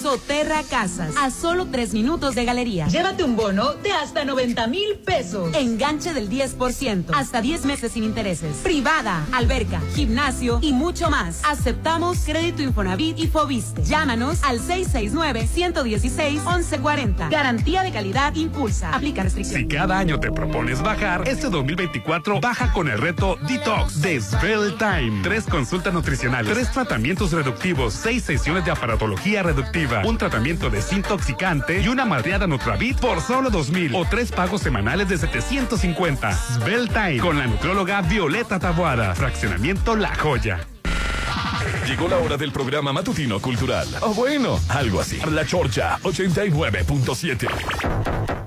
Soterra Casas, a solo tres minutos de galería. Llévate un bono de hasta 90 mil pesos. Enganche del 10%, hasta 10 meses sin intereses. Privada, alberca, gimnasio y mucho más. Aceptamos crédito Infonavit y Fobiste. Llámanos al 669-116-1140. Garantía de calidad impulsa. Aplica Si restricciones. cada año te propones bajar, este 2024 baja con el reto Detox de Svelte Time. Tres consultas nutricionales, tres tratamientos reductivos, seis sesiones de aparatología reductiva, un tratamiento desintoxicante y una madreada Nutravit por solo 2000 o tres pagos semanales de 750. Svelte Time con la nutrióloga Violeta Tabuada. Fraccionamiento La Joya. Llegó la hora del programa matutino cultural. O bueno, algo así. La Chorcha 89.7.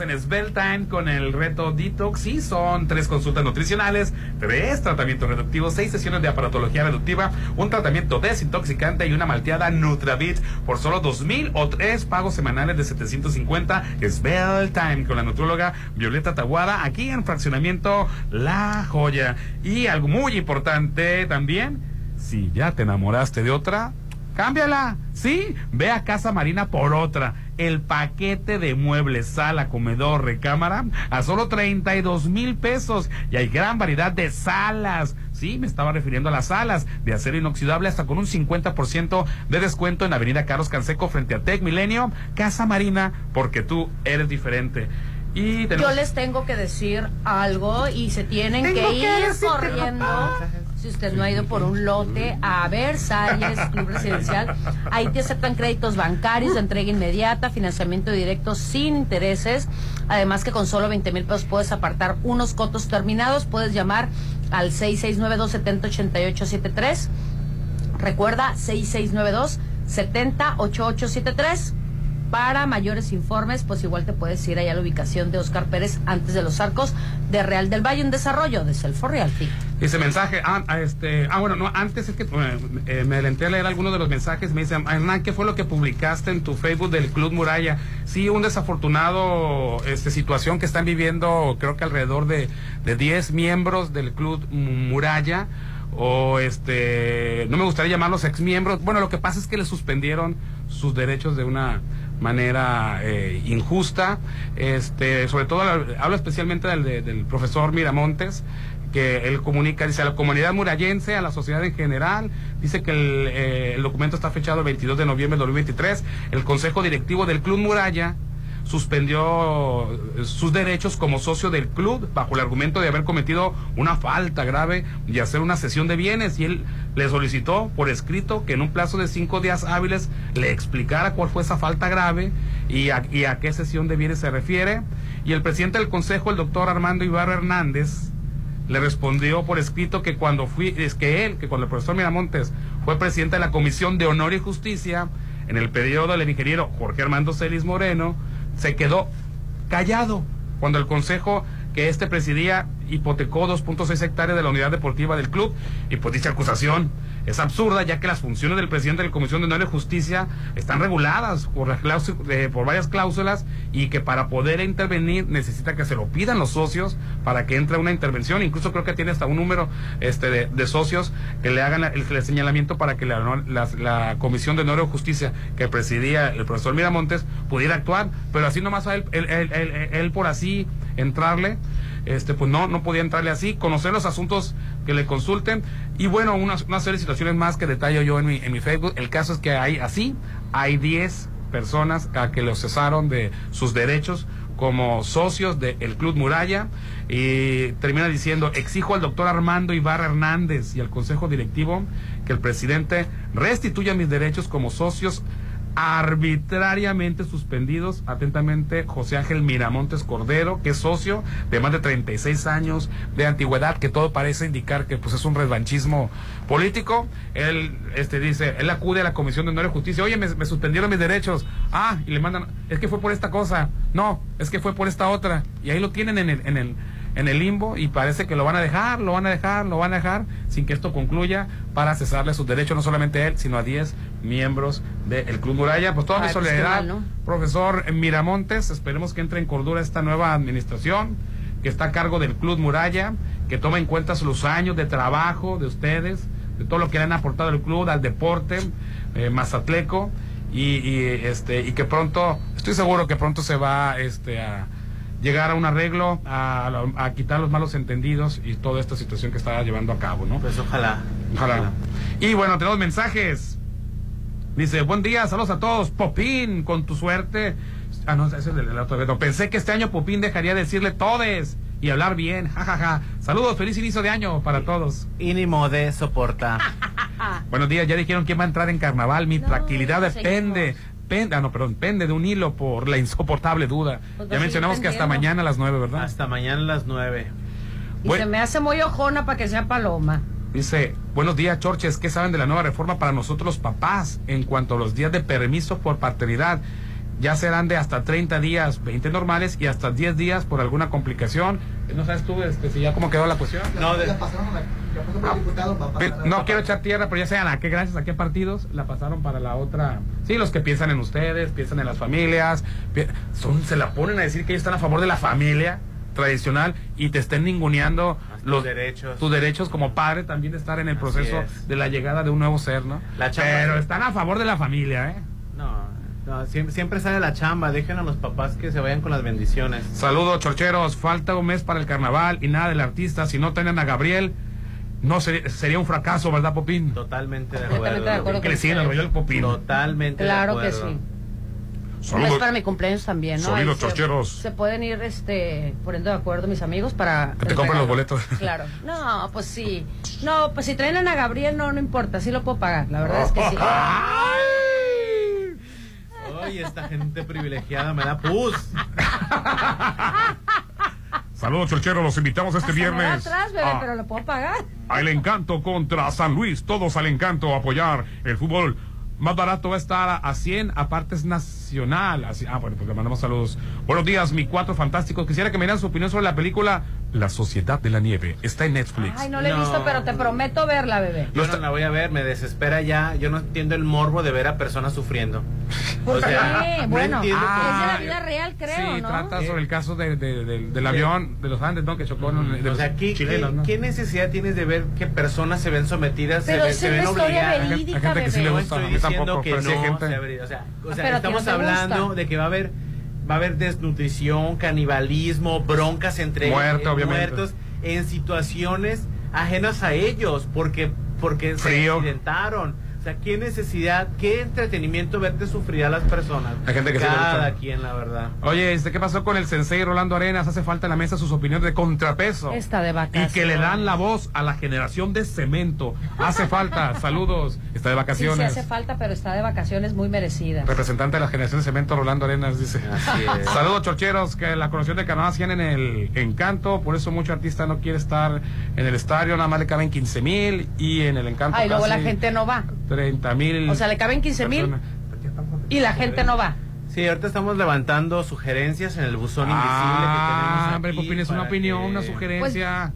estamos en Time con el reto Detox. Sí, son tres consultas nutricionales, tres tratamientos reductivos, seis sesiones de aparatología reductiva, un tratamiento desintoxicante y una malteada Nutravit por solo dos mil o tres pagos semanales de 750. Svelte Time con la nutróloga Violeta Taguada aquí en Fraccionamiento La Joya. Y algo muy importante también, si ya te enamoraste de otra, cámbiala. Sí, ve a Casa Marina por otra. El paquete de muebles, sala, comedor, recámara, a solo 32 mil pesos. Y hay gran variedad de salas. Sí, me estaba refiriendo a las salas de acero inoxidable hasta con un 50% de descuento en Avenida Carlos Canseco frente a Tech Milenio. Casa Marina, porque tú eres diferente. Y Yo les tengo que decir algo y se tienen que ir corriendo si usted no ha ido por un lote a Versalles, Club Residencial, ahí te aceptan créditos bancarios de entrega inmediata, financiamiento directo sin intereses. Además que con solo 20 mil pesos puedes apartar unos cotos terminados. Puedes llamar al 6692-708873. Recuerda, 6692-708873. Para mayores informes, pues igual te puedes ir allá a la ubicación de Oscar Pérez antes de los arcos de Real del Valle en desarrollo de Selfo Realty. Dice mensaje, ah, este, ah, bueno, no, antes es que eh, eh, me alenté a leer algunos de los mensajes, me dicen, Hernán, ¿qué fue lo que publicaste en tu Facebook del Club Muralla? Sí, un desafortunado este, situación que están viviendo, creo que alrededor de, de 10 miembros del Club Muralla, o este, no me gustaría llamarlos ex miembros, bueno, lo que pasa es que le suspendieron sus derechos de una manera eh, injusta. Este, sobre todo hablo especialmente del, del profesor Miramontes, que él comunica, dice a la comunidad murallense, a la sociedad en general, dice que el, eh, documento está fechado el 22 de noviembre de 2023, el Consejo Directivo del Club Muralla suspendió eh, sus derechos como socio del club bajo el argumento de haber cometido una falta grave y hacer una cesión de bienes. Y él le solicitó por escrito que en un plazo de cinco días hábiles le explicara cuál fue esa falta grave y a, qué cesión de bienes se refiere. Y el presidente del consejo el doctor Armando Ibarra Hernández le respondió por escrito que cuando fui es que él que cuando el profesor Miramontes fue presidente de la comisión de honor y justicia en el periodo del ingeniero Jorge Armando Celis Moreno se quedó callado cuando el consejo que este presidía hipotecó 2.6 hectáreas de la unidad deportiva del club y pues dicha acusación es absurda ya que las funciones del presidente de la Comisión de Honor y Justicia están reguladas por, por varias cláusulas y que para poder intervenir necesita que se lo pidan los socios para que entre una intervención. Incluso creo que tiene hasta un número este, de, socios que le hagan el, señalamiento para que la, Comisión de Honor y Justicia que presidía el profesor Miramontes pudiera actuar, pero así nomás a él, él por así entrarle este pues no, no podía entrarle así, conocer los asuntos que le consulten y bueno, una, una serie de situaciones más que detallo yo en mi, en mi Facebook. El caso es que hay así, hay 10 personas a que los cesaron de sus derechos como socios del Club Muralla y termina diciendo, exijo al doctor Armando Ibarra Hernández y al Consejo Directivo que el presidente restituya mis derechos como socios arbitrariamente suspendidos. Atentamente, José Ángel Miramontes Cordero, que es socio de más de 36 años de antigüedad, que todo parece indicar que pues es un revanchismo político. Él este dice, él acude a la Comisión de Honor y Justicia, oye, me, suspendieron mis derechos. Ah, y le mandan, es que fue por esta cosa. No, es que fue por esta otra. Y ahí lo tienen en el, en el en el limbo y parece que lo van a dejar, lo van a dejar, lo van a dejar sin que esto concluya para cesarle sus derechos, no solamente a él, sino a 10 miembros del Club Muralla. Pues toda mi pues solidaridad, profesor Miramontes, esperemos que entre en cordura esta nueva administración que está a cargo del Club Muralla, que toma en cuenta los años de trabajo de ustedes, de todo lo que le han aportado al club, al deporte eh, mazatleco, y, este y que pronto, estoy seguro que pronto se va este a llegar a un arreglo, a, quitar los malos entendidos y toda esta situación que está llevando a cabo, ¿no? Pues ojalá. Ojalá. Y bueno, tenemos mensajes. Dice, buen día, saludos a todos. Popín, con tu suerte. Ah, no, ese es el, otro vez. pensé que este año Popín dejaría de decirle todes y hablar bien. jajaja Saludos, feliz inicio de año para todos. Y ni de soporta. Buenos días, ya dijeron quién va a entrar en carnaval. Mi tranquilidad depende pende, ah, no, perdón, pende de un hilo por la insoportable duda. Pues ya mencionamos que hasta mañana a las nueve, ¿verdad? Hasta mañana a las nueve. Y se me hace muy ojona para que sea paloma. Dice, buenos días, Chorches, ¿qué saben de la nueva reforma para nosotros los papás en cuanto a los días de permiso por paternidad? ya serán de hasta 30 días, 20 normales y hasta 10 días por alguna complicación. ¿No sabes tú este, si ya cómo quedó la cuestión? No, de- No quiero echar tierra, pero ya sean a qué gracias a qué partidos la pasaron para la otra. Sí, los que piensan en ustedes, piensan en las familias, pi- son se la ponen a decir que ellos están a favor de la familia tradicional y te estén ninguneando los derechos. tus derechos como padre también de estar en el Así proceso es. de la llegada de un nuevo ser, ¿no? La chamba- pero están a favor de la familia, ¿eh? No, no, siempre, siempre sale la chamba. Dejen a los papás que se vayan con las bendiciones. Saludos, chorcheros. Falta un mes para el carnaval y nada del artista. Si no tienen a Gabriel, no sería, sería un fracaso, ¿verdad, Popín? Totalmente de de acuerdo Que con le siguen el Popín. Totalmente Claro de que acuerdo. sí. Saludos. Es para mi cumpleaños también, ¿no? Sonidos Ahí se- chorcheros. Se, pueden ir este, poniendo de acuerdo mis amigos para... Que te compren los boletos. Claro. No, pues sí. No, pues si traen a Gabriel no, no importa, sí lo puedo pagar. La verdad es que sí. Ay, esta gente privilegiada me da pus. Saludos, chorcheros. Los invitamos este Se me va viernes. atrás, bebé, a- pero lo puedo pagar. al encanto contra San Luis. Todos al encanto a apoyar el fútbol. Más barato va a estar a, a 100, aparte es nacional. Así, ah, bueno, pues le mandamos saludos. Buenos días, mi cuatro fantásticos. Quisiera que me dieran su opinión sobre la película La Sociedad de la Nieve. Está en Netflix. Ay, no la he No. visto, pero te prometo verla, bebé. Yo no la voy a ver, me desespera ya. Yo no entiendo el morbo de ver a personas sufriendo. ¿Por O sea, qué? no Bueno, entiendo es de la vida real, creo, Sí, ¿no? trata sobre el caso de- de- de- del avión de los Andes, ¿no? Que chocó en- de O sea, ¿qué, chilenos, qué- ¿no? qué necesidad tienes de ver que personas se ven sometidas, Pero se, es se una ven historia obligadas? verídica, Hay gente que sí le No gusta, a estoy diciendo tampoco, que no gente. se o sea, o Ah, sea, pero a ti estamos no hablando gusta. de que va a haber va a haber desnutrición, canibalismo, broncas entre Muerte, eh, muertos en situaciones ajenas a ellos porque porque se accidentaron. Sea, ¿qué necesidad, qué entretenimiento verte sufrir a las personas? Hay gente que sí Cada quien, la verdad. Oye, este, ¿qué pasó con el sensei Rolando Arenas? Hace falta en la mesa sus opiniones de contrapeso. Está de Y vacaciones. que le dan la voz a la generación de cemento. Hace falta. Saludos. Está de Sí, sí vacaciones. hace falta, pero está de vacaciones muy merecida. Representante de la generación de cemento, Rolando Arenas, dice. Así es. Saludos, chorcheros, que la conexión de Canadá hacían en el encanto, por eso mucho artista no quiere estar en el estadio, nada más le caben 15 mil y en el encanto Ah, y luego la gente no va. 30 mil. O sea, le caben 15 mil y la gente no va. Sí, ahorita estamos levantando sugerencias en el buzón invisible que Ah, tenemos. hombre, aquí Popín, es una opinión, que- una sugerencia.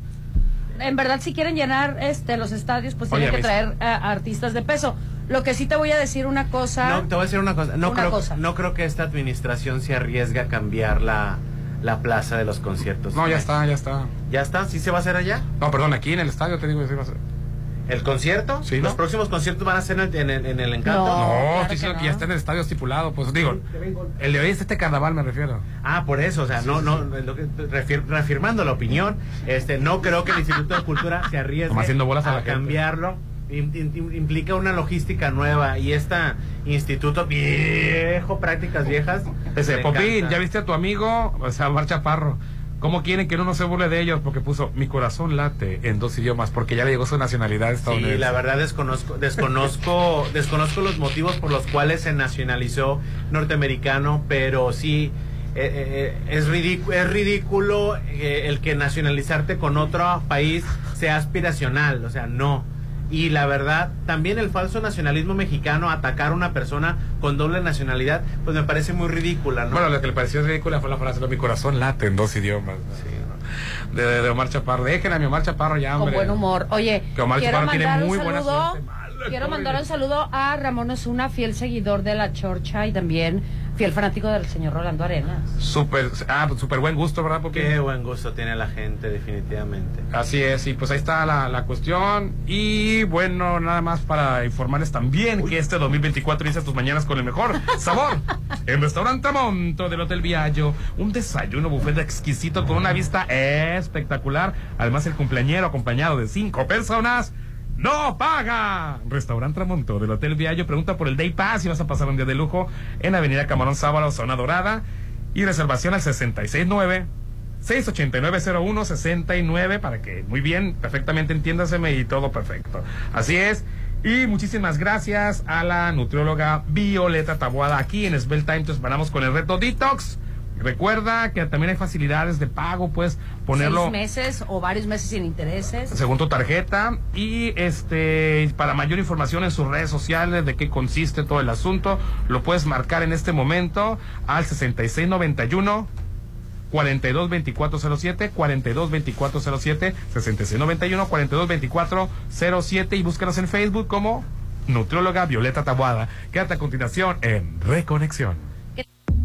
En verdad, si quieren llenar este los estadios, pues Oye, tienen que mis- traer artistas de peso. Lo que sí te voy a decir una cosa. No, te voy a decir una cosa. No, Una creo, cosa. no creo que esta administración se arriesgue a cambiar la, la plaza de los conciertos. no, ya está, ya está. ¿Ya está? ¿Sí se va a hacer allá? No, perdón, aquí en el estadio te digo que sí va a ser. ¿El concierto? Sí, ¿Los próximos conciertos van a ser en el, en el- en el encanto? No, claro estoy que diciendo que no. ya está en el estadio estipulado. Pues digo, el de hoy es este carnaval, me refiero. Ah, por eso, o sea, no, no, lo que- refir- reafirmando la opinión, este, no creo que el Instituto de Cultura se arriesgue haciendo bolas a la cambiarlo. Im- im- implica una logística nueva y este instituto viejo, prácticas viejas. Ese, Popín, encanta. ¿ya viste a tu amigo? O sea, Omar Chaparro. ¿Cómo quieren que uno no se burle de ellos? Porque puso mi corazón late en dos idiomas, porque ya le llegó su nacionalidad Sí, estadounidense. la verdad desconozco, desconozco, desconozco los motivos por los cuales se nacionalizó norteamericano, pero sí eh, eh, es, ridículo, es ridículo eh, el que nacionalizarte con otro país sea aspiracional, o sea, no. Y la verdad, también el falso nacionalismo mexicano, atacar a una persona con doble nacionalidad, pues me parece muy ridícula, ¿no? Bueno, lo que le pareció ridícula fue la frase, "No, mi corazón late en dos idiomas. ¿no? de, de Omar Chaparro. Dejen a mi Omar Chaparro ya, Con hombre. buen humor. Oye, Que Omar quiero Chaparro tiene mandar muy buena saludo. Quiero mandar de- un saludo a Ramón Osuna, fiel seguidor de la Chorcha y también fiel fanático del señor Rolando Arenas. Súper, ah, pues, súper buen gusto, ¿verdad? Porque Qué buen gusto tiene la gente, definitivamente. Así es, y pues ahí está la, la cuestión. Y bueno, nada más para informarles también que este 2024 inicia tus mañanas con el mejor sabor. En Restaurante Monto del Hotel Viallo, un desayuno buffet exquisito con una vista espectacular. Además, el cumpleañero acompañado de cinco personas. ¡No paga! Restaurante Tramonto del Hotel Viallo. Pregunta por el Day Pass y vas a pasar un día de lujo en Avenida Camarón Sábalo, Zona Dorada. Y reservación al 669 689-0169 para que muy bien, perfectamente entiéndaseme y todo perfecto. Así es. Y muchísimas gracias a la nutrióloga Violeta Tabuada aquí en Svel Time. Entonces, vamos con el reto Detox. Recuerda que también hay facilidades de pago, puedes ponerlo Seis meses o varios meses sin intereses. según tu tarjeta y este para mayor información en sus redes sociales de qué consiste todo el asunto, lo puedes marcar en este momento al 6691 422407 422407 6691 422407 y búscanos en Facebook como Nutrióloga Violeta Tabuada. Quédate a continuación en Reconexión.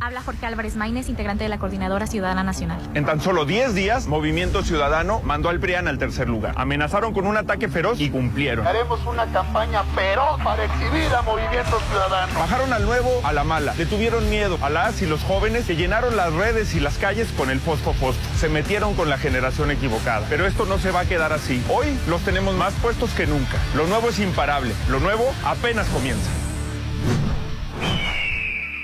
Habla Jorge Álvarez Maínez, integrante de la Coordinadora Ciudadana Nacional. En tan solo 10 días, Movimiento Ciudadano mandó al PRIAN al tercer lugar. Amenazaron con un ataque feroz y cumplieron. Haremos una campaña feroz para exhibir a Movimiento Ciudadano. Bajaron al nuevo a la mala. Le tuvieron miedo a las y los jóvenes que llenaron las redes y las calles con el fosfo fosfo. Se metieron con la generación equivocada. Pero esto no se va a quedar así. Hoy los tenemos más puestos que nunca. Lo nuevo es imparable. Lo nuevo apenas comienza.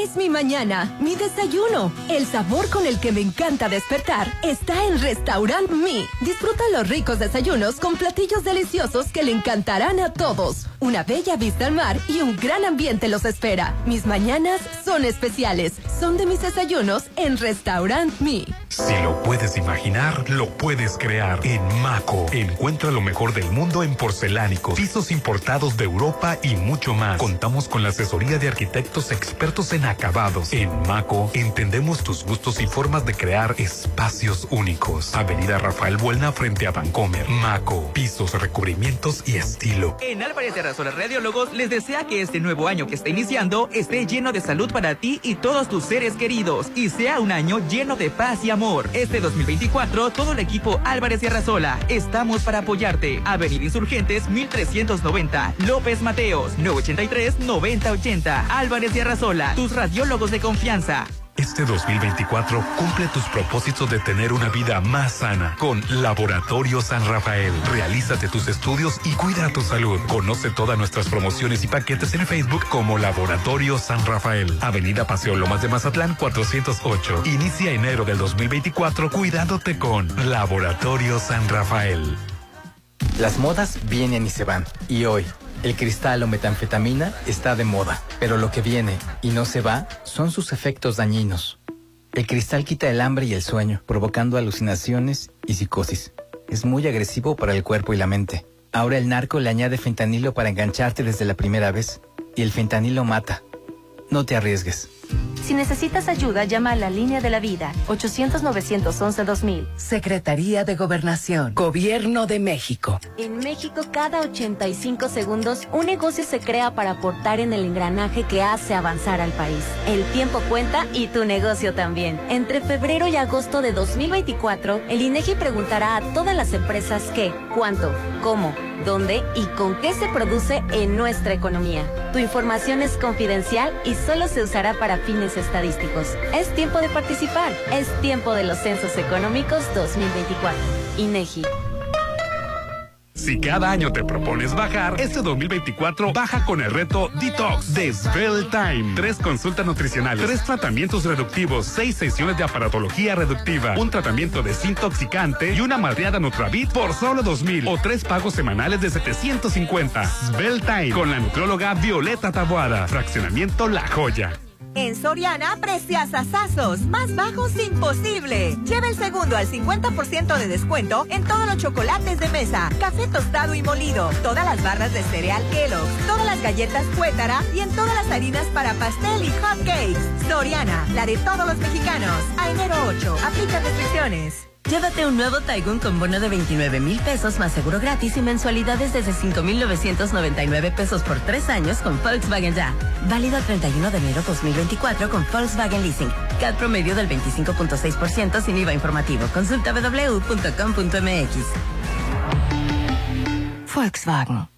Es mi mañana, mi desayuno. El sabor con el que me encanta despertar está en Restaurant Me. Disfruta los ricos desayunos con platillos deliciosos que le encantarán a todos. Una bella vista al mar y un gran ambiente los espera. Mis mañanas son especiales. Son de mis desayunos en Restaurant Me. Si lo puedes imaginar, lo puedes crear. En Maco, encuentra lo mejor del mundo en porcelánicos, pisos importados de Europa y mucho más. Contamos con la asesoría de arquitectos expertos en acabados. En Maco, entendemos tus gustos y formas de crear espacios únicos. Avenida Rafael Buelna frente a Vancomer. Maco, pisos, recubrimientos y estilo. En Álvarez de Arrasola Radiólogos les desea que este nuevo año que está iniciando esté lleno de salud para ti y todos tus seres queridos y sea un año lleno de paz y amor. Este 2024, todo el equipo Álvarez y Arrasola estamos para apoyarte. Avenida Insurgentes 1390, López Mateos 983-9080, Álvarez y Arrasola, tus radiólogos de confianza. Este 2024 cumple tus propósitos de tener una vida más sana con Laboratorio San Rafael. Realízate tus estudios y cuida tu salud. Conoce todas nuestras promociones y paquetes en Facebook como Laboratorio San Rafael. Avenida Paseo Lomas de Mazatlán 408. Inicia enero del 2024 cuidándote con Laboratorio San Rafael. Las modas vienen y se van. Y hoy, el cristal o metanfetamina está de moda. Pero lo que viene y no se va son sus efectos dañinos. El cristal quita el hambre y el sueño, provocando alucinaciones y psicosis. Es muy agresivo para el cuerpo y la mente. Ahora el narco le añade fentanilo para engancharte desde la primera vez. Y el fentanilo mata. No te arriesgues. Si necesitas ayuda, llama a la línea de la vida 800-911-2000. Secretaría de Gobernación. Gobierno de México. En México, cada 85 segundos, un negocio se crea para aportar en el engranaje que hace avanzar al país. El tiempo cuenta y tu negocio también. Entre febrero y agosto de 2024, el INEGI preguntará a todas las empresas qué, cuánto, cómo, dónde y con qué se produce en nuestra economía. Tu información es confidencial y solo se usará para fines estadísticos. Es tiempo de participar. Es tiempo de los Censos Económicos 2024. INEGI. Si cada año te propones bajar, este 2024 baja con el reto Detox de Svelte Time. Tres consultas nutricionales, tres tratamientos reductivos, seis sesiones de aparatología reductiva, un tratamiento desintoxicante y una madreada Nutravit por solo 2000 o tres pagos semanales de 750. Svelte Time con la nutrióloga Violeta Taboada. Fraccionamiento La Joya. En Soriana, precias asazos, más bajos imposible. Lleva el segundo al 50% de descuento en todos los chocolates de mesa, café tostado y molido, todas las barras de cereal Kellogg's, todas las galletas Cuétara y en todas las harinas para pastel y hot cakes. Soriana, la de todos los mexicanos. A enero 8, aplica restricciones. Llévate un nuevo Taigun con bono de 29 mil pesos más seguro gratis y mensualidades desde 5,999 pesos por tres años con Volkswagen Ya. Válido el 31 de enero 2024 con Volkswagen Leasing. CAD promedio del 25.6% sin IVA informativo. Consulta www.com.mx. Volkswagen.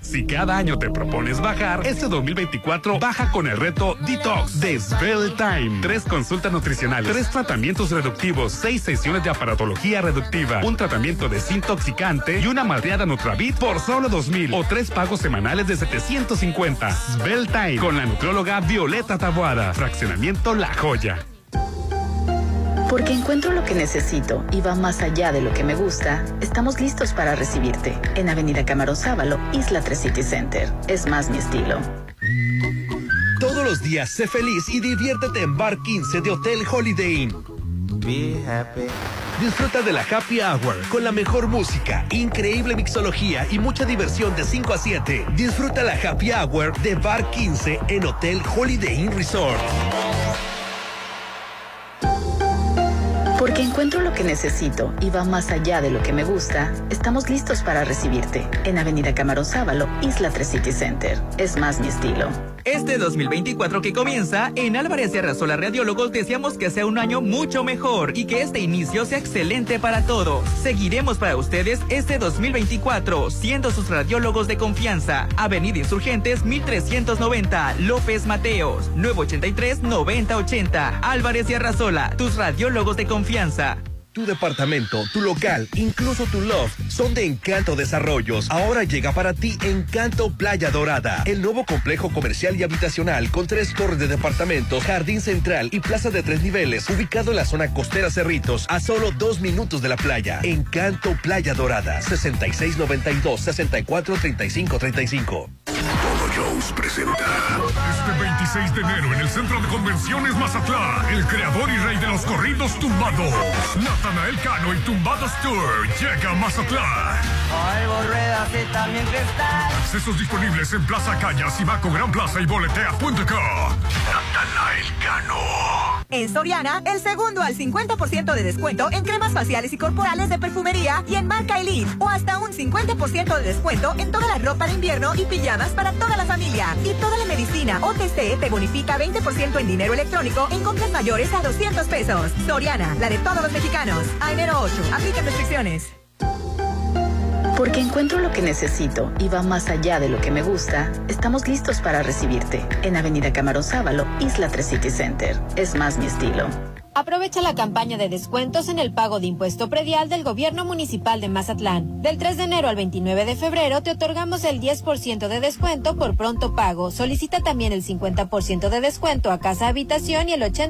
Si cada año te propones bajar, este 2024 baja con el reto Detox de Spell Time. Tres consultas nutricionales, tres tratamientos reductivos, seis sesiones de aparatología reductiva, un tratamiento desintoxicante y una madreada Nutravit por solo 2000 o tres pagos semanales de 750. Spell Time con la nutrióloga Violeta Taboada. Fraccionamiento La Joya. Porque encuentro lo que necesito y va más allá de lo que me gusta, estamos listos para recibirte en Avenida Camarón Sábalo, Isla 3 City Center. Es más mi estilo. Todos los días sé feliz y diviértete en Bar 15 de Hotel Holiday Inn. Be happy. Disfruta de la Happy Hour con la mejor música, increíble mixología y mucha diversión de 5 a 7. Disfruta la Happy Hour de Bar 15 en Hotel Holiday Inn Resort. Porque encuentro lo que necesito y va más allá de lo que me gusta, estamos listos para recibirte en Avenida Camarón Sábalo, Isla 3 City Center. Es más mi estilo. Este 2024 que comienza, en Álvarez y Arrasola Radiólogos deseamos que sea un año mucho mejor y que este inicio sea excelente para todos. Seguiremos para ustedes este 2024, siendo sus radiólogos de confianza. Avenida Insurgentes 1390, López Mateos, 983-9080. Álvarez y Arrasola, tus radiólogos de confianza. Tu departamento, tu local, incluso tu loft son de Encanto Desarrollos. Ahora llega para ti Encanto Playa Dorada, el nuevo complejo comercial y habitacional con tres torres de departamentos, jardín central y plaza de tres niveles, ubicado en la zona costera Cerritos, a solo dos minutos de la playa. Encanto Playa Dorada, 6692-643535. Jones presenta. Este 26 de enero en el Centro de Convenciones Mazatlán, el creador y rey de los corridos tumbados, Natanael Cano y Tumbados Tour llega a Mazatlán. también. Accesos disponibles en Plaza Cañas, Ibaco Gran Plaza y boletea.com. Natanael Cano. En Soriana, el segundo al 50% de descuento en cremas faciales y corporales de perfumería y en marca Elite. O hasta un 50% de descuento en toda la ropa de invierno y pijamas para toda la familia. Y toda la medicina OTC te bonifica 20% en dinero electrónico en compras mayores a 200 pesos. Soriana, la de todos los mexicanos. A enero 8. Aplica restricciones. Porque encuentro lo que necesito y va más allá de lo que me gusta, estamos listos para recibirte en Avenida Camarón Sábalo, Isla 3 City Center. Es más mi estilo. Aprovecha la campaña de descuentos en el pago de impuesto predial del Gobierno Municipal de Mazatlán. Del 3 de enero al 29 de febrero te otorgamos el 10% de descuento por pronto pago. Solicita también el 50% de descuento a casa habitación y el 80%